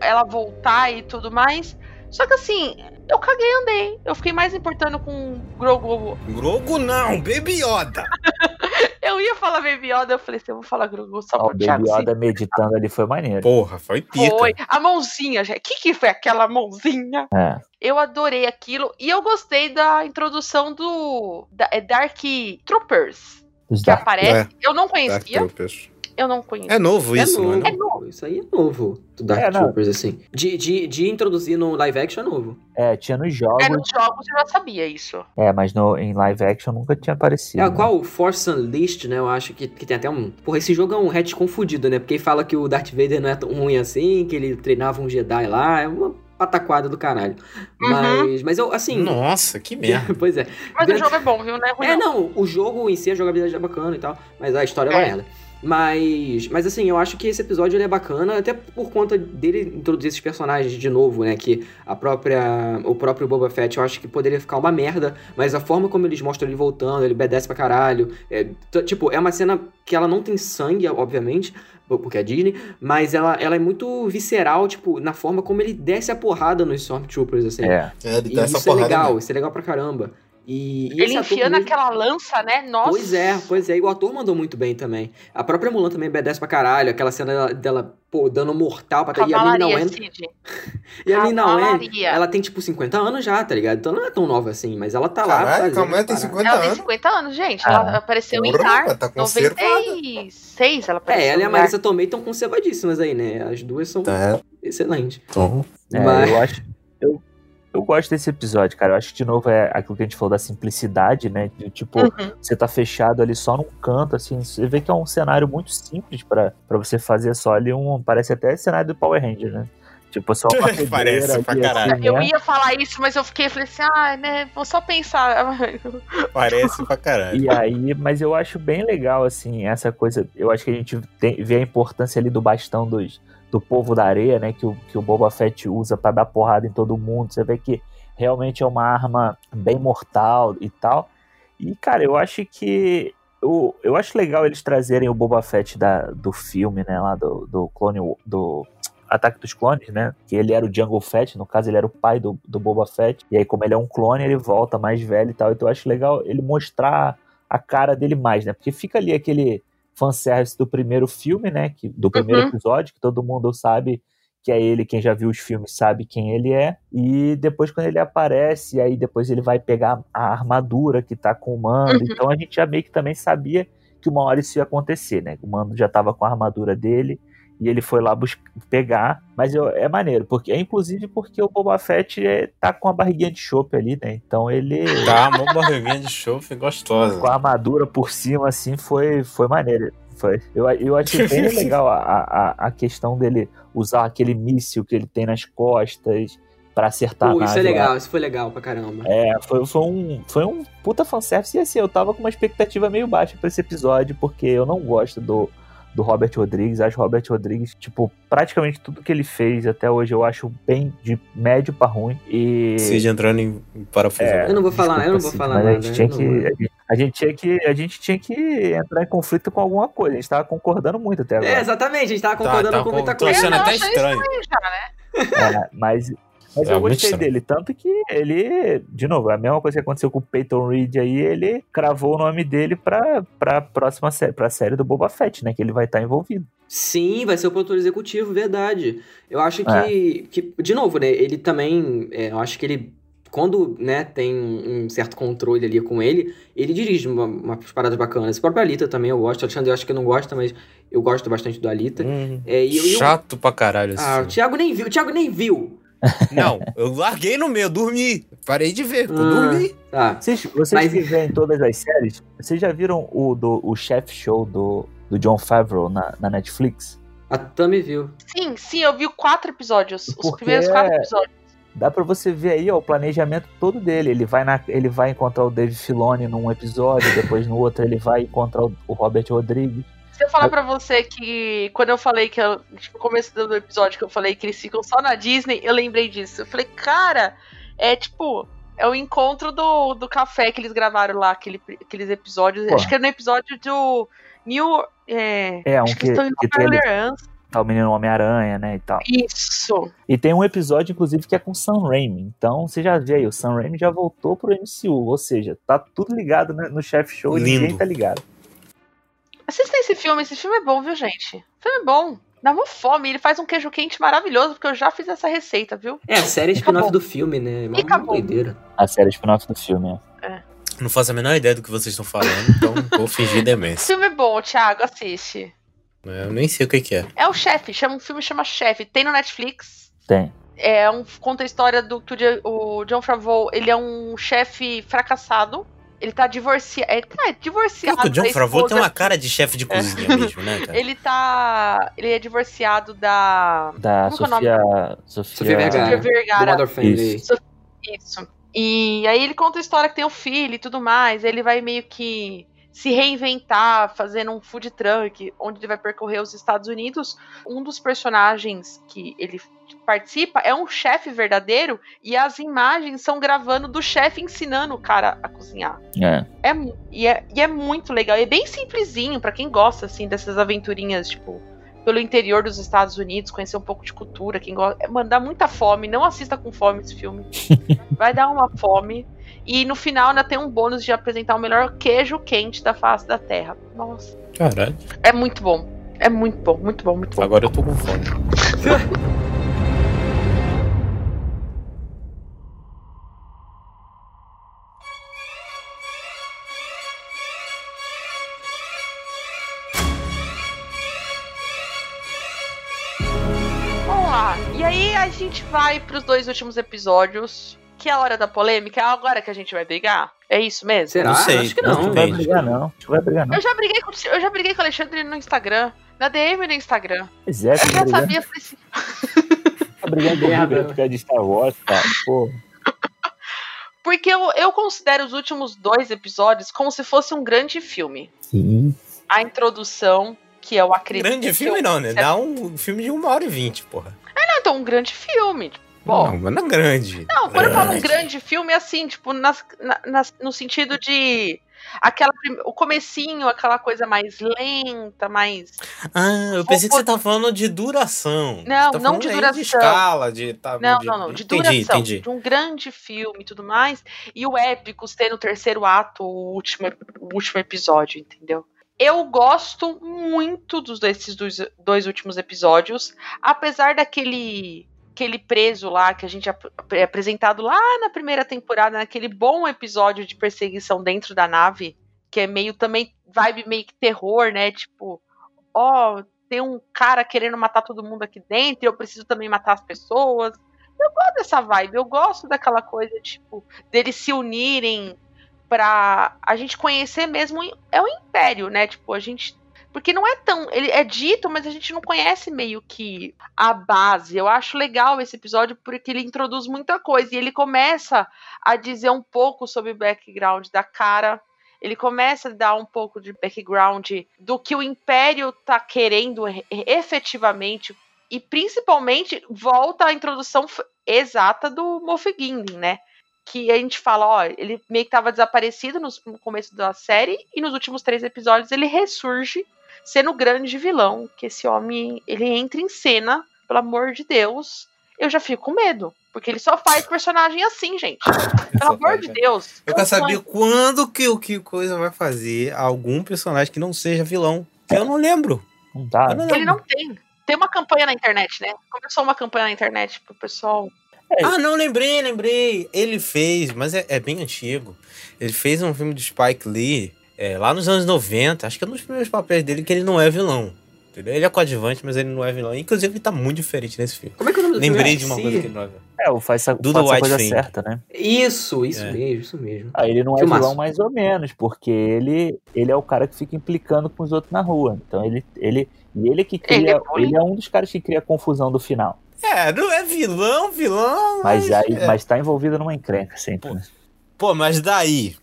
[SPEAKER 1] ela voltar e tudo mais. Só que assim, eu caguei e andei. Eu fiquei mais importando com o Grogu.
[SPEAKER 4] Grogu não, Baby Yoda.
[SPEAKER 1] Eu ia falar Baby Yoda, eu falei assim, eu vou falar Grogu só
[SPEAKER 2] Ó, o
[SPEAKER 1] pro Thiago.
[SPEAKER 2] Baby
[SPEAKER 1] sim.
[SPEAKER 2] Yoda meditando ali foi maneiro.
[SPEAKER 4] Porra, foi pica.
[SPEAKER 1] Foi. A mãozinha, gente. O que, que foi aquela mãozinha?
[SPEAKER 2] É.
[SPEAKER 1] Eu adorei aquilo. E eu gostei da introdução do da, é Dark Troopers.
[SPEAKER 2] Os
[SPEAKER 1] Que
[SPEAKER 2] Dark-
[SPEAKER 1] aparece.
[SPEAKER 4] É,
[SPEAKER 1] Eu não
[SPEAKER 4] Dark
[SPEAKER 1] conhecia.
[SPEAKER 4] Troopers.
[SPEAKER 1] Eu não conhecia.
[SPEAKER 4] É novo
[SPEAKER 3] É
[SPEAKER 4] isso, não é?
[SPEAKER 3] novo.
[SPEAKER 4] não?
[SPEAKER 1] É novo.
[SPEAKER 3] Isso aí é novo. Do Dark
[SPEAKER 2] É, não.
[SPEAKER 3] Troopers, assim. De, de, de introduzir no live action é novo.
[SPEAKER 2] É, tinha nos jogos.
[SPEAKER 1] É, nos jogos eu já sabia isso.
[SPEAKER 2] É, mas no, em live action nunca tinha aparecido.
[SPEAKER 3] É,
[SPEAKER 2] né?
[SPEAKER 3] qual? Force Unleashed, né? Eu acho que, que tem até um. Porra, esse jogo é um hatch confundido, né? Porque fala que o Darth Vader não é tão ruim assim, que ele treinava um Jedi lá. É uma pataquada do caralho.
[SPEAKER 1] Uhum.
[SPEAKER 3] Mas, mas eu, assim.
[SPEAKER 4] Nossa, que merda.
[SPEAKER 3] pois é.
[SPEAKER 1] Mas
[SPEAKER 3] Dentro-
[SPEAKER 1] o jogo é bom, viu? Não é ruim.
[SPEAKER 3] É,
[SPEAKER 1] não.
[SPEAKER 3] não, o jogo em si, a jogabilidade é bacana e tal, mas a história é uma
[SPEAKER 1] É.
[SPEAKER 3] merda. Mas, mas assim, eu acho que esse episódio ele é bacana, até por conta dele introduzir esses personagens de novo, né? Que a própria. O próprio Boba Fett eu acho que poderia ficar uma merda, mas a forma como eles mostram ele voltando, ele obedece pra caralho. é, tipo, é uma cena que ela não tem sangue, obviamente, porque é Disney, mas ela, ela é muito visceral, tipo, na forma como ele desce a porrada nos Stormtroopers, assim.
[SPEAKER 2] É.
[SPEAKER 4] É, ele
[SPEAKER 3] E
[SPEAKER 4] dá essa
[SPEAKER 3] isso é
[SPEAKER 4] porrada
[SPEAKER 3] legal,
[SPEAKER 4] mesmo.
[SPEAKER 3] isso é legal pra caramba. E, e
[SPEAKER 1] Ele enfiando
[SPEAKER 3] mesmo-
[SPEAKER 1] aquela lança, né? Nossa.
[SPEAKER 3] Pois é, pois é. E o ator mandou muito bem também. A própria Mulan também obedece pra caralho. Aquela cena dela, dela, pô, dando mortal pra E a Lin
[SPEAKER 1] Cavalaria,
[SPEAKER 3] Wen, e a Lin Wen, ela tem tipo 50 anos já, tá ligado? Então não é tão nova assim, mas ela tá lá
[SPEAKER 4] Caralho,
[SPEAKER 3] fazendo.
[SPEAKER 4] calma aí, tem
[SPEAKER 3] parada.
[SPEAKER 4] 50
[SPEAKER 1] Ela tem
[SPEAKER 4] anos.
[SPEAKER 1] 50 anos, gente.
[SPEAKER 2] Ah.
[SPEAKER 1] Ela apareceu em
[SPEAKER 4] Porra,
[SPEAKER 1] Nar.
[SPEAKER 4] tá conservada.
[SPEAKER 1] 96, ela apareceu
[SPEAKER 3] É, ela e a
[SPEAKER 1] em Nar.
[SPEAKER 3] Marissa Tomei estão conservadíssimas aí, né? As duas são
[SPEAKER 4] Tá.
[SPEAKER 3] excelentes.
[SPEAKER 4] Então,
[SPEAKER 2] É,
[SPEAKER 3] Mas-
[SPEAKER 2] eu acho. Eu, eu gosto desse episódio, cara. Eu acho que, de novo, é aquilo que a gente falou da simplicidade, né? De, tipo,
[SPEAKER 1] Uhum.
[SPEAKER 2] você tá fechado ali só num canto, assim. Você vê que é um cenário muito simples pra, pra você fazer só ali um. Parece até cenário do Power Ranger, né? Tipo, só uma
[SPEAKER 4] Parece
[SPEAKER 2] pedreira
[SPEAKER 4] pra
[SPEAKER 2] ali,
[SPEAKER 4] caralho.
[SPEAKER 2] assim,
[SPEAKER 1] Eu
[SPEAKER 2] né?
[SPEAKER 1] ia falar isso, mas eu fiquei, falei assim, ah, né, vou só pensar.
[SPEAKER 4] parece pra caralho.
[SPEAKER 2] E aí, mas eu acho bem legal, assim, essa coisa. Eu acho que a gente tem- vê a importância ali do bastão dos, do povo da areia, né? Que o, que o Boba Fett usa pra dar porrada em todo mundo. Você vê que realmente é uma arma bem mortal e tal. E, cara, eu acho que. Eu, eu acho legal eles trazerem o Boba Fett da, do filme, né? Lá do, do Clone. Do, Ataque dos Clones, né? Que ele era o Jungle Fett, no caso ele era o pai do, do Boba Fett. E aí, como ele é um clone, ele volta mais velho e tal. Então eu acho legal ele mostrar a cara dele mais, né? Porque fica ali aquele fanservice do primeiro filme, né? Que, do primeiro
[SPEAKER 1] Uhum.
[SPEAKER 2] episódio, que todo mundo sabe que é ele, quem já viu os filmes sabe quem ele é. E depois, quando ele aparece, aí depois ele vai pegar a armadura que tá com o Mando.
[SPEAKER 1] Uhum.
[SPEAKER 2] Então a gente já meio que também sabia que uma hora isso ia acontecer, né? O Mando já tava com a armadura dele e ele foi lá bus- pegar. Mas eu- é maneiro, porque é inclusive porque o Boba Fett é, tá com a barriguinha de chope ali, né? Então ele.
[SPEAKER 4] Tá, uma barriguinha de chofe gostosa.
[SPEAKER 2] Com a armadura por cima, assim, foi, foi maneiro. Foi. Eu, eu achei bem legal a, a, a questão dele usar aquele míssil que ele tem nas costas pra acertar
[SPEAKER 3] Pô,
[SPEAKER 2] a
[SPEAKER 3] isso é
[SPEAKER 2] nave lá.
[SPEAKER 3] legal, isso foi legal pra caramba.
[SPEAKER 2] É, foi, foi, um, foi um puta fanservice. E assim, eu tava com uma expectativa meio baixa pra esse episódio, porque eu não gosto do, do Robert Rodrigues. Acho o Robert Rodrigues, tipo, praticamente tudo que ele fez até hoje eu acho bem de médio pra ruim. E.
[SPEAKER 4] Cid entrando em parafuso.
[SPEAKER 3] Eu não vou falar, eu não vou
[SPEAKER 2] Cid,
[SPEAKER 3] falar
[SPEAKER 2] mas
[SPEAKER 3] nada.
[SPEAKER 2] A gente, tinha que, a, gente, a gente tinha que. A gente tinha que entrar em conflito com alguma coisa. A gente tava concordando muito até agora.
[SPEAKER 3] É, exatamente, a gente tava concordando
[SPEAKER 4] tá,
[SPEAKER 3] com muita
[SPEAKER 4] tô
[SPEAKER 3] coisa.
[SPEAKER 4] achando
[SPEAKER 1] Eu
[SPEAKER 4] até estranho.
[SPEAKER 2] É, mas mas
[SPEAKER 4] É
[SPEAKER 2] eu gostei
[SPEAKER 4] estranho.
[SPEAKER 2] dele. Tanto que ele, de novo, é a mesma coisa que aconteceu com o Peyton Reed aí, ele cravou o nome dele pra, pra próxima série, pra série do Boba Fett, né? Que ele vai estar envolvido.
[SPEAKER 3] Sim, vai ser o produtor executivo, verdade. Eu acho que,
[SPEAKER 2] É.
[SPEAKER 3] que de novo, né, ele também, é, eu acho que ele, quando, né, tem um certo controle ali com ele, ele dirige uma, umas paradas bacanas. O próprio Alita também eu gosto, o Alexandre eu acho que não gosta, mas eu gosto bastante do Alita.
[SPEAKER 4] Hum,
[SPEAKER 3] É, e eu- e eu-
[SPEAKER 4] chato pra caralho
[SPEAKER 3] Ah, o
[SPEAKER 4] filme.
[SPEAKER 3] Thiago nem viu, o Thiago nem viu.
[SPEAKER 4] Não, eu larguei no meio, dormi. Parei de ver, pô,
[SPEAKER 3] Ah.
[SPEAKER 4] dormi.
[SPEAKER 3] Tá.
[SPEAKER 2] Vocês, vocês
[SPEAKER 3] Mas-
[SPEAKER 2] que veem todas as séries, vocês já viram o, do, o Chef Show do, do John Favreau na, na Netflix?
[SPEAKER 3] A Tami viu.
[SPEAKER 1] Sim, sim, eu vi quatro episódios. Os
[SPEAKER 2] Porque
[SPEAKER 1] primeiros quatro
[SPEAKER 2] é-
[SPEAKER 1] episódios.
[SPEAKER 2] Dá pra você ver aí ó, o planejamento todo dele. Ele vai, na, ele vai encontrar o Dave Filoni num episódio, depois no outro ele vai encontrar o, o Robert Rodrigues.
[SPEAKER 1] Se eu falar pra você que quando eu falei que eu, tipo, no começo do episódio que eu falei que eles ficam só na Disney, eu lembrei disso. Eu falei, cara, é tipo, é o encontro do, do café que eles gravaram lá, aquele, aqueles episódios.
[SPEAKER 2] Pô.
[SPEAKER 1] Acho que é no episódio do New. É,
[SPEAKER 2] É, um
[SPEAKER 1] acho que,
[SPEAKER 2] que-
[SPEAKER 1] eles estão em
[SPEAKER 2] que tem. Tá o menino Homem-Aranha, né? E tal.
[SPEAKER 1] Isso.
[SPEAKER 2] E tem um episódio, inclusive, que é com o Sam Raimi. Então, você já vê aí, o Sam Raimi já voltou pro MCU. Ou seja, tá tudo ligado né, no Chef Show e
[SPEAKER 4] Lindo.
[SPEAKER 2] ninguém tá ligado.
[SPEAKER 1] Assistem esse filme, esse filme é bom, viu, gente? O filme é bom. Dá uma fome, ele faz um queijo quente maravilhoso, porque eu já fiz essa receita, viu?
[SPEAKER 3] É, a série spin-off
[SPEAKER 1] Acabou.
[SPEAKER 3] do filme, né? É uma,
[SPEAKER 1] E
[SPEAKER 3] doideira.
[SPEAKER 2] A série spin-off do filme, é.
[SPEAKER 4] Não faço a menor ideia do que vocês estão falando, então vou fingir
[SPEAKER 1] O
[SPEAKER 4] demência.
[SPEAKER 1] filme é bom, Thiago, assiste.
[SPEAKER 4] Eu nem sei o que, que é.
[SPEAKER 1] É o chefe, chama, um filme chama Chefe. Tem no Netflix.
[SPEAKER 2] Tem.
[SPEAKER 1] É um, conta a história do que o, o John Favreau, ele é um chefe fracassado. Ele tá divorciado. É, tá, é divorciado.
[SPEAKER 4] Que o John Favreau tem uma cara de chefe de cozinha mesmo, né, cara?
[SPEAKER 1] Ele tá. Ele é divorciado da.
[SPEAKER 2] Da
[SPEAKER 1] Como é o nome?
[SPEAKER 2] Sofia. Sofia,
[SPEAKER 3] Sofia Vergara.
[SPEAKER 1] Sofia Vergara.
[SPEAKER 2] Isso.
[SPEAKER 1] Isso. E aí ele conta a história que tem um filho e tudo mais. Ele vai meio que se reinventar, fazendo um food truck, onde ele vai percorrer os Estados Unidos. Um dos personagens que ele participa é um chefe verdadeiro e as imagens são gravando do chefe ensinando o cara a cozinhar.
[SPEAKER 2] É.
[SPEAKER 1] É, e, é, e é muito legal. É bem simplesinho pra quem gosta assim dessas aventurinhas, tipo, pelo interior dos Estados Unidos, conhecer um pouco de cultura, quem gosta, é, mano, dá muita fome, não assista com fome esse filme. Vai dar uma fome. E no final ainda tem um bônus de apresentar o melhor queijo quente da face da Terra. Nossa,
[SPEAKER 4] Caralho.
[SPEAKER 1] é muito bom. É muito bom, muito bom, muito bom.
[SPEAKER 4] Agora eu tô com fome.
[SPEAKER 1] gente vai pros dois últimos episódios. Que é a hora da polêmica, é agora que a gente vai brigar? É isso mesmo?
[SPEAKER 3] Será?
[SPEAKER 4] Não sei,
[SPEAKER 3] Acho que
[SPEAKER 4] não
[SPEAKER 3] não.
[SPEAKER 2] Não vai brigar, não. Que vai brigar, não.
[SPEAKER 1] Eu já briguei com, eu já briguei com o Alexandre no Instagram. Na DM no Instagram.
[SPEAKER 2] Pois é,
[SPEAKER 1] Eu
[SPEAKER 2] tá
[SPEAKER 1] já
[SPEAKER 2] brigando,
[SPEAKER 1] sabia, falei assim,
[SPEAKER 2] tá brigando comigo
[SPEAKER 3] Merda.
[SPEAKER 2] aí por causa de Star Wars, cara. Pô.
[SPEAKER 1] Porque eu, eu considero os últimos dois episódios como se fosse um grande filme.
[SPEAKER 2] Sim.
[SPEAKER 1] A introdução, que é o acredito.
[SPEAKER 4] Grande filme não, né? Dá um filme de uma hora e vinte, porra.
[SPEAKER 1] Não, então, um grande filme. Bom,
[SPEAKER 4] Não, mas não é grande.
[SPEAKER 1] Não, quando eu falo um
[SPEAKER 4] Grande.
[SPEAKER 1] grande filme, é assim, tipo, nas- na- nas- no sentido de Aquela, o comecinho, aquela coisa mais lenta, mais.
[SPEAKER 4] Ah, eu pensei que você tava falando de duração.
[SPEAKER 1] Não,
[SPEAKER 4] tá
[SPEAKER 1] não de duração.
[SPEAKER 4] De escala, de. Tá,
[SPEAKER 1] Não,
[SPEAKER 4] de,
[SPEAKER 1] não, não, de
[SPEAKER 4] entendi,
[SPEAKER 1] duração,
[SPEAKER 4] entendi.
[SPEAKER 1] de um grande filme e tudo mais. E o Épicos ter no terceiro ato o último, o último episódio, entendeu? Eu gosto muito dos desses dois, dois últimos episódios, apesar daquele aquele preso lá que a gente é apresentado lá na primeira temporada, naquele bom episódio de perseguição dentro da nave, que é meio também vibe meio que terror, né? Tipo, ó, tem um cara querendo matar todo mundo aqui dentro, e eu preciso também matar as pessoas. Eu gosto dessa vibe, eu gosto daquela coisa, tipo, deles se unirem pra a gente conhecer mesmo é o Império, né? Tipo, a gente. Porque não é tão. Ele é dito, mas a gente não conhece meio que a base. Eu acho legal esse episódio porque ele introduz muita coisa. E ele começa a dizer um pouco sobre o background da cara. Ele começa a dar um pouco de background do que o Império tá querendo efetivamente. E principalmente volta à introdução exata do Moff Gideon, né? Que a gente fala, ó, ele meio que tava desaparecido no começo da série e nos últimos três episódios ele ressurge sendo o grande vilão, que esse homem, ele entra em cena, pelo amor de Deus, eu já fico com medo, porque ele só faz personagem assim, gente. Pelo amor de Deus.
[SPEAKER 4] Eu quero saber quando que o que coisa vai fazer algum personagem que não seja vilão. Que eu não lembro.
[SPEAKER 2] Não dá.
[SPEAKER 4] Não
[SPEAKER 1] Ele
[SPEAKER 4] lembro.
[SPEAKER 1] não tem. Tem uma campanha na internet, né? Começou uma campanha na internet pro pessoal.
[SPEAKER 4] Ah, não, lembrei, lembrei. Ele fez, mas é, é bem antigo. Ele fez um filme de Spike Lee é, lá nos anos 90. Acho que é um dos primeiros papéis dele que ele não é vilão. Entendeu? Ele é coadjuvante, mas ele não é vilão. Inclusive, ele tá muito diferente nesse filme.
[SPEAKER 3] Como é que é o nome do
[SPEAKER 4] Lembrei
[SPEAKER 3] filme?
[SPEAKER 4] de uma
[SPEAKER 3] Sim.
[SPEAKER 4] coisa que ele não é vilão.
[SPEAKER 2] É, o faz,
[SPEAKER 4] Do
[SPEAKER 2] faz coisa
[SPEAKER 4] Thing.
[SPEAKER 2] certa, né?
[SPEAKER 3] Isso, isso
[SPEAKER 4] É.
[SPEAKER 3] mesmo, isso mesmo.
[SPEAKER 2] Aí ele não é
[SPEAKER 3] Filmaço.
[SPEAKER 2] vilão mais ou menos, porque ele, ele é o cara que fica implicando com os outros na rua. Então ele, ele, e ele que
[SPEAKER 1] Ele
[SPEAKER 2] cria,
[SPEAKER 1] é bullying.
[SPEAKER 2] ele é um dos caras que cria a confusão do final.
[SPEAKER 4] É, não é vilão, vilão.
[SPEAKER 2] Mas aí,
[SPEAKER 4] é.
[SPEAKER 2] mas tá envolvido numa encrenca sempre. né?
[SPEAKER 4] Pô, mas daí,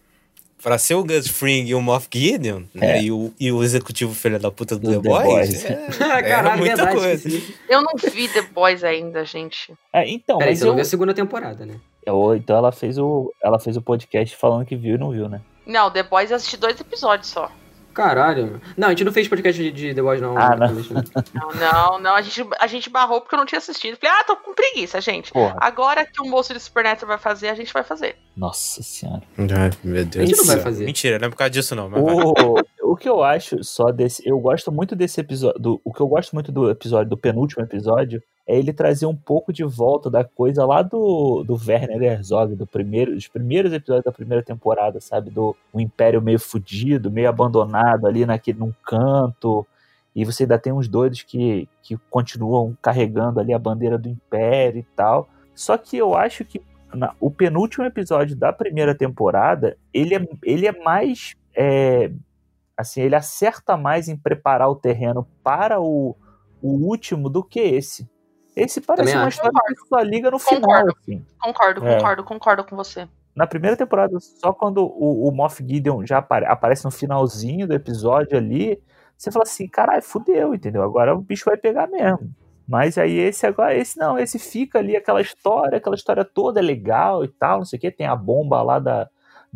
[SPEAKER 4] pra ser o Gus Fring e o Moff Gideon, né,
[SPEAKER 2] É.
[SPEAKER 4] e, o, e o executivo filho da puta do,
[SPEAKER 2] Do
[SPEAKER 4] The
[SPEAKER 2] The
[SPEAKER 4] Boys,
[SPEAKER 2] Boys.
[SPEAKER 4] é,
[SPEAKER 3] Caralho,
[SPEAKER 4] é muita
[SPEAKER 3] verdade,
[SPEAKER 4] coisa.
[SPEAKER 1] Eu não vi The Boys ainda, gente.
[SPEAKER 2] É, então,
[SPEAKER 3] Peraí,
[SPEAKER 2] mas
[SPEAKER 3] você não
[SPEAKER 2] eu,
[SPEAKER 3] viu a segunda temporada, né?
[SPEAKER 2] eu- então ela fez o ela fez o podcast falando que viu e não viu, né?
[SPEAKER 1] Não, The Boys eu assisti dois episódios só.
[SPEAKER 3] Caralho. Não, a gente não fez podcast de, de The Boys, não.
[SPEAKER 2] Ah, não.
[SPEAKER 1] Não, não, não. A gente, a gente barrou porque eu não tinha assistido. Falei, ah, tô com preguiça, gente.
[SPEAKER 2] Porra.
[SPEAKER 1] Agora que o moço de Supernatural vai fazer, a gente vai fazer.
[SPEAKER 2] Nossa senhora.
[SPEAKER 4] Ai, meu Deus
[SPEAKER 3] A gente não vai fazer.
[SPEAKER 4] Mentira, não é por causa disso não. Mas.
[SPEAKER 2] O, o que eu acho só desse. Eu gosto muito desse episódio. o que eu gosto muito do episódio, do penúltimo episódio, é ele trazer um pouco de volta da coisa lá do, do Werner Herzog, do primeiro, dos primeiros episódios da primeira temporada, sabe? Do um império meio fudido, meio abandonado ali naquele, num canto. E você ainda tem uns doidos que, que continuam carregando ali a bandeira do império e tal. Só que eu acho que na- o penúltimo episódio da primeira temporada, ele é, ele é mais. é, assim, ele acerta mais em preparar o terreno para o, o último do que esse. Esse parece
[SPEAKER 3] Também
[SPEAKER 2] uma
[SPEAKER 3] acho.
[SPEAKER 2] história que só liga no final,
[SPEAKER 1] Concordo.
[SPEAKER 2] assim.
[SPEAKER 1] Concordo,
[SPEAKER 2] É.
[SPEAKER 1] concordo, concordo com você.
[SPEAKER 2] Na primeira temporada, só quando o, o Moff Gideon já apare- aparece no finalzinho do episódio ali, você fala assim, caralho, fudeu, entendeu? Agora o bicho vai pegar mesmo. Mas aí esse agora, esse não, esse fica ali, aquela história, aquela história toda é legal e tal, não sei o que, tem a bomba lá da,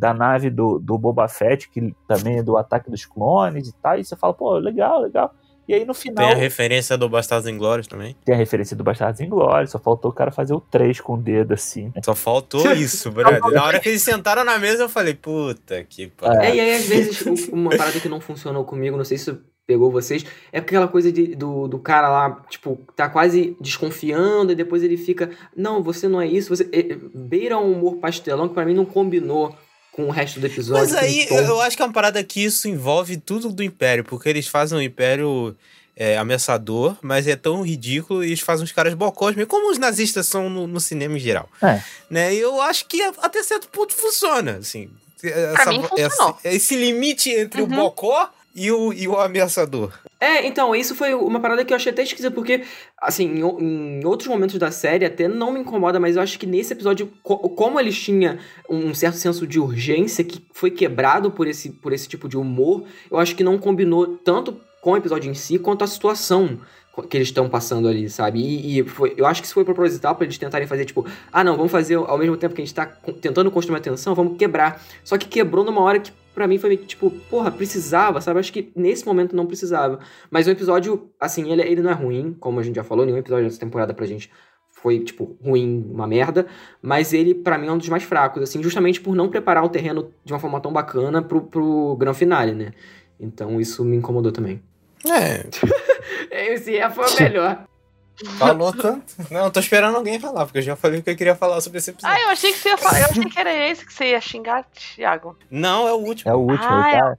[SPEAKER 2] da nave do, do Boba Fett, que também é do ataque dos clones e tal, e você fala, pô, legal, legal. E aí no final
[SPEAKER 4] Tem a referência do Bastardos Inglórios também.
[SPEAKER 2] tem a referência do Bastardos Inglórios, só faltou o cara fazer o 3 com o dedo assim, né?
[SPEAKER 4] Só faltou isso, brother. Na hora que eles sentaram na mesa, eu falei, puta que pariu.
[SPEAKER 3] É, e aí às vezes o- uma parada que não funcionou comigo, não sei se pegou vocês, é aquela coisa de- do, do cara lá, tipo, tá quase desconfiando e depois ele fica, não, você não é isso, você é, beira um humor pastelão que pra mim não combinou com o resto do episódio.
[SPEAKER 4] Mas aí
[SPEAKER 3] tom.
[SPEAKER 4] eu acho que é uma parada que isso envolve tudo do Império, porque eles fazem um Império é, ameaçador, mas é tão ridículo e eles fazem uns caras bocós, meio como os nazistas são no, no cinema em geral.
[SPEAKER 2] É.
[SPEAKER 4] Né? E eu acho que até certo ponto funciona, assim.
[SPEAKER 1] Pra mim, funcionou.
[SPEAKER 4] esse, esse limite entre
[SPEAKER 1] Uhum.
[SPEAKER 4] o bocó e o, e o ameaçador.
[SPEAKER 3] É, então, isso foi uma parada que eu achei até esquisita, porque, assim, em, em outros momentos da série até não me incomoda, mas eu acho que nesse episódio, co- como eles tinham um certo senso de urgência que foi quebrado por esse, por esse tipo de humor, eu acho que não combinou tanto com o episódio em si, quanto a situação que eles estão passando ali, sabe? E, e foi, eu acho que isso foi proposital pra eles tentarem fazer, tipo, ah, não, vamos fazer ao mesmo tempo que a gente tá tentando construir uma tensão, vamos quebrar. Só que quebrou numa hora que Pra mim foi tipo, porra, precisava, sabe? Acho que nesse momento não precisava. Mas o episódio, assim, ele, ele não é ruim, como a gente já falou, nenhum episódio dessa temporada pra gente foi, tipo, ruim, uma merda. Mas ele, pra mim, é um dos mais fracos, assim, justamente por não preparar o terreno de uma forma tão bacana pro, pro grande finale, né? Então isso me incomodou também.
[SPEAKER 4] É.
[SPEAKER 3] Esse é foi o melhor.
[SPEAKER 4] Falou tanto. Não, tô esperando alguém falar, porque eu já falei o que eu queria falar sobre esse episódio.
[SPEAKER 1] Ah, eu achei que você ia falar. Eu achei que era esse que você ia xingar, Thiago.
[SPEAKER 4] Não, é o último.
[SPEAKER 2] É o último,
[SPEAKER 1] Ah, é
[SPEAKER 2] tá,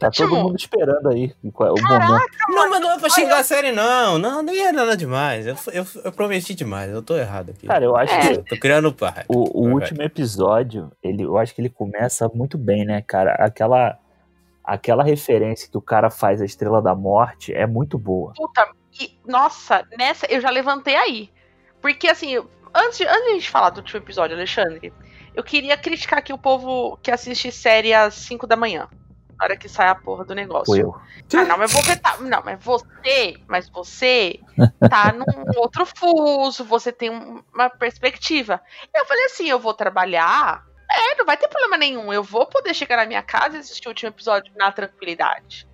[SPEAKER 2] tá todo
[SPEAKER 1] último?
[SPEAKER 2] mundo esperando aí o momento.
[SPEAKER 4] Não, mas não é pra xingar a série, não. Não, nem é nada demais. Eu, eu, eu prometi demais, eu tô errado aqui.
[SPEAKER 2] Cara, eu acho
[SPEAKER 1] É.
[SPEAKER 2] que
[SPEAKER 4] Tô criando pai.
[SPEAKER 2] o, o
[SPEAKER 4] Vai,
[SPEAKER 2] último episódio, ele, eu acho que ele começa muito bem, né, cara? Aquela, aquela referência que o cara faz à Estrela da Morte é muito boa.
[SPEAKER 1] Puta, e, nossa, nessa eu já levantei aí. Porque assim, antes, de- antes de a gente falar do último episódio, Alexandre, eu queria criticar aqui o povo que assiste série às 5 da manhã. Na hora que sai a porra do negócio.
[SPEAKER 2] Foi eu.
[SPEAKER 1] Ah, não, mas você tá. Não, mas você. Mas você tá num outro fuso, você tem um- uma perspectiva. Eu falei assim: eu vou trabalhar. É, não vai ter problema nenhum. Eu vou poder chegar na minha casa e assistir o último episódio na tranquilidade.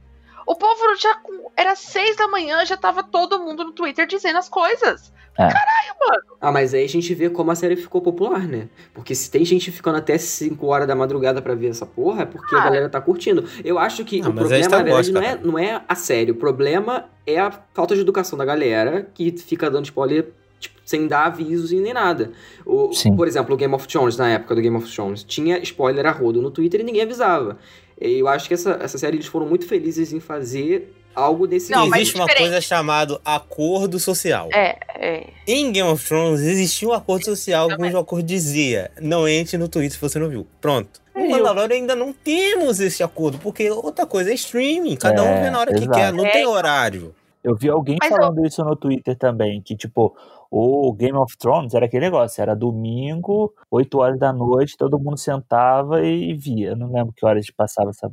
[SPEAKER 1] O povo já. Era seis da manhã, já tava todo mundo no Twitter dizendo as coisas.
[SPEAKER 2] É.
[SPEAKER 1] Caralho, mano.
[SPEAKER 3] Ah, mas aí a gente vê como a série ficou popular, né? Porque se tem gente ficando até 5 horas da madrugada pra ver essa porra, é porque a
[SPEAKER 1] Ah.
[SPEAKER 3] galera tá curtindo. Eu acho que
[SPEAKER 4] Não,
[SPEAKER 3] o problema, na verdade, não é,
[SPEAKER 4] cara.
[SPEAKER 3] não é a série. O problema é a falta de educação da galera que fica dando spoiler tipo, sem dar avisos e nem nada. O,
[SPEAKER 2] Sim.
[SPEAKER 3] por exemplo, o Game of Thrones, na época do Game of Thrones, tinha spoiler a rodo no Twitter e ninguém avisava. Eu acho que essa, essa série eles foram muito felizes em fazer algo desse
[SPEAKER 1] Não, mas
[SPEAKER 4] Existe uma coisa chamada acordo social.
[SPEAKER 1] É, é.
[SPEAKER 4] Em Game of Thrones existia um acordo social cujo acordo dizia: não entre no Twitter se você não viu. Pronto. No
[SPEAKER 1] Eu-
[SPEAKER 4] Mandalorian ainda não temos esse acordo, porque outra coisa é streaming. Cada um
[SPEAKER 2] É,
[SPEAKER 4] vê na hora que
[SPEAKER 2] exato.
[SPEAKER 4] quer, não
[SPEAKER 1] É.
[SPEAKER 4] tem horário.
[SPEAKER 2] Eu vi alguém
[SPEAKER 1] Mas
[SPEAKER 2] falando isso no Twitter também, que tipo, o Game of Thrones era aquele negócio, era domingo, 8 horas da noite, todo mundo sentava e via. Eu não lembro que horas passava essa.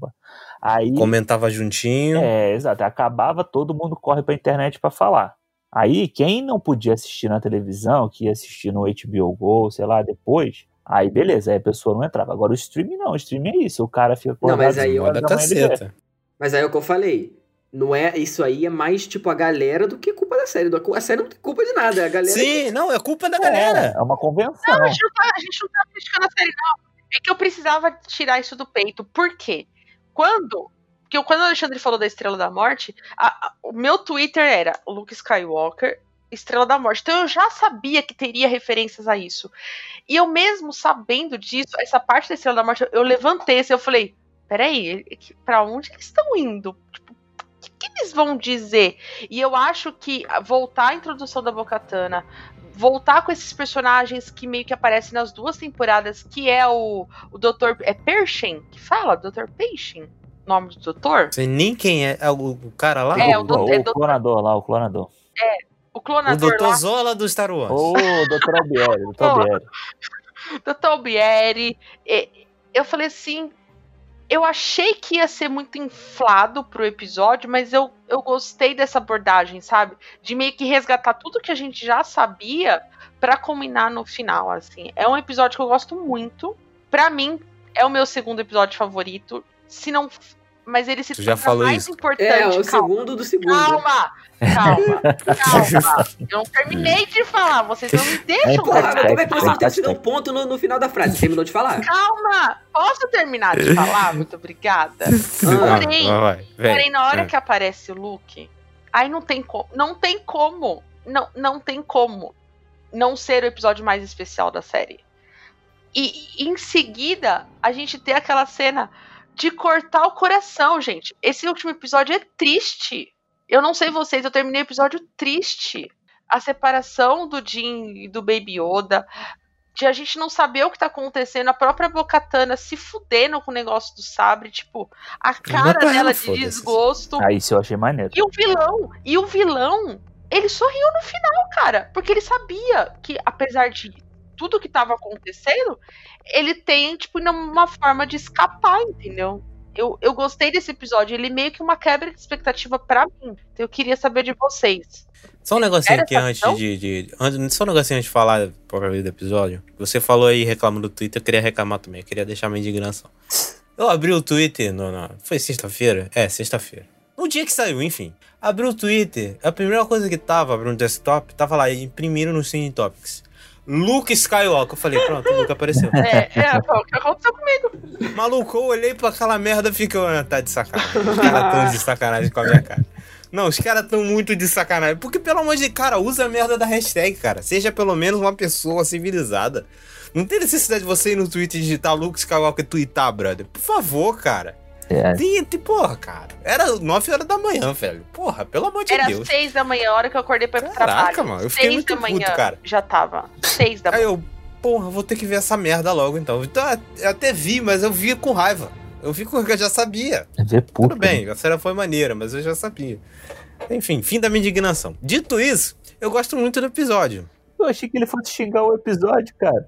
[SPEAKER 2] Aí.
[SPEAKER 4] Comentava juntinho.
[SPEAKER 2] É, exato. Acabava, todo mundo corre pra internet pra falar. Aí, quem não podia assistir na televisão, que ia assistir no HBO Go, sei lá, depois, aí beleza, aí a pessoa não entrava. Agora o streaming não, o streaming é isso, o cara fica
[SPEAKER 3] Não, mas aí eu-
[SPEAKER 4] Da caceta.
[SPEAKER 3] Mas aí é o que eu falei. Não é, isso aí é mais tipo a galera do que culpa da série. A série não tem culpa de nada, é a galera.
[SPEAKER 4] Sim, não, é culpa da
[SPEAKER 2] É,
[SPEAKER 4] galera.
[SPEAKER 2] é uma convenção.
[SPEAKER 1] Não, a gente não, tá, a gente não tá criticando a série, não. É que eu precisava tirar isso do peito. Por quê? Quando. Porque eu- quando o Alexandre falou da Estrela da Morte, a- a- o meu Twitter era Luke Skywalker, Estrela da Morte. Então eu já sabia que teria referências a isso. E eu mesmo sabendo disso, essa parte da Estrela da Morte, eu levantei assim, eu falei, peraí, que- pra onde eles estão indo? Tipo, que, que eles vão dizer? E eu acho que voltar à introdução da Bocatana, voltar com esses personagens que meio que aparecem nas duas temporadas, que é o, o Dr. É Pershing que fala? Dr. Pershing? Nome do doutor?
[SPEAKER 4] Sei nem quem é, é o, o cara lá.
[SPEAKER 1] É,
[SPEAKER 2] o,
[SPEAKER 1] o do-
[SPEAKER 2] o
[SPEAKER 1] é do-
[SPEAKER 2] clonador lá, o clonador.
[SPEAKER 1] O
[SPEAKER 4] o
[SPEAKER 1] clonador
[SPEAKER 4] Dr.
[SPEAKER 1] lá,
[SPEAKER 4] Zola do Star Wars.
[SPEAKER 2] Ô, Dr. Albieri, Dr. Albieri.
[SPEAKER 1] Dr. Albieri. E- Eu falei assim. Eu achei que ia ser muito inflado pro episódio, mas eu, eu gostei dessa abordagem, sabe? De meio que resgatar tudo que a gente já sabia pra culminar no final, assim. É um episódio que eu gosto muito. Pra mim, é o meu segundo episódio favorito. Se não. Mas ele se
[SPEAKER 4] Tu já falou
[SPEAKER 1] mais
[SPEAKER 4] isso.
[SPEAKER 1] importante.
[SPEAKER 3] É, o
[SPEAKER 1] calma.
[SPEAKER 3] segundo do segundo.
[SPEAKER 1] Calma, calma, calma. Eu não terminei de falar, vocês não me deixam
[SPEAKER 3] Porra, como é que você não
[SPEAKER 2] Tem
[SPEAKER 3] tem um ponto no, no final da frase? Terminou de falar?
[SPEAKER 1] Calma! Posso terminar de falar? Muito obrigada.
[SPEAKER 3] Ah,
[SPEAKER 1] Porém,
[SPEAKER 4] vai, vai, vem.
[SPEAKER 1] porém, na hora
[SPEAKER 4] É.
[SPEAKER 1] que aparece o Luke, aí não tem como. Não tem como. Não, não tem como não ser o episódio mais especial da série. E em seguida, a gente tem aquela cena de cortar o coração, gente. Esse último episódio é triste. Eu não sei vocês, eu terminei o episódio triste. A separação do Jim e do Baby Yoda, de a gente não saber o que tá acontecendo, a própria Bocatana se fudendo com o negócio do sabre, tipo, a cara
[SPEAKER 4] pra ela,
[SPEAKER 1] dela de desgosto.
[SPEAKER 2] Aí isso eu achei maneiro.
[SPEAKER 1] E o vilão, e o vilão, ele sorriu no final, cara, porque ele sabia que apesar de tudo que tava acontecendo, ele tem, tipo, uma forma de escapar, entendeu? Eu, eu gostei desse episódio, ele meio que uma quebra de expectativa pra mim. Então eu queria saber de vocês.
[SPEAKER 4] Só um negocinho
[SPEAKER 1] Era
[SPEAKER 4] aqui antes de, de- antes- Só um negocinho antes de falar propriamente do episódio. Você falou aí, reclama do Twitter, eu queria reclamar também. Eu queria deixar minha indignação. Eu abri o Twitter, no, no- foi sexta-feira? É, sexta-feira. No dia que saiu, enfim. Abri o Twitter, a primeira coisa que tava no desktop, tava lá, imprimiram no Cine Topics. Luke Skywalker. Eu falei, pronto, o Luke apareceu.
[SPEAKER 1] É, é, o que aconteceu comigo.
[SPEAKER 4] Maluco, eu olhei pra aquela merda e fiquei, ah, tá de sacanagem. Os caras tão de sacanagem com a minha cara. Não, os caras tão muito de sacanagem. Porque, pelo amor de cara, usa a merda da hashtag, cara. Seja pelo menos uma pessoa civilizada. Não tem necessidade de você ir no Twitter e digitar Luke Skywalker e twittar, brother. Por favor, cara.
[SPEAKER 2] É.
[SPEAKER 4] Tem, tem, porra, cara. Era 9 horas da manhã, velho. Porra, pelo amor de
[SPEAKER 1] Era
[SPEAKER 4] Deus.
[SPEAKER 1] seis da manhã, a hora que eu acordei pra ir pro
[SPEAKER 4] Caraca,
[SPEAKER 1] trabalho.
[SPEAKER 4] mano, eu fiquei muito
[SPEAKER 1] da manhã
[SPEAKER 4] puto, cara.
[SPEAKER 1] já tava. Seis da
[SPEAKER 4] Aí
[SPEAKER 1] manhã.
[SPEAKER 4] eu, porra, vou ter que ver essa merda logo então. Então, eu até vi, mas eu vi com raiva. Eu vi com eu já sabia.
[SPEAKER 2] É ver puto.
[SPEAKER 4] Tudo bem, a cena foi maneira, mas eu já sabia. Enfim, fim da minha indignação. Dito isso, eu gosto muito do episódio.
[SPEAKER 2] Eu achei que ele fosse xingar o episódio, cara.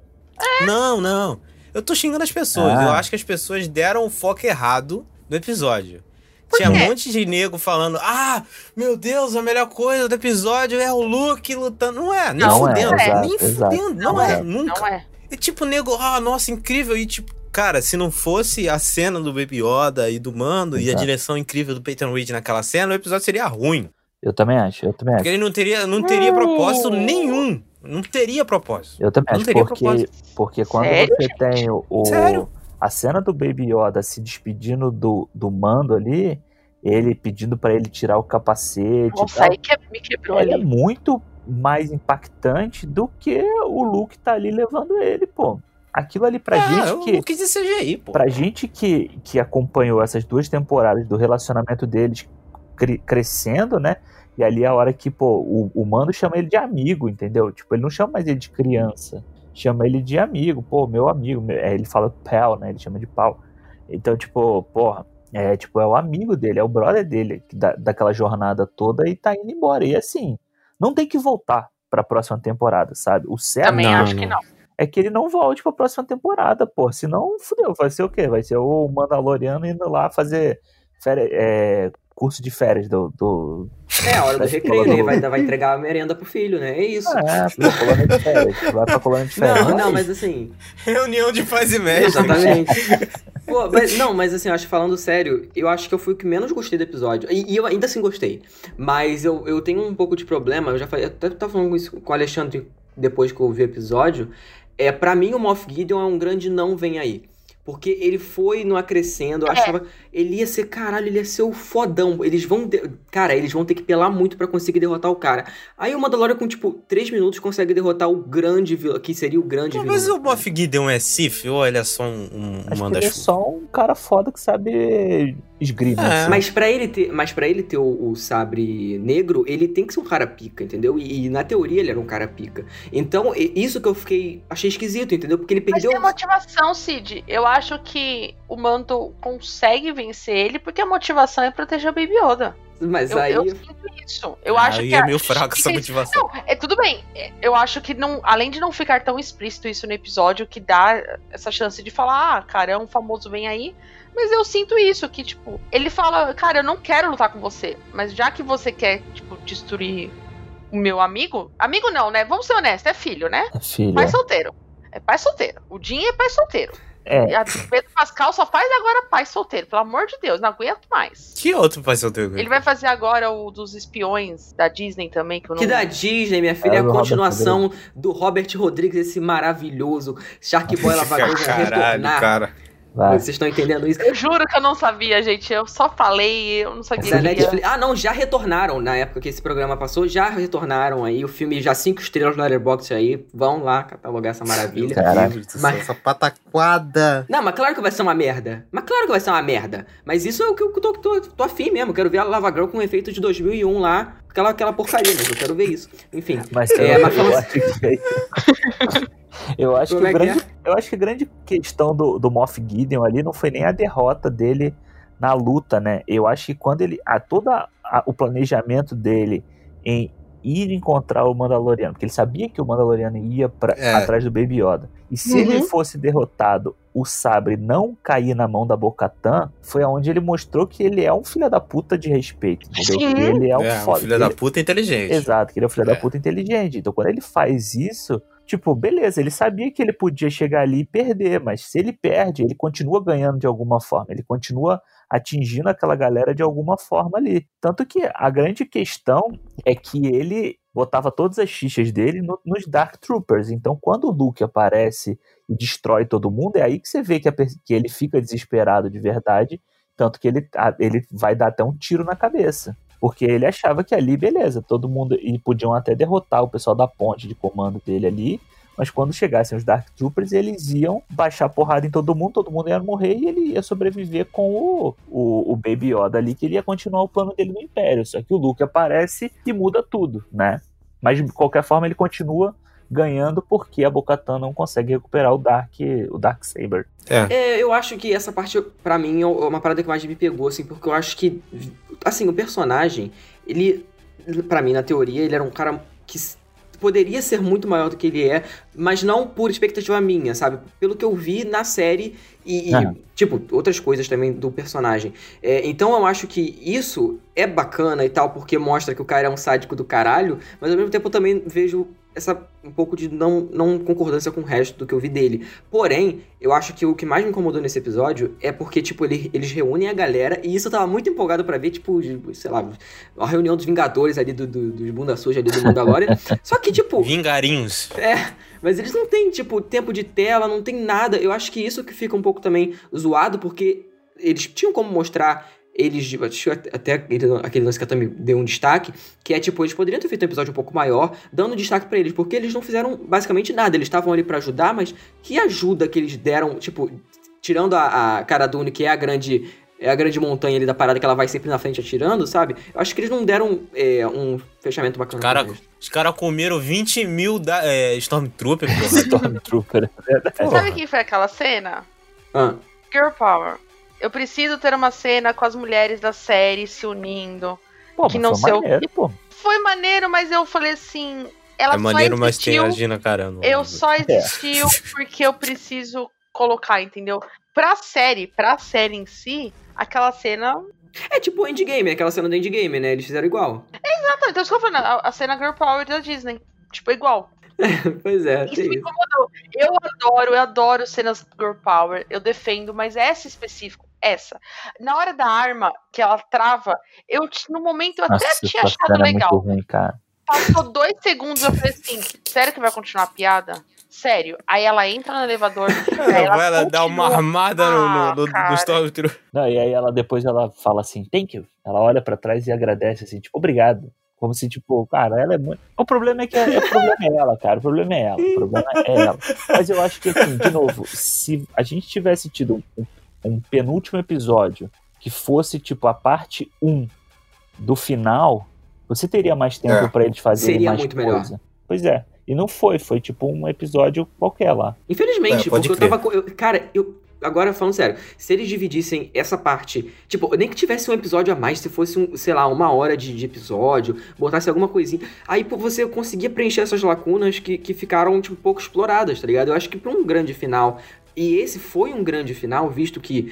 [SPEAKER 4] Não, não. Eu tô xingando as pessoas.
[SPEAKER 2] Ah.
[SPEAKER 4] Eu acho que as pessoas deram o foco errado no episódio.
[SPEAKER 1] Por
[SPEAKER 4] Tinha
[SPEAKER 1] quê?
[SPEAKER 4] um monte de nego falando: Ah, meu Deus, a melhor coisa do episódio é o Luke lutando. Não é, nem
[SPEAKER 2] Não é,
[SPEAKER 4] fudendo.
[SPEAKER 2] exato,
[SPEAKER 4] nem
[SPEAKER 2] exato.
[SPEAKER 4] fudendo. Não,
[SPEAKER 1] Não
[SPEAKER 4] é,
[SPEAKER 1] é,
[SPEAKER 4] nunca.
[SPEAKER 1] Não é.
[SPEAKER 4] E tipo, nego, ah, nossa, incrível. E tipo, cara, se não fosse a cena do Baby Yoda e do Mando e a
[SPEAKER 2] Exato.
[SPEAKER 4] direção incrível do Peyton Reed naquela cena, o episódio seria ruim.
[SPEAKER 2] Eu também acho, eu também
[SPEAKER 4] Porque
[SPEAKER 2] acho.
[SPEAKER 4] ele não teria, não teria propósito nenhum. Não teria propósito.
[SPEAKER 2] Eu também
[SPEAKER 4] Não
[SPEAKER 2] acho,
[SPEAKER 4] teria
[SPEAKER 2] porque,
[SPEAKER 4] propósito.
[SPEAKER 2] porque quando
[SPEAKER 1] Sério,
[SPEAKER 2] você
[SPEAKER 1] gente?
[SPEAKER 2] tem o, o-
[SPEAKER 4] Sério?
[SPEAKER 2] A cena do Baby Yoda se despedindo do, do mando ali, ele pedindo pra ele tirar o capacete
[SPEAKER 1] Nossa,
[SPEAKER 2] tal,
[SPEAKER 1] aí que me quebrou
[SPEAKER 2] ele é
[SPEAKER 1] ali.
[SPEAKER 2] muito mais impactante do que o Luke tá ali levando ele, pô. Aquilo ali pra
[SPEAKER 4] ah,
[SPEAKER 2] gente
[SPEAKER 4] eu
[SPEAKER 2] que
[SPEAKER 4] não quis dizer CGI, pô.
[SPEAKER 2] Pra gente que, que acompanhou essas duas temporadas do relacionamento deles cre- crescendo, né? E ali é a hora que, pô, o, o Mando chama ele de amigo, entendeu? Tipo, ele não chama mais ele de criança. Chama ele de amigo, pô, meu amigo. meu- é, ele fala pal, né? Ele chama de pau. Então, tipo, porra, é, tipo, é o amigo dele, é o brother dele que da, daquela jornada toda e tá indo embora. E assim, não tem que voltar pra próxima temporada, sabe? O certo
[SPEAKER 1] Também
[SPEAKER 4] Não,
[SPEAKER 1] acho que
[SPEAKER 4] não.
[SPEAKER 1] não.
[SPEAKER 2] é que ele não volte pra próxima temporada, pô. Senão, fudeu. Vai ser o quê? Vai ser o Mandaloriano indo lá fazer férias- é, curso de férias do. do...
[SPEAKER 3] É a hora do
[SPEAKER 2] Da
[SPEAKER 3] recreio, né? Vai, vai entregar a merenda pro filho, né? É isso.
[SPEAKER 2] É, pô, colônia de férias. Vai pra colônia de férias.
[SPEAKER 3] Não, não, mas assim.
[SPEAKER 4] Reunião de paz e.
[SPEAKER 3] Exatamente. Pô, mas, não, mas assim, eu acho que falando sério, eu acho que eu fui o que menos gostei do episódio. E, e eu ainda assim gostei. Mas eu, eu tenho um pouco de problema, eu já falei, eu até tava falando isso com o Alexandre depois que eu ouvi o episódio. É, para mim, o Moff Gideon é um grande não vem aí. Porque ele foi no acrescendo, eu
[SPEAKER 1] É.
[SPEAKER 3] achava. Ele ia ser, caralho, ele ia ser o fodão. Eles vão. de- Cara, eles vão ter que pelar muito pra conseguir derrotar o cara. Aí o Mandalorian, com tipo 3 minutos, consegue derrotar o grande vilão, que seria o grande vilão.
[SPEAKER 4] Mas o Moff Gideon é Sif ou ele é só um, um
[SPEAKER 2] Acho que ele é só um cara foda que sabe esgrima.
[SPEAKER 4] É.
[SPEAKER 2] assim.
[SPEAKER 3] Mas pra ele ter, mas para ele ter o, o sabre negro, ele tem que ser um cara pica, entendeu? E, e na teoria ele era um cara pica. Então, isso que eu fiquei achei esquisito, entendeu? Porque ele
[SPEAKER 1] Mas
[SPEAKER 3] perdeu
[SPEAKER 1] tem motivação, Cid. Eu acho que o Mando consegue vencer ele porque a motivação é proteger o Baby Yoda.
[SPEAKER 3] Mas
[SPEAKER 1] Eu,
[SPEAKER 3] aí
[SPEAKER 1] eu sinto isso. Eu
[SPEAKER 4] Ah,
[SPEAKER 1] acho
[SPEAKER 4] aí
[SPEAKER 1] que
[SPEAKER 4] é
[SPEAKER 1] a-
[SPEAKER 4] meio fraco essa motivação.
[SPEAKER 1] Não, é tudo bem. É, Eu acho que não, além de não ficar tão explícito isso no episódio, que dá essa chance de falar, ah, cara, é um famoso vem aí. Mas eu sinto isso, que, tipo, ele fala, cara, eu não quero lutar com você. Mas já que você quer, tipo, destruir o meu amigo. Amigo não, né? Vamos ser honestos, é filho, né?
[SPEAKER 2] É filho.
[SPEAKER 1] Pai solteiro. É pai solteiro. O Dinho é pai solteiro.
[SPEAKER 2] É,
[SPEAKER 1] E a Pedro Pascal só faz agora pai solteiro. Pelo amor de Deus, não aguento mais.
[SPEAKER 4] Que outro pai solteiro?
[SPEAKER 1] Ele vai fazer agora o dos espiões da Disney também, que eu não
[SPEAKER 3] que da Disney, minha filha, é
[SPEAKER 2] É,
[SPEAKER 3] a
[SPEAKER 2] do Robert
[SPEAKER 3] continuação do Robert Rodrigues, esse maravilhoso Shark Boy
[SPEAKER 4] Caralho,
[SPEAKER 3] retornar.
[SPEAKER 4] cara.
[SPEAKER 2] Vai.
[SPEAKER 3] Vocês estão entendendo isso?
[SPEAKER 1] Eu juro que eu não sabia, gente. Eu só falei, eu não sabia.
[SPEAKER 3] Netflix. Ah, não, já retornaram na época que esse programa passou, já retornaram aí. O filme já cinco estrelas no Letterboxd aí. Vão lá catalogar essa maravilha.
[SPEAKER 2] Caralho.
[SPEAKER 3] Mas-
[SPEAKER 4] Essa pataquada.
[SPEAKER 3] Não, mas claro que vai ser uma merda. Mas claro que vai ser uma merda. Mas isso é o que eu tô, tô, tô afim mesmo. Quero ver a Lava Girl com o efeito de 2001 lá. Aquela, aquela porcaria, mas eu quero ver isso. Enfim.
[SPEAKER 2] Mas,
[SPEAKER 3] É,
[SPEAKER 2] eu,
[SPEAKER 3] mas
[SPEAKER 2] eu
[SPEAKER 3] falando-
[SPEAKER 2] acho que. eu acho que,
[SPEAKER 3] Como é que
[SPEAKER 2] grande, eu acho que a grande questão do, do Moff Gideon ali não foi nem a derrota dele na luta, né? Eu acho que quando ele. A, todo o planejamento dele em ir encontrar o Mandaloriano, porque ele sabia que o Mandaloriano ia pra,
[SPEAKER 4] É.
[SPEAKER 2] atrás do Baby Yoda. E se
[SPEAKER 1] Uhum.
[SPEAKER 2] ele fosse derrotado, o sabre não cair na mão da Bocatan, foi aonde ele mostrou que ele é um filho da puta de respeito, entendeu? Que Ele é um
[SPEAKER 4] É, um
[SPEAKER 2] foda.
[SPEAKER 4] filho
[SPEAKER 2] ele-
[SPEAKER 4] da puta inteligente.
[SPEAKER 2] Exato, que ele é um filho
[SPEAKER 4] É.
[SPEAKER 2] da puta inteligente. Então quando ele faz isso, Tipo, beleza, ele sabia que ele podia chegar ali e perder, mas se ele perde, ele continua ganhando de alguma forma, ele continua atingindo aquela galera de alguma forma ali. Tanto que a grande questão é que ele botava todas as fichas dele no, nos Dark Troopers. Então, quando o Luke aparece e destrói todo mundo, é aí que você vê que, a, que ele fica desesperado de verdade. Tanto que ele, a, ele vai dar até um tiro na cabeça. Porque ele achava que ali, beleza, todo mundo. E podiam até derrotar o pessoal da ponte de comando dele ali. Mas quando chegassem os Dark Troopers, eles iam baixar porrada em todo mundo, todo mundo ia morrer e ele ia sobreviver com o, o, o Baby Yoda ali, que ele ia continuar o plano dele no Império. Só que o Luke aparece e muda tudo, né? Mas de qualquer forma ele continua ganhando porque a Bocatan não consegue recuperar o Dark, o Dark Saber.
[SPEAKER 3] É. é. eu acho que essa parte, para mim, é uma parada que mais me pegou, assim, porque eu acho que, assim, o personagem, ele, para mim, na teoria, ele era um cara que poderia ser muito maior do que ele é, mas não por expectativa minha, sabe? Pelo que eu vi na série e, e tipo, outras coisas também do personagem. É, então eu acho que isso é bacana e tal, porque mostra que o cara é um sádico do caralho, mas ao mesmo tempo eu também vejo essa um pouco de não, não concordância com o resto do que eu vi dele. Porém, eu acho que o que mais me incomodou nesse episódio é porque, tipo, ele, eles reúnem a galera, e isso eu tava muito empolgado para ver, tipo, sei lá, a reunião dos Vingadores ali, do, do, dos bunda suja ali do Mandalorian. Só que, tipo.
[SPEAKER 4] Vingarinhos.
[SPEAKER 3] É. Mas eles não têm, tipo, tempo de tela, não tem nada. Eu acho que isso que fica um pouco também zoado, porque eles tinham como mostrar eles, até aquele lance que a Tami deu um destaque, que é tipo, eles poderiam ter feito um episódio um pouco maior, dando destaque para eles, porque eles não fizeram basicamente nada, eles estavam ali para ajudar, mas que ajuda que eles deram, tipo, tirando a, a Cara Dune, que é a grande é a grande montanha ali da parada que ela vai sempre na frente atirando, sabe? Eu acho que eles não deram é, um fechamento bacana.
[SPEAKER 4] Cara, os caras comeram 20 mil da, é, Stormtrooper, porra.
[SPEAKER 2] Stormtrooper.
[SPEAKER 1] É sabe quem foi aquela cena?
[SPEAKER 3] Ah.
[SPEAKER 1] Girl Power. Eu preciso ter uma cena com as mulheres da série se unindo. Pô, que não sei maneiro, o
[SPEAKER 2] pô.
[SPEAKER 1] Foi maneiro, mas eu falei assim. Ela
[SPEAKER 4] é maneiro, mas tem a Gina Carano.
[SPEAKER 1] Eu só existiu é. porque eu preciso colocar, entendeu? Pra série, pra série em si, aquela cena.
[SPEAKER 3] É tipo o Endgame, aquela cena do Endgame, né? Eles fizeram igual.
[SPEAKER 1] É, exato, então isso que eu falando, a, a cena Girl Power da Disney. Tipo, igual.
[SPEAKER 3] pois é.
[SPEAKER 1] Isso me incomodou. Eu adoro, eu adoro cenas Girl Power, eu defendo, mas essa específico, essa. Na hora da arma que ela trava, eu no momento eu até Nossa, tinha achado legal.
[SPEAKER 2] Ruim,
[SPEAKER 1] Passou dois segundos, eu falei assim: sério que vai continuar a piada? Sério. Aí ela entra no elevador.
[SPEAKER 4] aí ela, ela dá uma armada no, no, no, no Stormtrooper.
[SPEAKER 2] Não, e aí ela depois ela fala assim, thank you. Ela olha para trás e agradece assim, tipo, obrigado. Como se, tipo, cara, ela é muito. O problema é que é, o problema é ela, cara. O problema é ela. O problema é ela. Mas eu acho que, assim, de novo, se a gente tivesse tido um, um penúltimo episódio que fosse, tipo, a parte 1 do final, você teria mais tempo é. para eles fazerem
[SPEAKER 3] Seria
[SPEAKER 2] mais
[SPEAKER 3] muito
[SPEAKER 2] coisa.
[SPEAKER 3] Melhor.
[SPEAKER 2] Pois é. E não foi, foi tipo um episódio qualquer lá.
[SPEAKER 3] Infelizmente, é, porque crer. eu tava. Eu, cara, eu. Agora falando sério, se eles dividissem essa parte, tipo, nem que tivesse um episódio a mais, se fosse, um, sei lá, uma hora de, de episódio, botasse alguma coisinha, aí pô, você conseguia preencher essas lacunas que, que ficaram, tipo, pouco exploradas, tá ligado? Eu acho que pra um grande final, e esse foi um grande final, visto que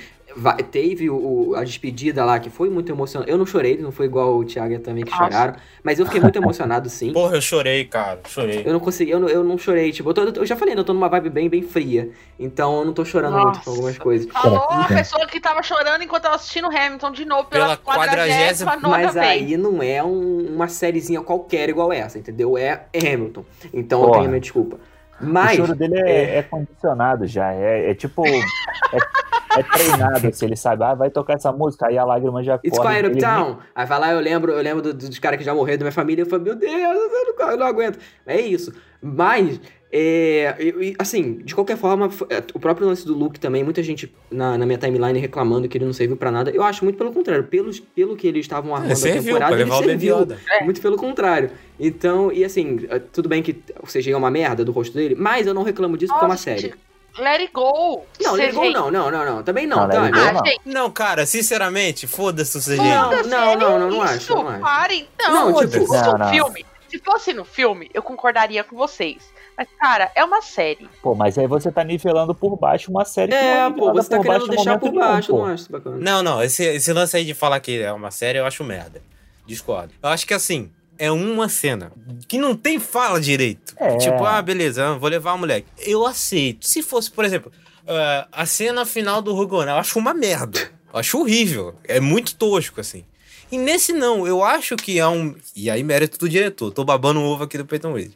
[SPEAKER 3] teve o, a despedida lá, que foi muito emocionante. Eu não chorei, não foi igual o Thiago também que Nossa. choraram. Mas eu fiquei muito emocionado, sim.
[SPEAKER 4] Porra, eu chorei, cara. Chorei.
[SPEAKER 3] Eu não consegui, eu não, eu não chorei. Tipo, eu, tô, eu já falei, né, eu tô numa vibe bem, bem fria. Então eu não tô chorando Nossa. muito com algumas coisas.
[SPEAKER 1] Falou a pessoa que tava chorando enquanto tava assistindo Hamilton de novo pela, pela quadragésima
[SPEAKER 3] Mas aí não é um, uma sériezinha qualquer igual essa, entendeu? É Hamilton. Então Porra. eu tenho minha desculpa. Mas,
[SPEAKER 2] o choro dele é, é... é condicionado já. É, é tipo. É, é, treinado, assim, ele sabe, ah, vai tocar essa música, aí a lágrima já
[SPEAKER 3] It's
[SPEAKER 2] corre.
[SPEAKER 3] It's Quiet Uptown. Aí vai lá, eu lembro, eu lembro dos caras que já morreram da minha família, eu falo, meu Deus, eu não, eu não aguento. É isso. Mas é, assim, de qualquer forma, é, o próprio lance do Luke também, muita gente na, na minha timeline reclamando que ele não serviu para nada. Eu acho muito pelo contrário. Pelos, pelo que eles estavam armando é, serviu, a temporada, ele serviu. É. Muito pelo contrário. Então, e assim, é, tudo bem que o CGI é uma merda do rosto dele, mas eu não reclamo disso porque é uma série.
[SPEAKER 1] Let it go.
[SPEAKER 3] Não, let it go não, não, não, não. Também não, não tá?
[SPEAKER 4] Ah, não. cara, sinceramente, foda-se o CGI.
[SPEAKER 3] Não, não, não, não, não acho. Não acho.
[SPEAKER 1] Parem. Não, não tipo, não, não. filme. Se fosse no filme, eu concordaria com vocês. Mas, cara, é uma série.
[SPEAKER 2] Pô, mas aí você tá nivelando por baixo uma série
[SPEAKER 3] é, que não é pô, você tá querendo deixar por baixo, nenhum, não acho bacana.
[SPEAKER 4] Não, não, esse, esse lance aí de falar que é uma série eu acho merda. Discordo. Eu acho que assim, é uma cena que não tem fala direito.
[SPEAKER 2] É.
[SPEAKER 4] Tipo, ah, beleza, vou levar o moleque. Eu aceito. Se fosse, por exemplo, ah, a cena final do Rugona, eu acho uma merda. Eu acho horrível. É muito tosco, assim. E nesse não, eu acho que é um. E aí, mérito do diretor. Tô babando o ovo aqui do Peyton Reed.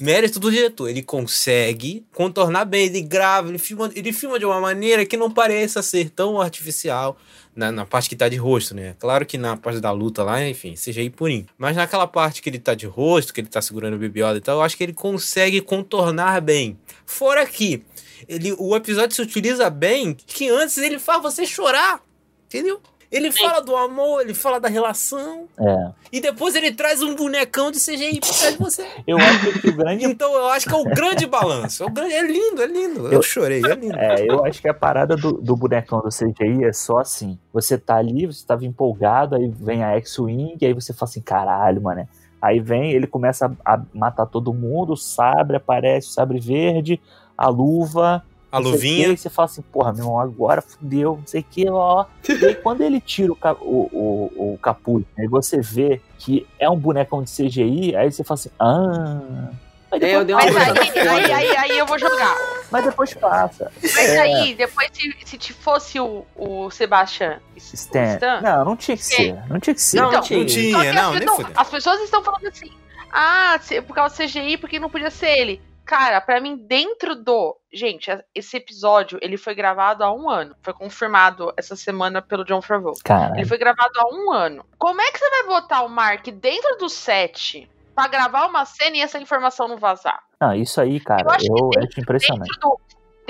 [SPEAKER 4] Mérito do diretor. Ele consegue contornar bem, ele grava, ele filma, ele filma de uma maneira que não pareça ser tão artificial na, na parte que tá de rosto, né? Claro que na parte da luta lá, enfim, CGI purinho. Mas naquela parte que ele tá de rosto, que ele tá segurando o Baby Yoda e tal, eu acho que ele consegue contornar bem. Fora que ele, o episódio se utiliza bem que antes ele faz você chorar, entendeu? Ele fala do amor, ele fala da relação.
[SPEAKER 2] É.
[SPEAKER 4] E depois ele traz um bonecão de CGI pra trás de você.
[SPEAKER 2] Eu acho que o grande.
[SPEAKER 4] Então eu acho que é o grande balanço. É, o grande, é lindo, é lindo. Eu,
[SPEAKER 2] Eu-
[SPEAKER 4] chorei, é lindo.
[SPEAKER 2] É, eu acho que a parada do, do bonecão do CGI é só assim. Você tá ali, você tava empolgado, aí vem a X-Wing, aí você fala assim, caralho, mano. Aí vem, ele começa a, a matar todo mundo, o sabre aparece, o sabre verde, a luva.
[SPEAKER 4] A
[SPEAKER 2] não
[SPEAKER 4] luvinha.
[SPEAKER 2] quê, E você fala assim, porra, meu irmão, agora fudeu, não sei o que, ó. E aí quando ele tira o, ca- o, o, o capuz, aí você vê que é um bonecão de CGI, aí você fala assim, ah. Aí
[SPEAKER 3] É, eu
[SPEAKER 2] depois,
[SPEAKER 3] dei uma
[SPEAKER 1] Mas aí, aí, aí, aí eu vou jogar.
[SPEAKER 2] mas depois passa.
[SPEAKER 1] Mas
[SPEAKER 2] É.
[SPEAKER 1] aí, depois, se, se te fosse o, o Sebastian
[SPEAKER 2] Stan.
[SPEAKER 1] Stan,
[SPEAKER 2] Não, não tinha que ser. Não tinha que ser.
[SPEAKER 3] Não,
[SPEAKER 1] Então,
[SPEAKER 3] tinha.
[SPEAKER 4] Não tinha, não,
[SPEAKER 1] as,
[SPEAKER 4] nem
[SPEAKER 1] não,
[SPEAKER 4] fudeu.
[SPEAKER 1] as pessoas estão falando assim, ah, por causa do CGI, porque não podia ser ele. Cara, pra mim, dentro do. Gente, esse episódio ele foi gravado há um ano. Foi confirmado essa semana pelo John Favreau.
[SPEAKER 2] Cara,
[SPEAKER 1] Ele foi gravado há um ano. Como é que você vai botar o Mark dentro do set pra gravar uma cena e essa informação não vazar?
[SPEAKER 2] não, isso aí, cara,
[SPEAKER 1] Eu acho que
[SPEAKER 2] eu
[SPEAKER 1] dentro-
[SPEAKER 2] impressionante.
[SPEAKER 1] Dentro do,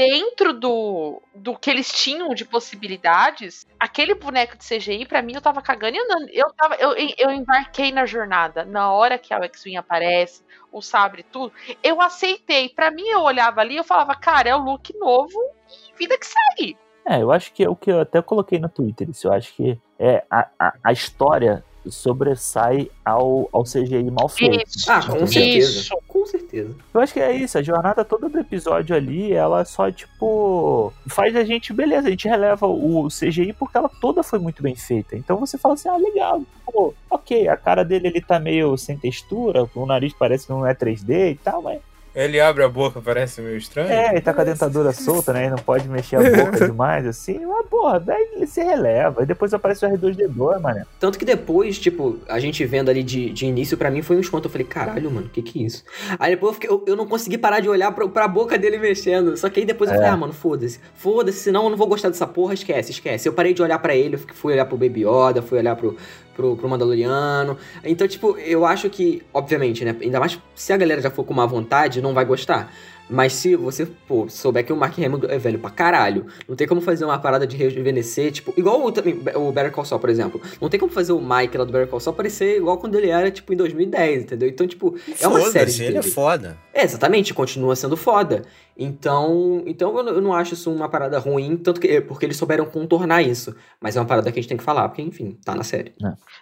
[SPEAKER 1] dentro do, do que eles tinham de possibilidades, aquele boneco de CGI, pra mim, eu tava cagando e andando. Eu, tava, eu, eu embarquei na jornada. Na hora que a X-Wing aparece, o sabre, tudo, eu aceitei. Pra mim, eu olhava ali e eu falava, cara, é o look novo e vida que segue.
[SPEAKER 2] É, eu acho que é o que eu até coloquei no Twitter. Isso, eu acho que é a, a, a história sobressai ao, ao CGI mal feito.
[SPEAKER 1] Isso.
[SPEAKER 3] Ah, com certeza.
[SPEAKER 1] Isso.
[SPEAKER 3] Com certeza.
[SPEAKER 2] Eu acho que é isso, a jornada toda do episódio ali, ela só, tipo, faz a gente, beleza, a gente releva o CGI porque ela toda foi muito bem feita. Então você fala assim, ah, legal, pô, ok, a cara dele ele tá meio sem textura, o nariz parece que não é 3D e tal, mas
[SPEAKER 4] Ele abre a boca, parece meio estranho.
[SPEAKER 2] É, ele tá com a dentadura solta, né? E não pode mexer a boca demais, assim. Mas, porra, daí ele se releva. E depois aparece o R2D2, mano.
[SPEAKER 3] Tanto que depois, tipo, a gente vendo ali de, de início, pra mim foi um espanto. Eu falei, caralho, mano, que que é isso? Aí depois eu, fiquei- eu, eu não consegui parar de olhar pra, pra boca dele mexendo. Só que aí depois eu falei,
[SPEAKER 2] É.
[SPEAKER 3] ah, mano, foda-se. Foda-se, senão eu não vou gostar dessa porra, esquece, esquece. Eu parei de olhar pra ele, eu fui olhar pro Baby Yoda, fui olhar pro, pro, pro Mandaloriano. Então, tipo, eu acho que, obviamente, né? Ainda mais se a galera já for com má vontade, não vai gostar. Mas se você, pô, souber que o Mark Hamill é velho pra caralho, não tem como fazer uma parada de rejuvenescer, tipo, igual o, também, o Better Call Saul, por exemplo. Não tem como fazer o Mike lá do Better Call Saul parecer igual quando ele era, tipo, em 2010, entendeu? Então, tipo, é uma série
[SPEAKER 4] ele é foda.
[SPEAKER 3] É, exatamente, continua sendo foda. Então, então eu, não- acho isso uma parada ruim, tanto que porque eles souberam contornar isso. Mas é uma parada que a gente tem que falar, porque, enfim, tá na série.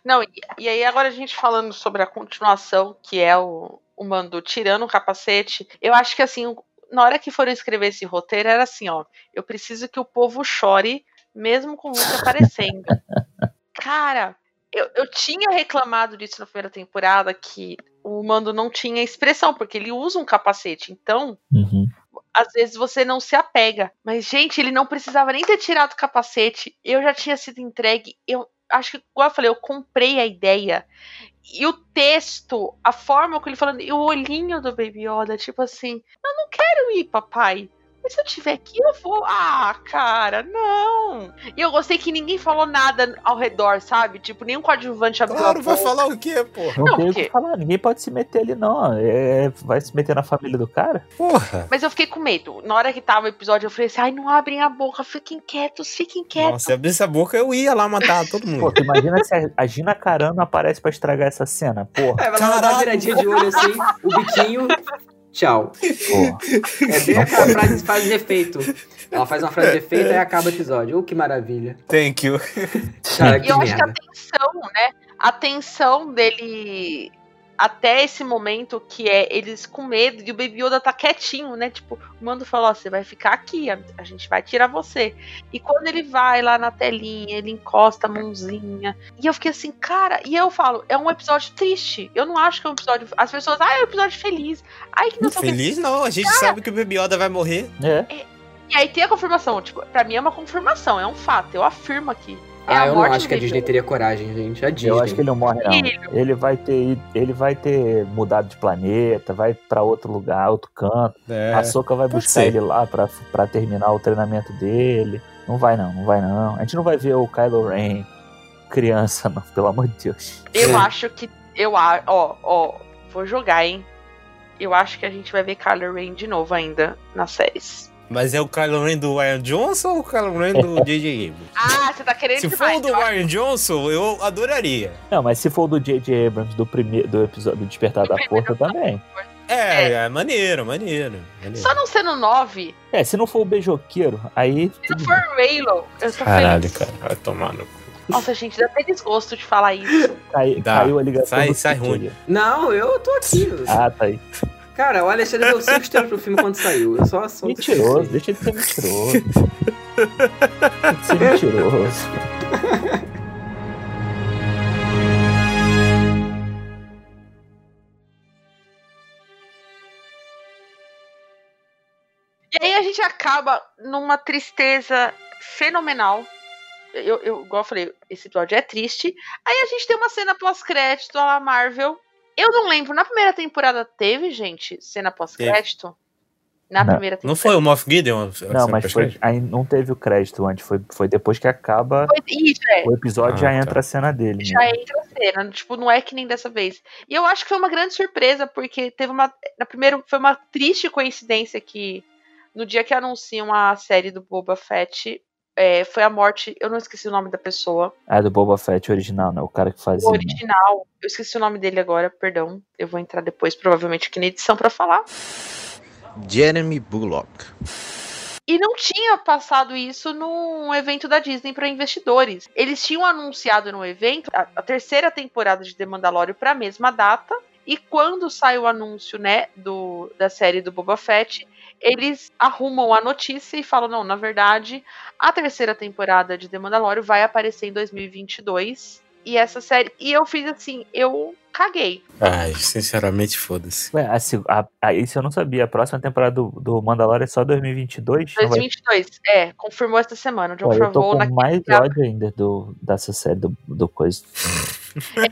[SPEAKER 1] Não, e, e aí agora a gente falando sobre a continuação, que é o, o Mando tirando o capacete, eu acho que assim, na hora que foram escrever esse roteiro, era assim, ó, eu preciso que o povo chore, mesmo com o Luke aparecendo. Cara, eu, eu tinha reclamado disso na primeira temporada, que o Mando não tinha expressão, porque ele usa um capacete, então
[SPEAKER 2] Uhum.
[SPEAKER 1] Às vezes você não se apega. Mas, gente, ele não precisava nem ter tirado o capacete. Eu já tinha sido entregue. Eu acho que, igual eu falei, eu comprei a ideia. E o texto, a forma como ele falando, e o olhinho do Baby Yoda, tipo assim, eu não quero ir, papai. Mas se eu tiver aqui, eu vou. Ah, cara, não. E eu gostei que ninguém falou nada ao redor, sabe? Tipo, nenhum coadjuvante abriu
[SPEAKER 4] Claro,
[SPEAKER 1] a
[SPEAKER 4] vai
[SPEAKER 1] boca.
[SPEAKER 4] falar o quê, porra?
[SPEAKER 2] Não,
[SPEAKER 1] Não,
[SPEAKER 2] tem o
[SPEAKER 1] porque-
[SPEAKER 2] que falar, ninguém pode se meter ali, não. É, vai se meter na família do cara?
[SPEAKER 4] Porra.
[SPEAKER 1] Mas eu fiquei com medo. Na hora que tava o episódio, eu falei assim: ai, não abrem a boca, fiquem quietos, fiquem quietos.
[SPEAKER 4] Nossa, se abrisse a boca, eu ia lá matar todo
[SPEAKER 2] Pô,
[SPEAKER 4] mundo.
[SPEAKER 2] tu imagina se a- a Gina Carano aparece pra estragar essa cena. Porra,
[SPEAKER 3] É, vai lá dar uma viradinha de olho assim, o biquinho. Tchau.
[SPEAKER 2] porra.
[SPEAKER 3] É bem aquela frase, frase de efeito. Ela faz uma frase de efeito e aí acaba o episódio. Oh, que maravilha.
[SPEAKER 4] Thank you.
[SPEAKER 3] Cara,
[SPEAKER 1] E
[SPEAKER 3] que
[SPEAKER 1] eu acho que a
[SPEAKER 3] merda.
[SPEAKER 1] tensão, né? A tensão dele até esse momento que é eles com medo e o Baby Yoda tá quietinho, né? Tipo, o Mando falou: ó, você vai ficar aqui, a, a gente vai tirar você. E quando ele vai lá na telinha, ele encosta a mãozinha. E eu fiquei assim, cara, e eu falo, é um episódio triste. Eu não acho que é um episódio. As pessoas, ah, é um episódio feliz. Ai, que não sei o que.
[SPEAKER 4] Feliz não, a gente sabe que o Baby Yoda vai morrer.
[SPEAKER 2] É.
[SPEAKER 1] E aí tem a confirmação, tipo, pra mim é uma confirmação, é um fato. Eu afirmo aqui. É
[SPEAKER 3] Ah, eu não acho que a Disney teria coragem, gente. A Disney.
[SPEAKER 2] Eu acho que ele não morre, não. Ele vai ter, ele vai ter mudado de planeta, vai pra outro lugar, outro canto.
[SPEAKER 4] É.
[SPEAKER 2] A Soca vai
[SPEAKER 4] pode
[SPEAKER 2] buscar
[SPEAKER 4] ser.
[SPEAKER 2] ele lá pra, pra terminar o treinamento dele. Não vai não, não vai não. A gente não vai ver o Kylo Ren criança, não, pelo amor de Deus.
[SPEAKER 1] Eu acho que. Eu a- Ó, ó, vou jogar, hein? Eu acho que a gente vai ver Kylo Ren de novo ainda nas séries.
[SPEAKER 4] Mas é o Kylo Ren do Ryan Johnson ou o Kylo Ren do J.J. Abrams?
[SPEAKER 1] Ah, você tá querendo
[SPEAKER 4] Se for o do. Ryan Johnson, eu adoraria.
[SPEAKER 2] Não, mas se for do J.J. Abrams do primeiro do episódio do Despertar
[SPEAKER 1] Do
[SPEAKER 2] da Força também.
[SPEAKER 4] É, é, maneiro, maneiro. maneiro.
[SPEAKER 1] Só não sendo 9,
[SPEAKER 2] É, se não for o beijoqueiro, aí.
[SPEAKER 1] se não for Raylo, eu tô
[SPEAKER 4] Caralho,
[SPEAKER 1] feliz.
[SPEAKER 4] cara, vai tomar no cu.
[SPEAKER 1] Nossa, gente, dá até desgosto de falar isso.
[SPEAKER 2] Cai- caiu a ligação.
[SPEAKER 4] Sai-
[SPEAKER 2] do
[SPEAKER 4] sai ruim.
[SPEAKER 3] Não, eu tô aqui.
[SPEAKER 2] Ah, tá aí.
[SPEAKER 3] Cara, o Alexandre deu 5 estrelas pro filme quando saiu. Eu só sou
[SPEAKER 2] Mentiroso, deixa de ser mentiroso. deixa de ser mentiroso.
[SPEAKER 1] E aí a gente acaba numa tristeza fenomenal. Eu, eu, igual eu falei, esse episódio é triste. Aí a gente tem uma cena pós-crédito lá Marvel. Eu não lembro, na primeira temporada teve, gente, cena pós-crédito? Na
[SPEAKER 2] Não.
[SPEAKER 1] primeira temporada.
[SPEAKER 4] Não foi o Moff Gideon?
[SPEAKER 2] Não, mas foi, aí não teve o crédito antes. Foi, foi depois que acaba
[SPEAKER 1] Foi- Isso, é.
[SPEAKER 2] o episódio,
[SPEAKER 4] Ah,
[SPEAKER 2] já
[SPEAKER 4] tá.
[SPEAKER 2] entra a cena dele.
[SPEAKER 1] Já
[SPEAKER 2] mesmo.
[SPEAKER 1] entra a cena, tipo, não é que nem dessa vez. E eu acho que foi uma grande surpresa, porque teve uma. Na primeira, foi uma triste coincidência que no dia que anunciam a série do Boba Fett, é, foi a morte. Eu não esqueci o nome da pessoa.
[SPEAKER 2] Ah, do Boba Fett original, né? O cara que fazia.
[SPEAKER 1] O original. Eu esqueci o nome dele agora, perdão. Eu vou entrar depois, provavelmente, aqui na edição pra falar.
[SPEAKER 11] Jeremy Bullock.
[SPEAKER 1] E não tinha passado isso num evento da Disney para investidores. Eles tinham anunciado no evento a, a terceira temporada de The Mandalorian para a mesma data. E quando sai o anúncio, né, do, da série do Boba Fett, eles arrumam a notícia e falam: não, na verdade, a terceira temporada de The Mandalorian vai aparecer em 2022. E essa série. E eu fiz assim, eu caguei.
[SPEAKER 4] Ai, sinceramente, foda-se.
[SPEAKER 2] Ué, a, se- a, a, isso eu não sabia. A próxima temporada do, do Mandalorian é só 2022? Não vai-
[SPEAKER 1] 2022, é, confirmou essa semana. O John
[SPEAKER 2] Pô, eu tô com
[SPEAKER 1] na
[SPEAKER 2] mais ódio ainda do, dessa série do, do coisa.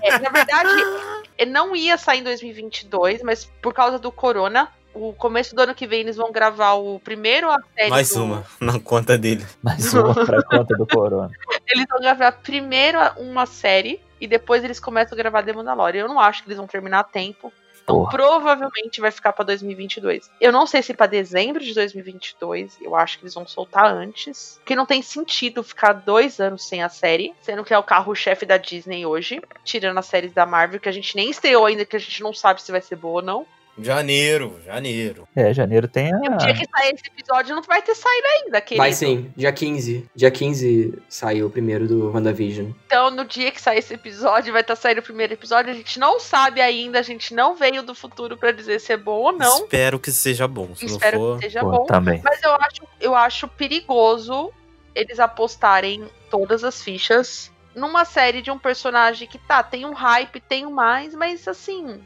[SPEAKER 1] É, na verdade, não ia sair em 2022, mas por causa do corona, o começo do ano que vem eles vão gravar o primeiro a série
[SPEAKER 4] Mais
[SPEAKER 1] do-
[SPEAKER 4] uma na conta dele.
[SPEAKER 2] Mais uma pra conta do Corona.
[SPEAKER 1] Eles vão gravar primeiro uma série e depois eles começam a gravar The Mandalorian. Eu não acho que eles vão terminar a tempo. Então
[SPEAKER 2] Porra.
[SPEAKER 1] provavelmente vai ficar pra 2022. Eu não sei se pra dezembro de 2022. Eu acho que eles vão soltar antes. Porque não tem sentido ficar dois anos sem a série. Sendo que é o carro-chefe da Disney hoje. Tirando as séries da Marvel, que a gente nem estreou ainda, que a gente não sabe se vai ser boa ou não.
[SPEAKER 4] Janeiro, janeiro.
[SPEAKER 2] É, janeiro tem
[SPEAKER 1] E o
[SPEAKER 2] a.
[SPEAKER 1] dia que sair esse episódio não vai ter saído ainda, querido.
[SPEAKER 3] Vai sim, dia 15. Dia 15 saiu o primeiro do WandaVision.
[SPEAKER 1] Então, no dia que sair esse episódio, vai estar saindo o primeiro episódio. A gente não sabe ainda, a gente não veio do futuro pra dizer se é bom ou não.
[SPEAKER 4] Espero que seja bom. Se
[SPEAKER 1] Espero
[SPEAKER 4] não for.
[SPEAKER 1] que seja
[SPEAKER 2] Pô,
[SPEAKER 1] bom.
[SPEAKER 2] também.
[SPEAKER 1] Mas eu acho, eu acho perigoso eles apostarem todas as fichas numa série de um personagem que tá, tem um hype, tem um mais, mas assim,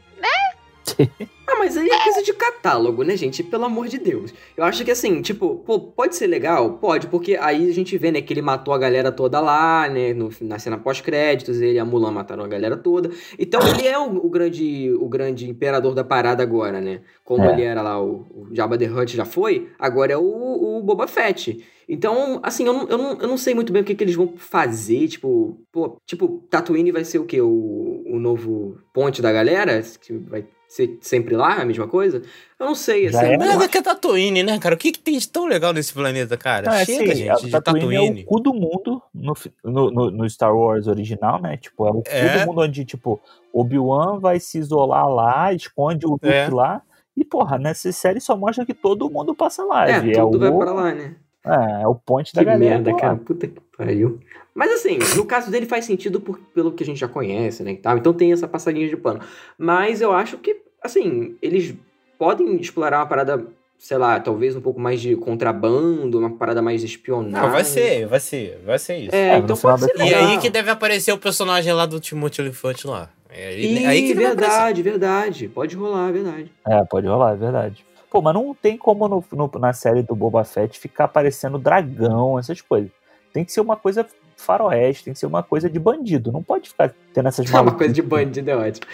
[SPEAKER 3] Ah, mas aí é coisa de catálogo, né, gente? Pelo amor de Deus. Eu acho que assim, tipo, pô, pode ser legal? Pode, porque aí a gente vê, né, que ele matou a galera toda lá, né, no, na cena pós-créditos, ele e a Mulan mataram a galera toda. Então ele é o, o grande o grande imperador da parada agora, né? Como
[SPEAKER 2] É.
[SPEAKER 3] ele era lá, o, o Jabba the Hutt já foi, agora é o, o Boba Fett. Então, assim, eu não, eu, não, eu não sei muito bem o que, que eles vão fazer, tipo, pô, tipo, Tatooine vai ser o quê? O, o novo ponte da galera? Que vai ser sempre lá, a mesma coisa? Eu não sei, assim.
[SPEAKER 2] é.
[SPEAKER 4] Nada
[SPEAKER 3] acho-
[SPEAKER 4] que é Tatooine, né, cara? O que, que tem de tão legal nesse planeta, cara?
[SPEAKER 2] Não, é
[SPEAKER 4] Chega,
[SPEAKER 2] assim,
[SPEAKER 4] gente,
[SPEAKER 2] a
[SPEAKER 4] de
[SPEAKER 2] Tatooine, é o cu do mundo no, no, no- no Star Wars original, né? Tipo, é o cu
[SPEAKER 4] É.
[SPEAKER 2] do mundo onde, tipo, Obi-Wan vai se isolar lá, esconde o Luke
[SPEAKER 4] É.
[SPEAKER 2] lá. E, porra, nessa série só mostra que todo mundo passa lá.
[SPEAKER 3] É,
[SPEAKER 2] é
[SPEAKER 3] tudo vai
[SPEAKER 2] o,
[SPEAKER 3] pra lá, né?
[SPEAKER 2] É, é o ponte da
[SPEAKER 3] Que
[SPEAKER 2] galera.
[SPEAKER 3] merda, cara. Puta que pariu. Mas assim, no caso dele faz sentido por- pelo que a gente já conhece, né? e tal. Então tem essa passadinha de pano. Mas eu acho que, assim, eles podem explorar uma parada, sei lá, talvez um pouco mais de contrabando, uma parada mais de espionagem.
[SPEAKER 4] Não, vai ser, vai ser, vai ser isso.
[SPEAKER 3] É,
[SPEAKER 2] É,
[SPEAKER 3] então pode ser
[SPEAKER 4] E aí que deve aparecer o personagem lá do Timothy Olyphant lá. É aí,
[SPEAKER 3] Ih,
[SPEAKER 4] aí que
[SPEAKER 3] verdade, verdade. Pode rolar, é verdade.
[SPEAKER 2] É, pode rolar, é verdade. Pô, mas não tem como no- no- na série do Boba Fett ficar aparecendo dragão, essas coisas. Tem que ser uma coisa faroeste, tem que ser uma coisa de bandido. Não pode ficar tendo essas
[SPEAKER 3] É uma coisa de bandido, é ótimo.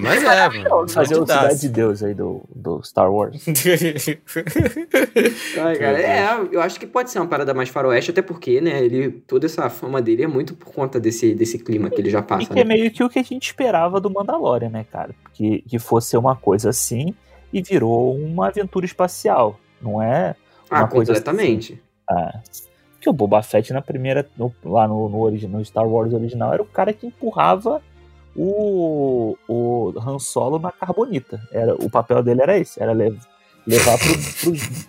[SPEAKER 4] Mas é, mano.
[SPEAKER 2] Fazer o. Cidade de Deus aí do, do Star Wars.
[SPEAKER 3] Ai, cara, é, eu acho que pode ser uma parada mais faroeste, até porque, né, ele, toda essa fama dele é muito por conta desse, desse clima que ele já
[SPEAKER 2] E
[SPEAKER 3] passa,
[SPEAKER 2] que é
[SPEAKER 3] né?
[SPEAKER 2] meio que o que a gente esperava do Mandalorian, né, cara? Que, que fosse uma coisa assim e virou uma aventura espacial. Não é
[SPEAKER 3] Ah,
[SPEAKER 2] uma coisa
[SPEAKER 3] completamente.
[SPEAKER 2] Ah, que o Boba Fett na primeira, no- lá no, no, origi- no Star Wars original, era o cara que empurrava o, o Han Solo na carbonita. Era, o papel dele era esse, era lev- levar pro,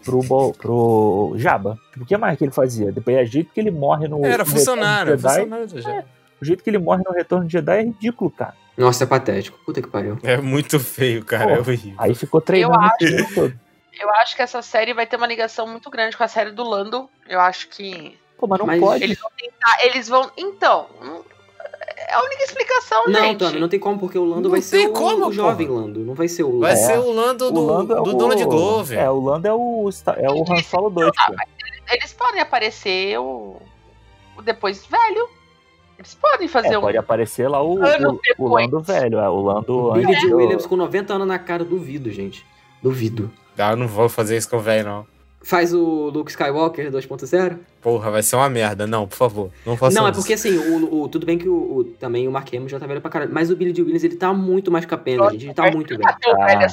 [SPEAKER 2] pro, pro, pro Jabba. O que mais que ele fazia? Depois, o jeito que ele morre no.
[SPEAKER 4] Era funcionário,
[SPEAKER 2] Jedi,
[SPEAKER 4] funcionário do Jedi.
[SPEAKER 2] O jeito que ele morre no Retorno de Jedi é ridículo, cara.
[SPEAKER 3] Nossa, é patético. Puta que pariu.
[SPEAKER 4] É muito feio, cara. É
[SPEAKER 2] Pô,
[SPEAKER 4] horrível.
[SPEAKER 2] Aí ficou treinando
[SPEAKER 1] Eu acho-. Eu acho que essa série vai ter uma ligação muito grande com a série do Lando. Eu acho que
[SPEAKER 2] Pô, mas não
[SPEAKER 3] Mas
[SPEAKER 2] pode.
[SPEAKER 1] eles vão tentar. Eles vão. Então. não- É a única explicação,
[SPEAKER 3] Não,
[SPEAKER 1] gente.
[SPEAKER 3] Tommy, não tem como, porque o Lando
[SPEAKER 4] Não
[SPEAKER 3] vai ser o,
[SPEAKER 4] como,
[SPEAKER 3] o jovem. Lando, não vai ser o
[SPEAKER 4] Vai
[SPEAKER 2] É.
[SPEAKER 4] ser o Lando do,
[SPEAKER 2] o Lando é
[SPEAKER 4] do
[SPEAKER 2] o,
[SPEAKER 4] Donald Glover.
[SPEAKER 2] É, o Lando é o, é o Han Solo 2, pô.
[SPEAKER 1] Eles podem aparecer o. o depois velho. Eles podem fazer
[SPEAKER 2] É,
[SPEAKER 1] um.
[SPEAKER 2] pode aparecer lá o, o, o. Lando velho, é, o Lando
[SPEAKER 3] Billy
[SPEAKER 2] do-
[SPEAKER 3] Williams com 90 anos na cara, duvido, gente. Duvido.
[SPEAKER 4] Ah, eu não vou fazer isso com o velho, não.
[SPEAKER 3] Faz o Luke Skywalker 2.0?
[SPEAKER 4] Porra, vai ser uma merda. Não, por favor. Não faça
[SPEAKER 3] Não, é porque assim, o, o- tudo bem que o, o- também o Mark Hamill já tá velho pra caralho, mas o Billy de Williams, ele tá muito mais capenda, gente. Ele tá muito velho.
[SPEAKER 2] Ah.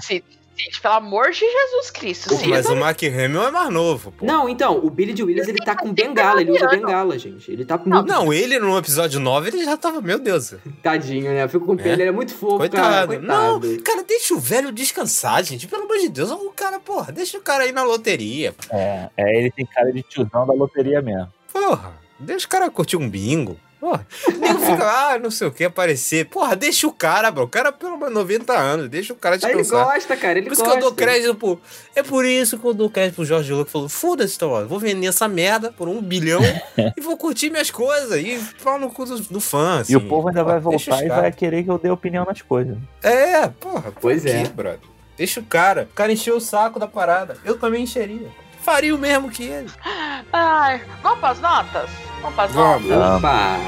[SPEAKER 1] Gente, pelo amor de Jesus Cristo.
[SPEAKER 4] Pô, mas o Mark Hamill é mais novo, pô.
[SPEAKER 3] Não, então, o Billy de Williams, ele tá com bengala, ele usa bengala, gente. Ele tá muito
[SPEAKER 4] Não, ele no episódio 9, ele já tava, meu Deus.
[SPEAKER 3] tadinho, né? Eu fico com pena,
[SPEAKER 4] É.
[SPEAKER 3] ele é muito fofo,
[SPEAKER 4] Coitado.
[SPEAKER 3] cara. Coitado.
[SPEAKER 4] Não, cara, deixa o velho descansar, gente. Pelo amor de Deus. O cara, porra, deixa o cara ir na loteria.
[SPEAKER 2] É, é, ele tem cara de tiozão da loteria mesmo.
[SPEAKER 4] Porra, deixa o cara curtir um bingo. Porra, nego fica, ah, não sei o que, aparecer. Porra, deixa o cara, bro. O cara, pelo menos 90 anos, deixa o cara
[SPEAKER 3] Aí ele
[SPEAKER 4] descansar.
[SPEAKER 3] gosta, cara, ele
[SPEAKER 4] Por isso
[SPEAKER 3] gosta.
[SPEAKER 4] que eu dou crédito pro. É por isso que eu dou crédito pro Jorge Lucas. Falou: foda-se, Star Wars, vou vender essa merda por um bilhão e vou curtir minhas coisas. E falar no cu do, do fã. Assim.
[SPEAKER 2] e o povo ainda vai
[SPEAKER 4] Deixa os
[SPEAKER 2] voltar e vai querer que eu dê opinião nas coisas.
[SPEAKER 4] É, porra. por
[SPEAKER 3] Pois
[SPEAKER 4] quê,
[SPEAKER 3] é.
[SPEAKER 4] brother? Deixa o cara. O cara encheu o saco da parada. Eu também encheria. Faria o mesmo que ele.
[SPEAKER 1] Ai, vamos pras notas? Vamos pras
[SPEAKER 4] Vamos.
[SPEAKER 3] Opa!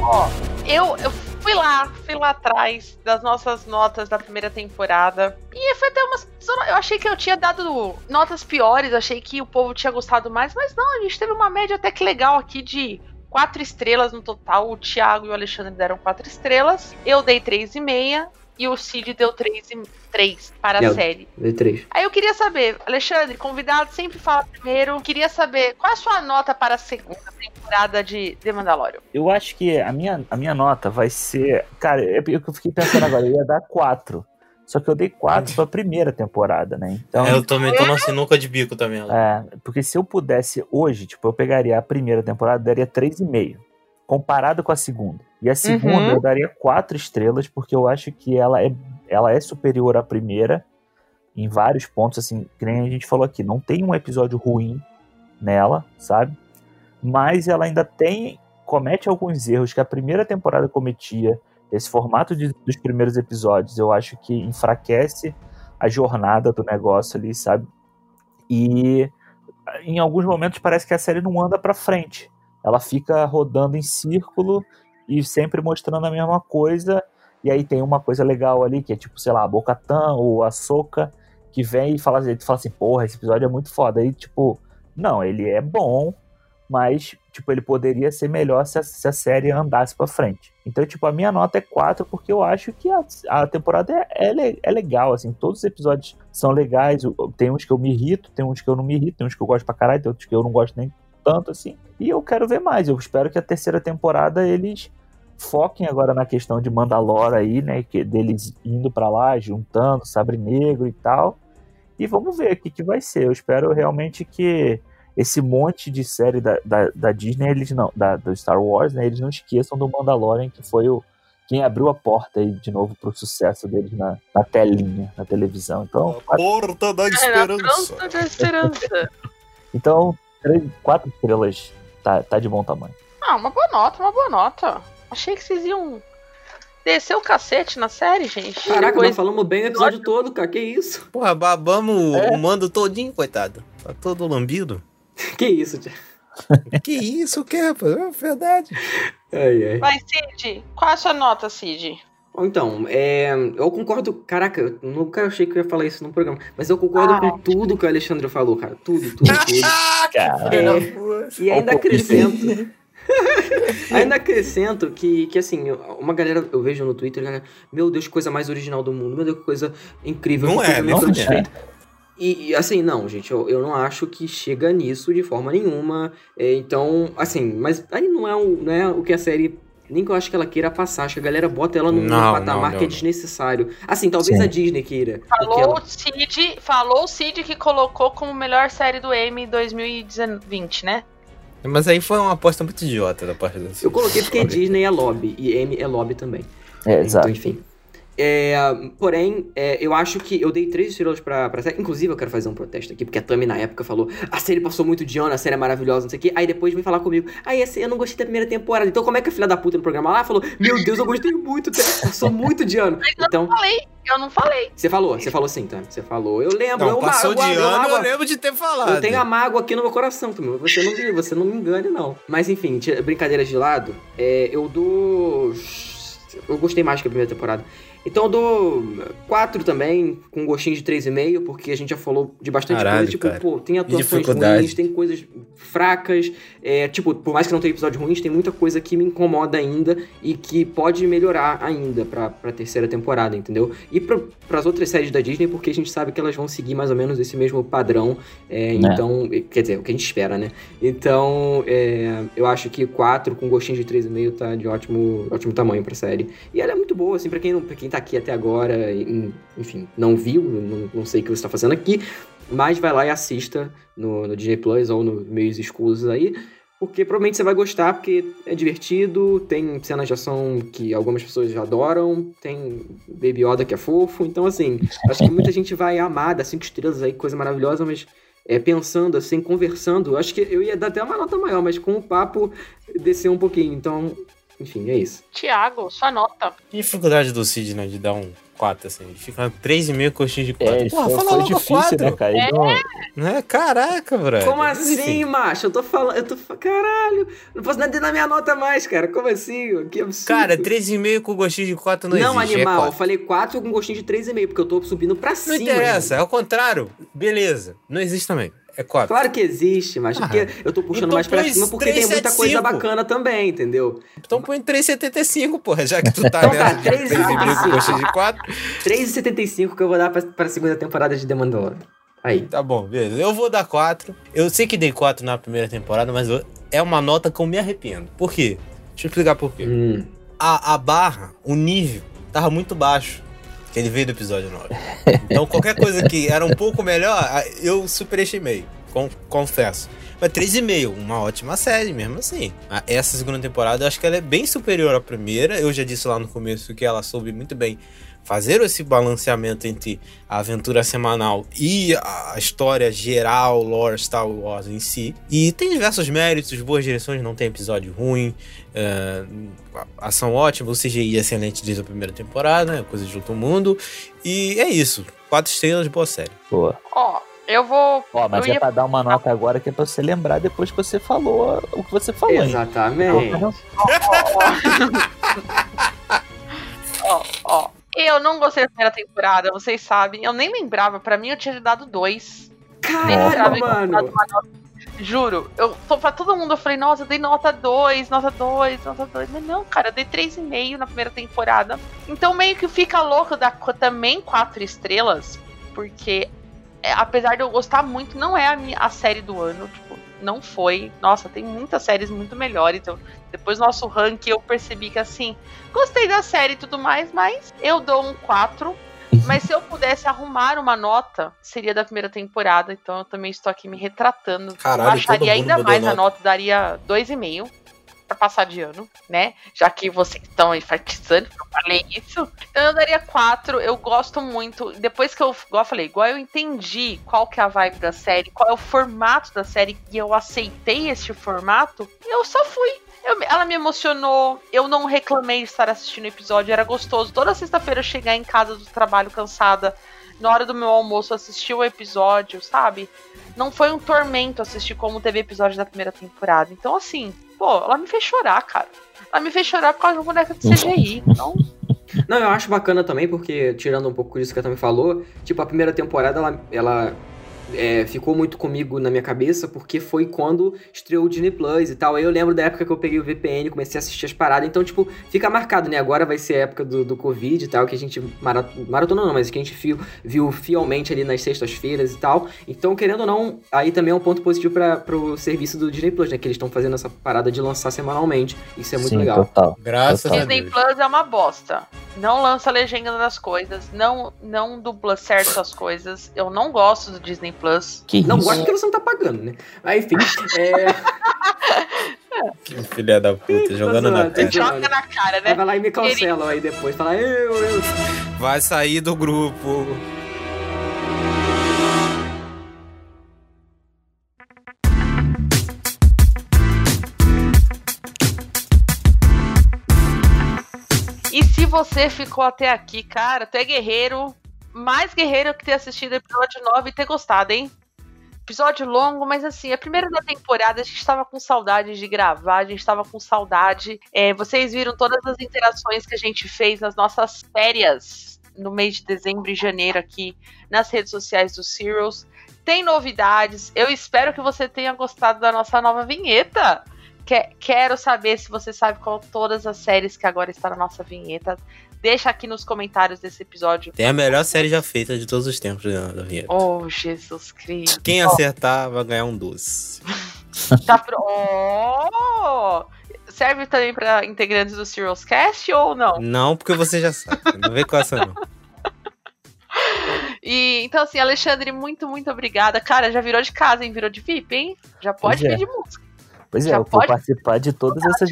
[SPEAKER 1] Ó, eu, eu fui lá, fui lá atrás das nossas notas da primeira temporada. E foi até umas. Eu achei que eu tinha dado notas piores, achei que o povo tinha gostado mais, mas não, a gente teve uma média até que legal aqui de quatro estrelas no total. O Thiago e o Alexandre deram quatro estrelas. Eu dei três e meia. E o Cid deu três, e, três para a
[SPEAKER 3] Eu-
[SPEAKER 1] série.
[SPEAKER 3] Dei três.
[SPEAKER 1] Aí eu queria saber, Alexandre, convidado sempre fala primeiro. Queria saber qual é a sua nota para a segunda temporada de The Mandalorian.
[SPEAKER 2] Eu acho que a minha, a minha nota vai ser. Cara, é o que eu fiquei pensando agora, eu ia dar 4. Só que eu dei 4 pra primeira temporada, né? Então.
[SPEAKER 4] É, eu também tô na sinuca de bico também. Ela.
[SPEAKER 2] É, porque se eu pudesse hoje, tipo, eu pegaria a primeira temporada, daria 3,5, comparado com a segunda. E a segunda
[SPEAKER 1] Uhum.
[SPEAKER 2] eu daria 4 estrelas, porque eu acho que ela é, ela é superior à primeira em vários pontos, assim, que nem a gente falou aqui. Não tem um episódio ruim nela, sabe? Mas ela ainda tem, comete alguns erros que a primeira temporada cometia. Esse formato de- dos primeiros episódios, eu acho que enfraquece a jornada do negócio ali, sabe? E em alguns momentos parece que a série não anda pra frente. Ela fica rodando em círculo e sempre mostrando a mesma coisa. E aí tem uma coisa legal ali, que é tipo, sei lá, a Bocatan ou a Soca, que vem e fala, fala assim, porra, esse episódio é muito foda. Aí, tipo, não, ele é bom, mas, tipo, ele poderia ser melhor se a, se a série andasse pra frente. Então, tipo, a minha nota é 4, porque eu acho que a, a temporada é, é, é legal, assim, todos os episódios são legais, tem uns que eu me irrito, tem uns que eu não me irrito, tem uns que eu gosto pra caralho, tem outros que eu não gosto nem tanto assim. E eu quero ver mais. Eu espero que a terceira temporada eles foquem agora na questão de Mandalore aí, né? Que, deles indo para lá, juntando Sabre Negro e tal. E vamos ver o que, que vai ser. Eu espero realmente que esse monte de série da, da, da Disney, eles não, da, do Star Wars, né? Eles não esqueçam do Mandalorian, que foi o quem abriu a porta aí de novo pro sucesso deles na, na telinha, na televisão. Então,
[SPEAKER 4] a porta da esperança.
[SPEAKER 1] É, da esperança.
[SPEAKER 2] então, três, quatro estrelas tá, tá de bom tamanho.
[SPEAKER 1] Ah, uma boa nota, uma boa nota. Achei que vocês iam descer o cacete na série, gente.
[SPEAKER 3] Caraca, Depois... nós falamos bem o episódio todo, cara. Que isso?
[SPEAKER 4] Porra, babamos é. o mando todinho, coitado. Tá todo lambido.
[SPEAKER 3] Que isso, tia.
[SPEAKER 4] que isso, que é, é verdade.
[SPEAKER 3] Ai, ai.
[SPEAKER 1] Vai, Cid. Qual a sua nota, Cid?
[SPEAKER 3] Então, é, eu concordo. Caraca, eu nunca achei que eu ia falar isso no programa. Mas eu concordo ah, com tudo que o Alexandre falou, cara. Tudo, tudo, tudo. é, e ainda acrescento. ainda acrescento que, que, assim, uma galera, eu vejo no Twitter, galera, meu Deus, que coisa mais original do mundo, meu Deus, que coisa incrível.
[SPEAKER 4] Não é, não é.
[SPEAKER 3] E, assim, não, gente, eu, eu não acho que chega nisso de forma nenhuma. É, então, assim, mas aí não é, o, não é o que a série. Nem que eu acho que ela queira passar. Acho que a galera bota ela num não, patamar não, que é desnecessário. Assim, talvez Sim. a Disney queira.
[SPEAKER 1] Falou
[SPEAKER 3] ela...
[SPEAKER 1] o Cid, falou o Cid que colocou como melhor série do M 2020, né?
[SPEAKER 4] Mas aí foi uma aposta muito idiota da parte da
[SPEAKER 3] Eu coloquei porque Disney é lobby e M é lobby também.
[SPEAKER 2] É, exato.
[SPEAKER 3] Então, enfim. É, porém, é, eu acho que eu dei três estrelas pra, pra série. Inclusive, eu quero fazer um protesto aqui, porque a Tami na época falou: a série passou muito de ano, a série é maravilhosa, não sei o quê. Aí depois vem falar comigo: aí ah, eu não gostei da primeira temporada. Então, como é que a filha da puta no programa lá falou: meu Deus, eu gostei muito, passou muito de ano.
[SPEAKER 1] Mas
[SPEAKER 3] então,
[SPEAKER 1] eu não falei, eu não falei.
[SPEAKER 3] Você falou, você falou sim, tá? Você falou. Eu lembro.
[SPEAKER 4] Não,
[SPEAKER 3] eu,
[SPEAKER 4] passou de ano, mágoa, eu lembro de ter falado.
[SPEAKER 3] Eu tenho a mágoa aqui no meu coração também. Você não, você não me engane, não. Mas enfim, brincadeiras de lado, é, eu dou. Eu gostei mais que a primeira temporada. Então eu dou 4 também, com um gostinho de 3,5, porque a gente já falou de bastante
[SPEAKER 4] Caralho,
[SPEAKER 3] coisa. Tipo,
[SPEAKER 4] cara.
[SPEAKER 3] pô, tem atuações ruins, tem coisas fracas. É, tipo, por mais que não tenha episódios ruins, tem muita coisa que me incomoda ainda e que pode melhorar ainda pra, pra terceira temporada, entendeu? E pra, pras outras séries da Disney, porque a gente sabe que elas vão seguir mais ou menos esse mesmo padrão. É, então, quer dizer, o que a gente espera, né? Então, é, eu acho que 4 com gostinho de 3,5 tá de ótimo, ótimo tamanho pra série. E ela é muito boa, assim, pra quem, não, pra quem tá aqui até agora, enfim, não viu, não, não sei o que você está fazendo aqui, mas vai lá e assista no, no Disney Plus ou no meios escusos aí, porque provavelmente você vai gostar, porque é divertido, tem cenas de ação que algumas pessoas já adoram, tem Baby Yoda que é fofo, então assim, acho que muita gente vai amar, dá cinco estrelas aí, coisa maravilhosa, mas é, pensando assim, conversando, acho que eu ia dar até uma nota maior, mas com o papo descer um pouquinho, então enfim, é isso.
[SPEAKER 1] Tiago, sua nota.
[SPEAKER 4] Que dificuldade do Cid, né, de dar um 4, assim. Ele fica 3,5 coxinhas de 4.
[SPEAKER 2] É, Porra, fala logo difícil, 4. Né, cara? É.
[SPEAKER 4] Não... é? Caraca, bro.
[SPEAKER 3] Como assim, macho? Eu tô falando. Eu tô. Caralho. Não posso nem na minha nota mais, cara. Como assim? Que absurdo.
[SPEAKER 4] Cara, 3,5 com gostinho de 4 não,
[SPEAKER 3] não
[SPEAKER 4] existe.
[SPEAKER 3] Não, animal.
[SPEAKER 4] É
[SPEAKER 3] eu falei 4 com gostinho de 3,5, porque eu tô subindo pra
[SPEAKER 4] não
[SPEAKER 3] cima.
[SPEAKER 4] Não interessa, é o contrário. Beleza. Não existe também. É 4.
[SPEAKER 3] Claro que existe, mas ah, porque eu tô puxando então mais pra cima porque 3, tem muita 7, coisa bacana também, entendeu?
[SPEAKER 4] Então põe 3,75, porra, já que tu tá
[SPEAKER 3] então, tá,
[SPEAKER 4] 3,5 de 4.
[SPEAKER 3] 3,75 que eu vou dar pra, pra segunda temporada de The Mandalorian. Aí.
[SPEAKER 4] Tá bom, beleza. Eu vou dar 4. Eu sei que dei 4 na primeira temporada, mas eu, é uma nota que eu me arrependo. Por quê? Deixa eu explicar por quê.
[SPEAKER 3] Hum.
[SPEAKER 4] A, a barra, o nível, tava muito baixo. Que ele veio do episódio 9. Então qualquer coisa que era um pouco melhor, eu superestimei. Com, confesso. Mas 3,5, uma ótima série mesmo assim. Essa segunda temporada eu acho que ela é bem superior à primeira. Eu já disse lá no começo que ela soube muito bem fazer esse balanceamento entre a aventura semanal e a história geral, lore Star Wars em si. E tem diversos méritos, boas direções, não tem episódio ruim, uh, ação ótima, o CGI é excelente desde a primeira temporada, né? coisa de outro mundo. E é isso. Quatro estrelas, boa série.
[SPEAKER 2] Boa.
[SPEAKER 1] Ó, oh, eu vou.
[SPEAKER 2] Ó, mas é ia... pra dar uma nota agora que é pra você lembrar depois que você falou o que você falou.
[SPEAKER 3] Exatamente.
[SPEAKER 1] Ó, ó. Eu não gostei da primeira temporada, vocês sabem. Eu nem lembrava. Pra mim, eu tinha dado dois.
[SPEAKER 3] Caralho, mano.
[SPEAKER 1] Juro, eu pra todo mundo, eu falei, nossa, eu dei nota 2, nota 2, nota 2. Mas não, cara, eu dei 3,5 na primeira temporada. Então meio que fica louco dar também quatro estrelas, porque é, apesar de eu gostar muito, não é a, minha, a série do ano. Tipo, não foi. Nossa, tem muitas séries muito melhores. Então, depois do nosso ranking, eu percebi que assim, gostei da série e tudo mais, mas eu dou um 4. Mas se eu pudesse arrumar uma nota, seria da primeira temporada. Então eu também estou aqui me retratando.
[SPEAKER 4] Caralho,
[SPEAKER 1] Baixaria ainda mais a
[SPEAKER 4] nota.
[SPEAKER 1] nota, daria 2,5 pra passar de ano, né? Já que vocês estão enfatizando eu falei isso. Então eu daria 4. Eu gosto muito. Depois que eu, igual eu falei, igual eu entendi qual que é a vibe da série, qual é o formato da série, e eu aceitei este formato, eu só fui. Eu- ela me emocionou, eu não reclamei de estar assistindo o episódio, era gostoso. Toda sexta-feira eu chegar em casa do trabalho cansada, na hora do meu almoço assistir o episódio, sabe? Não foi um tormento assistir como teve episódio da primeira temporada. Então, assim, pô, ela me fez chorar, cara. Ela me fez chorar por causa de uma boneca de CGI. Então,
[SPEAKER 3] Não, eu acho bacana também, porque, tirando um pouco disso que a Tami falou, tipo, a primeira temporada, ela, ela é, ficou muito comigo na minha cabeça, porque foi quando estreou o Disney Plus e tal. Aí eu lembro da época que eu peguei o VPN, comecei a assistir as paradas, então, tipo, fica marcado, né? Agora vai ser a época do, do Covid e tal, que a gente mara- maratona não, mas que a gente viu, viu fielmente ali nas sextas-feiras e tal. Então, querendo ou não, aí também é um ponto positivo para pro serviço do Disney Plus, né? Que eles estão fazendo essa parada de lançar semanalmente. Isso é muito
[SPEAKER 2] Sim,
[SPEAKER 3] legal.
[SPEAKER 2] total.
[SPEAKER 4] Graças
[SPEAKER 2] Total.
[SPEAKER 4] a
[SPEAKER 1] Disney
[SPEAKER 4] Deus.
[SPEAKER 1] Plus é uma bosta. Não lança legenda das coisas, não, não dubla certo as coisas. Eu não gosto do Disney Plus.
[SPEAKER 2] Que
[SPEAKER 3] Não
[SPEAKER 2] isso?
[SPEAKER 3] gosto porque você não tá pagando, né? Mas enfim, é...
[SPEAKER 4] Que filha da puta, jogando na
[SPEAKER 3] zoando.
[SPEAKER 1] Joga na cara,
[SPEAKER 3] Aí
[SPEAKER 1] né?
[SPEAKER 3] vai lá e me cancelam aí depois. Fala, eu, eu.
[SPEAKER 4] Vai sair do grupo.
[SPEAKER 1] E se você ficou até aqui, cara, tu é guerreiro, mais guerreiro que ter assistido o episódio 9 e ter gostado, hein? Episódio longo, mas assim, a primeira da temporada a gente tava com saudade de gravar, a gente tava com saudade. É, vocês viram todas as interações que a gente fez nas nossas férias no mês de dezembro e janeiro aqui nas redes sociais do Serials. Tem novidades, eu espero que você tenha gostado da nossa nova vinheta. Que- Quero saber se você sabe qual todas as séries que agora estão na nossa vinheta. Deixa aqui nos comentários desse episódio.
[SPEAKER 4] Tem a melhor série já feita de todos os tempos da, da vinheta.
[SPEAKER 1] Oh, Jesus Cristo.
[SPEAKER 4] Quem acertar vai ganhar um doce.
[SPEAKER 1] Tá pro... Oh! Serve também para integrantes do Serials Cast ou não?
[SPEAKER 4] Não, porque você já sabe. Não vem com essa, não.
[SPEAKER 1] E então, assim, Alexandre, muito, muito obrigada. Cara, já virou de casa, hein? Virou de VIP, hein? Já pode
[SPEAKER 2] Pois é.
[SPEAKER 1] pedir música.
[SPEAKER 2] Pois é,
[SPEAKER 1] Já
[SPEAKER 2] eu vou
[SPEAKER 1] pode?
[SPEAKER 2] participar de todas essas.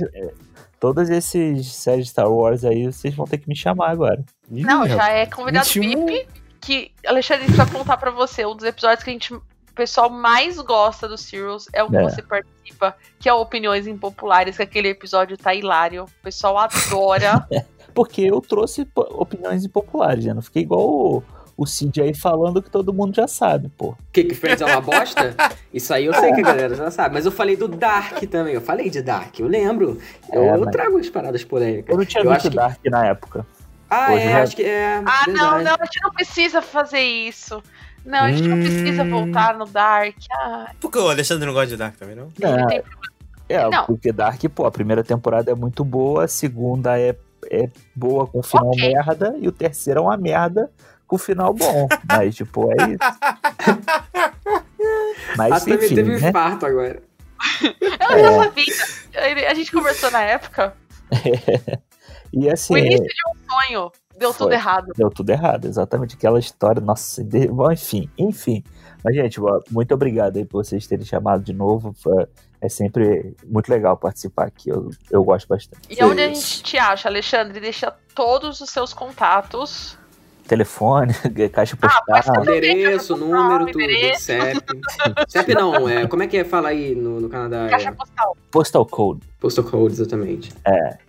[SPEAKER 2] Todas esses séries Star Wars aí, vocês vão ter que me chamar agora.
[SPEAKER 1] Não, já é convidado
[SPEAKER 4] 21.
[SPEAKER 1] VIP. Que, Alexandre, deixa eu contar pra você. Um dos episódios que a gente, o pessoal mais gosta do Serials é o que
[SPEAKER 2] É.
[SPEAKER 1] você participa, que é o Opiniões Impopulares, que aquele episódio tá hilário. O pessoal adora.
[SPEAKER 2] Porque eu trouxe opiniões impopulares, né? Não fiquei igual o, o Cid aí falando que todo mundo já sabe, pô.
[SPEAKER 3] Que que Friends é uma bosta? Isso aí eu sei que a galera já sabe. Mas eu falei do Dark também. Eu falei de Dark, eu lembro. Eu,
[SPEAKER 2] É,
[SPEAKER 3] eu
[SPEAKER 2] mas-
[SPEAKER 3] trago as paradas polêmicas.
[SPEAKER 2] Eu não tinha
[SPEAKER 3] Eu
[SPEAKER 2] visto
[SPEAKER 3] acho que-
[SPEAKER 2] Dark na época.
[SPEAKER 3] Ah,
[SPEAKER 2] Hoje
[SPEAKER 3] é,
[SPEAKER 2] já-
[SPEAKER 3] acho que é.
[SPEAKER 1] ah, não,
[SPEAKER 3] verdade.
[SPEAKER 1] não, a gente não precisa fazer isso. Não, a gente não precisa
[SPEAKER 4] Hum.
[SPEAKER 1] voltar no Dark. Ah,
[SPEAKER 4] Por que o Alexandre não gosta de Dark também, não?
[SPEAKER 2] É,
[SPEAKER 1] tem
[SPEAKER 2] é,
[SPEAKER 1] Não.
[SPEAKER 2] porque Dark, pô, a primeira temporada é muito boa, a segunda é, é boa com final
[SPEAKER 1] Ok.
[SPEAKER 2] merda, e o terceiro é uma merda com final bom. Mas, tipo, é isso.
[SPEAKER 3] Ah,
[SPEAKER 2] Mas,
[SPEAKER 3] também
[SPEAKER 2] enfim,
[SPEAKER 3] teve um
[SPEAKER 2] né?
[SPEAKER 3] infarto agora.
[SPEAKER 1] Eu
[SPEAKER 2] É.
[SPEAKER 1] Ele- A gente conversou na época.
[SPEAKER 2] E assim,
[SPEAKER 1] O início de um sonho deu
[SPEAKER 2] Foi.
[SPEAKER 1] tudo errado.
[SPEAKER 2] Deu tudo errado, exatamente aquela história, nossa, de- bom, enfim, enfim. Mas, gente, muito obrigado aí por vocês terem chamado de novo. É sempre muito legal participar aqui, eu, eu gosto bastante.
[SPEAKER 1] E onde a gente te acha, Alexandre? Deixa todos os seus contatos.
[SPEAKER 2] Telefone, caixa
[SPEAKER 1] Ah,
[SPEAKER 2] postal.
[SPEAKER 1] ser.
[SPEAKER 3] Endereço, número, tudo.
[SPEAKER 1] endereço.
[SPEAKER 3] CEP. CEP não, é, como é que é? Fala aí no, no Canadá.
[SPEAKER 1] Caixa
[SPEAKER 3] É,
[SPEAKER 1] postal.
[SPEAKER 2] Postal Code.
[SPEAKER 3] postal code, exatamente.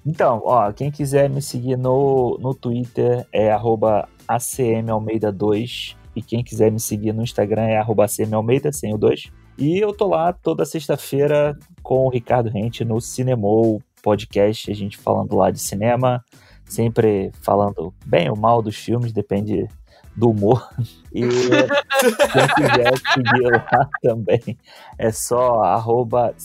[SPEAKER 2] Então, ó, quem quiser me seguir no, no Twitter é arroba acmalmeida2 e quem quiser me seguir no Instagram é arroba acmalmeida, sem o 2. E eu tô lá toda sexta-feira com o Ricardo Rente no Cinemou podcast, a gente falando lá de cinema, sempre falando bem ou mal dos filmes, depende do humor. E quem quiser seguir lá também é só arroba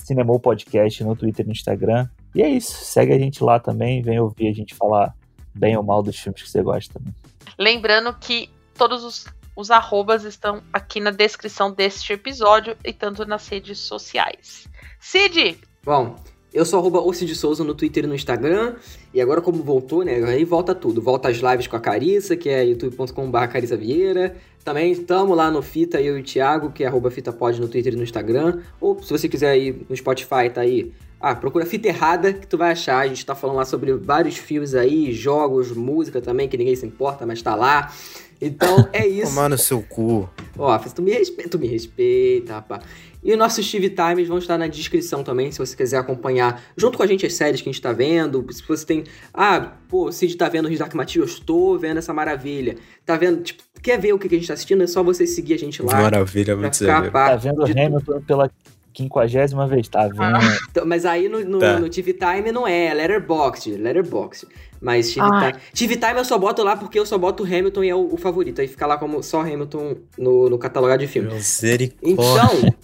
[SPEAKER 2] Podcast no Twitter e no Instagram. E é isso, segue a gente lá também, vem ouvir a gente falar bem ou mal dos filmes que você gosta também.
[SPEAKER 1] Lembrando que todos os Os arrobas estão aqui na descrição deste episódio e tanto nas redes sociais. Cid!
[SPEAKER 3] Bom, eu sou arroba de Souza no Twitter e no Instagram. E agora, como voltou, né? Aí volta tudo. Volta as lives com a Carissa, que é youtube.com.br Carissa Vieira. Também estamos lá no Fita, eu e o Thiago, que é arroba FitaPod no Twitter e no Instagram. Ou se você quiser ir no Spotify, tá aí. Ah, procura Fita Errada que tu vai achar. A gente tá falando lá sobre vários filmes aí, jogos, música também, que ninguém se importa, mas tá lá. Então é isso.
[SPEAKER 4] Tomar no seu cu.
[SPEAKER 3] Ó, tu me respeita, tu me respeita, rapaz. E os nossos TV Times vão estar na descrição também, se você quiser acompanhar junto com a gente as séries que a gente tá vendo. Se você tem. Ah, pô, o Cid tá vendo o Dark Material, eu estou vendo essa maravilha. Tá vendo? Tipo, quer ver o que a gente tá assistindo? É só você seguir a gente lá.
[SPEAKER 4] Maravilha, muito
[SPEAKER 3] ficar
[SPEAKER 2] Tá vendo Hamilton pela quinquagésima vez, tá vendo?
[SPEAKER 3] Então, mas aí no, no,
[SPEAKER 4] Tá.
[SPEAKER 3] no TV Time não é, Letterboxd, Letterboxd. Mas TV
[SPEAKER 1] Ai.
[SPEAKER 3] Time, TV Time eu só boto lá porque eu só boto o Hamilton e é o, o favorito. Aí fica lá como só Hamilton no, no catalogado de filme.
[SPEAKER 4] Misericórdia.
[SPEAKER 3] Então,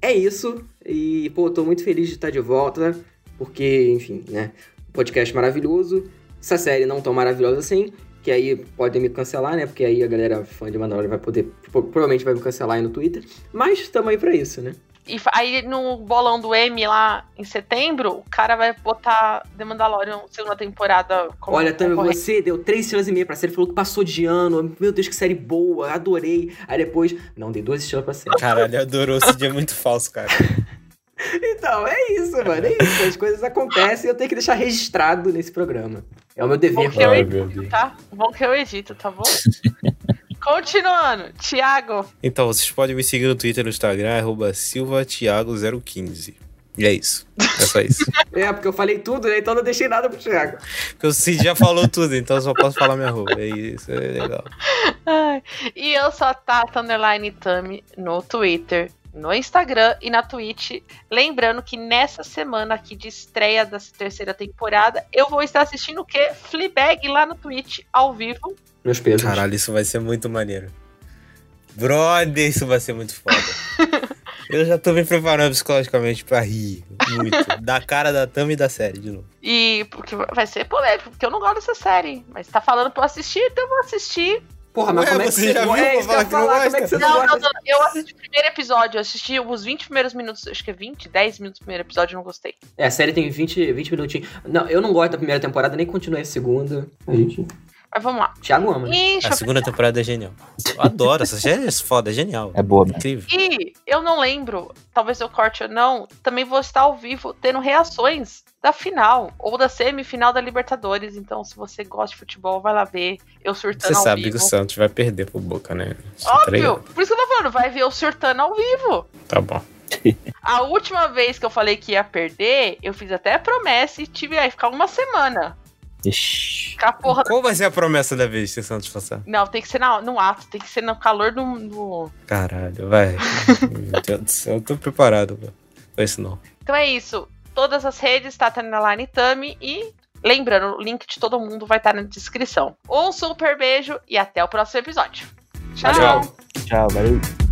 [SPEAKER 3] é isso. E, pô, tô muito feliz de estar de volta. Porque, enfim, né? Podcast maravilhoso. Essa série não tão maravilhosa assim. Que aí podem me cancelar, né? Porque aí a galera fã de Mandalorian vai poder. pro- Provavelmente vai me cancelar aí no Twitter. Mas estamos aí pra isso, né?
[SPEAKER 1] E aí no bolão do M lá em setembro, o cara vai botar The Mandalorian segunda temporada como
[SPEAKER 3] Olha, Tami, você deu três estrelas e meia pra série, falou que passou de ano. Meu Deus, que série boa, adorei. Aí depois, não, dei duas estrelas pra série.
[SPEAKER 4] Caralho, adorou. Esse dia é muito falso, cara.
[SPEAKER 3] Então, é isso, mano. É isso. As coisas acontecem e eu tenho que deixar registrado nesse programa. É o meu dever.
[SPEAKER 1] Bom que eu edito, tá? Bom que eu edito, tá bom? Continuando, Thiago.
[SPEAKER 4] Então, vocês podem me seguir no Twitter e no Instagram, arroba silvatiago015. E é isso. É só isso.
[SPEAKER 3] É, porque eu falei tudo, né? Então não deixei nada pro Thiago.
[SPEAKER 4] Porque o Cid já falou tudo, então eu só posso falar minha roupa. É isso, é legal.
[SPEAKER 1] Ai, E eu sou a Tata Underline Tami no Twitter, no Instagram e na Twitch. Lembrando que nessa semana aqui de estreia da terceira temporada, eu vou estar assistindo o quê? Fleabag lá no Twitch, ao vivo.
[SPEAKER 3] Meus pesos.
[SPEAKER 4] Caralho, isso vai ser muito maneiro. Brother, isso vai ser muito foda. Eu já tô me preparando psicologicamente pra rir muito. Da cara da Tami e da série, de novo.
[SPEAKER 1] E porque vai ser polêmico, porque eu não gosto dessa série. Mas tá falando pra eu assistir, então eu vou assistir.
[SPEAKER 3] Porra, mas
[SPEAKER 4] Ué,
[SPEAKER 3] como é que
[SPEAKER 4] você já viu
[SPEAKER 3] É isso que eu ia
[SPEAKER 4] falar
[SPEAKER 3] como é que você não,
[SPEAKER 1] Não, não. Eu assisti o primeiro episódio, eu assisti os 20 primeiros minutos, acho que é 20, 10 minutos do primeiro episódio, eu não gostei.
[SPEAKER 3] É, a série tem 20, 20 minutinhos. Não, eu não gosto da primeira temporada, nem continuei a segunda. A gente...
[SPEAKER 1] Mas vamos lá.
[SPEAKER 3] Thiago ama. né?
[SPEAKER 1] E,
[SPEAKER 4] A segunda temporada é genial. Eu adoro, essa série é foda, é genial.
[SPEAKER 2] É boa mesmo.
[SPEAKER 4] Incrível.
[SPEAKER 1] E eu não lembro, talvez eu corte ou não, também vou estar ao vivo tendo reações da final ou da semifinal da Libertadores. Então, se você gosta de futebol, vai lá ver eu surtando
[SPEAKER 4] Você
[SPEAKER 1] ao
[SPEAKER 4] sabe
[SPEAKER 1] vivo.
[SPEAKER 4] que o Santos vai perder pro Boca, né? Você tá
[SPEAKER 1] Óbvio! Por isso que eu tô falando, vai ver eu surtando ao vivo.
[SPEAKER 4] Tá bom.
[SPEAKER 1] A última vez que eu falei que ia perder, eu fiz até promessa e tive aí ficar uma semana.
[SPEAKER 2] Ixi.
[SPEAKER 1] Porra.
[SPEAKER 4] Qual vai ser a promessa da vez se o Santos passar?
[SPEAKER 1] Não, tem que ser na- no ato, tem que ser no calor do. do-
[SPEAKER 4] Caralho, vai. Meu Deus do céu, eu tô preparado. Foi isso não.
[SPEAKER 1] Então é isso. Todas as redes, Tata Line Tami e. Lembrando, o link de todo mundo vai estar na descrição. Um super beijo e até o próximo episódio. Tchau.
[SPEAKER 4] Tchau.
[SPEAKER 2] Tchau, valeu.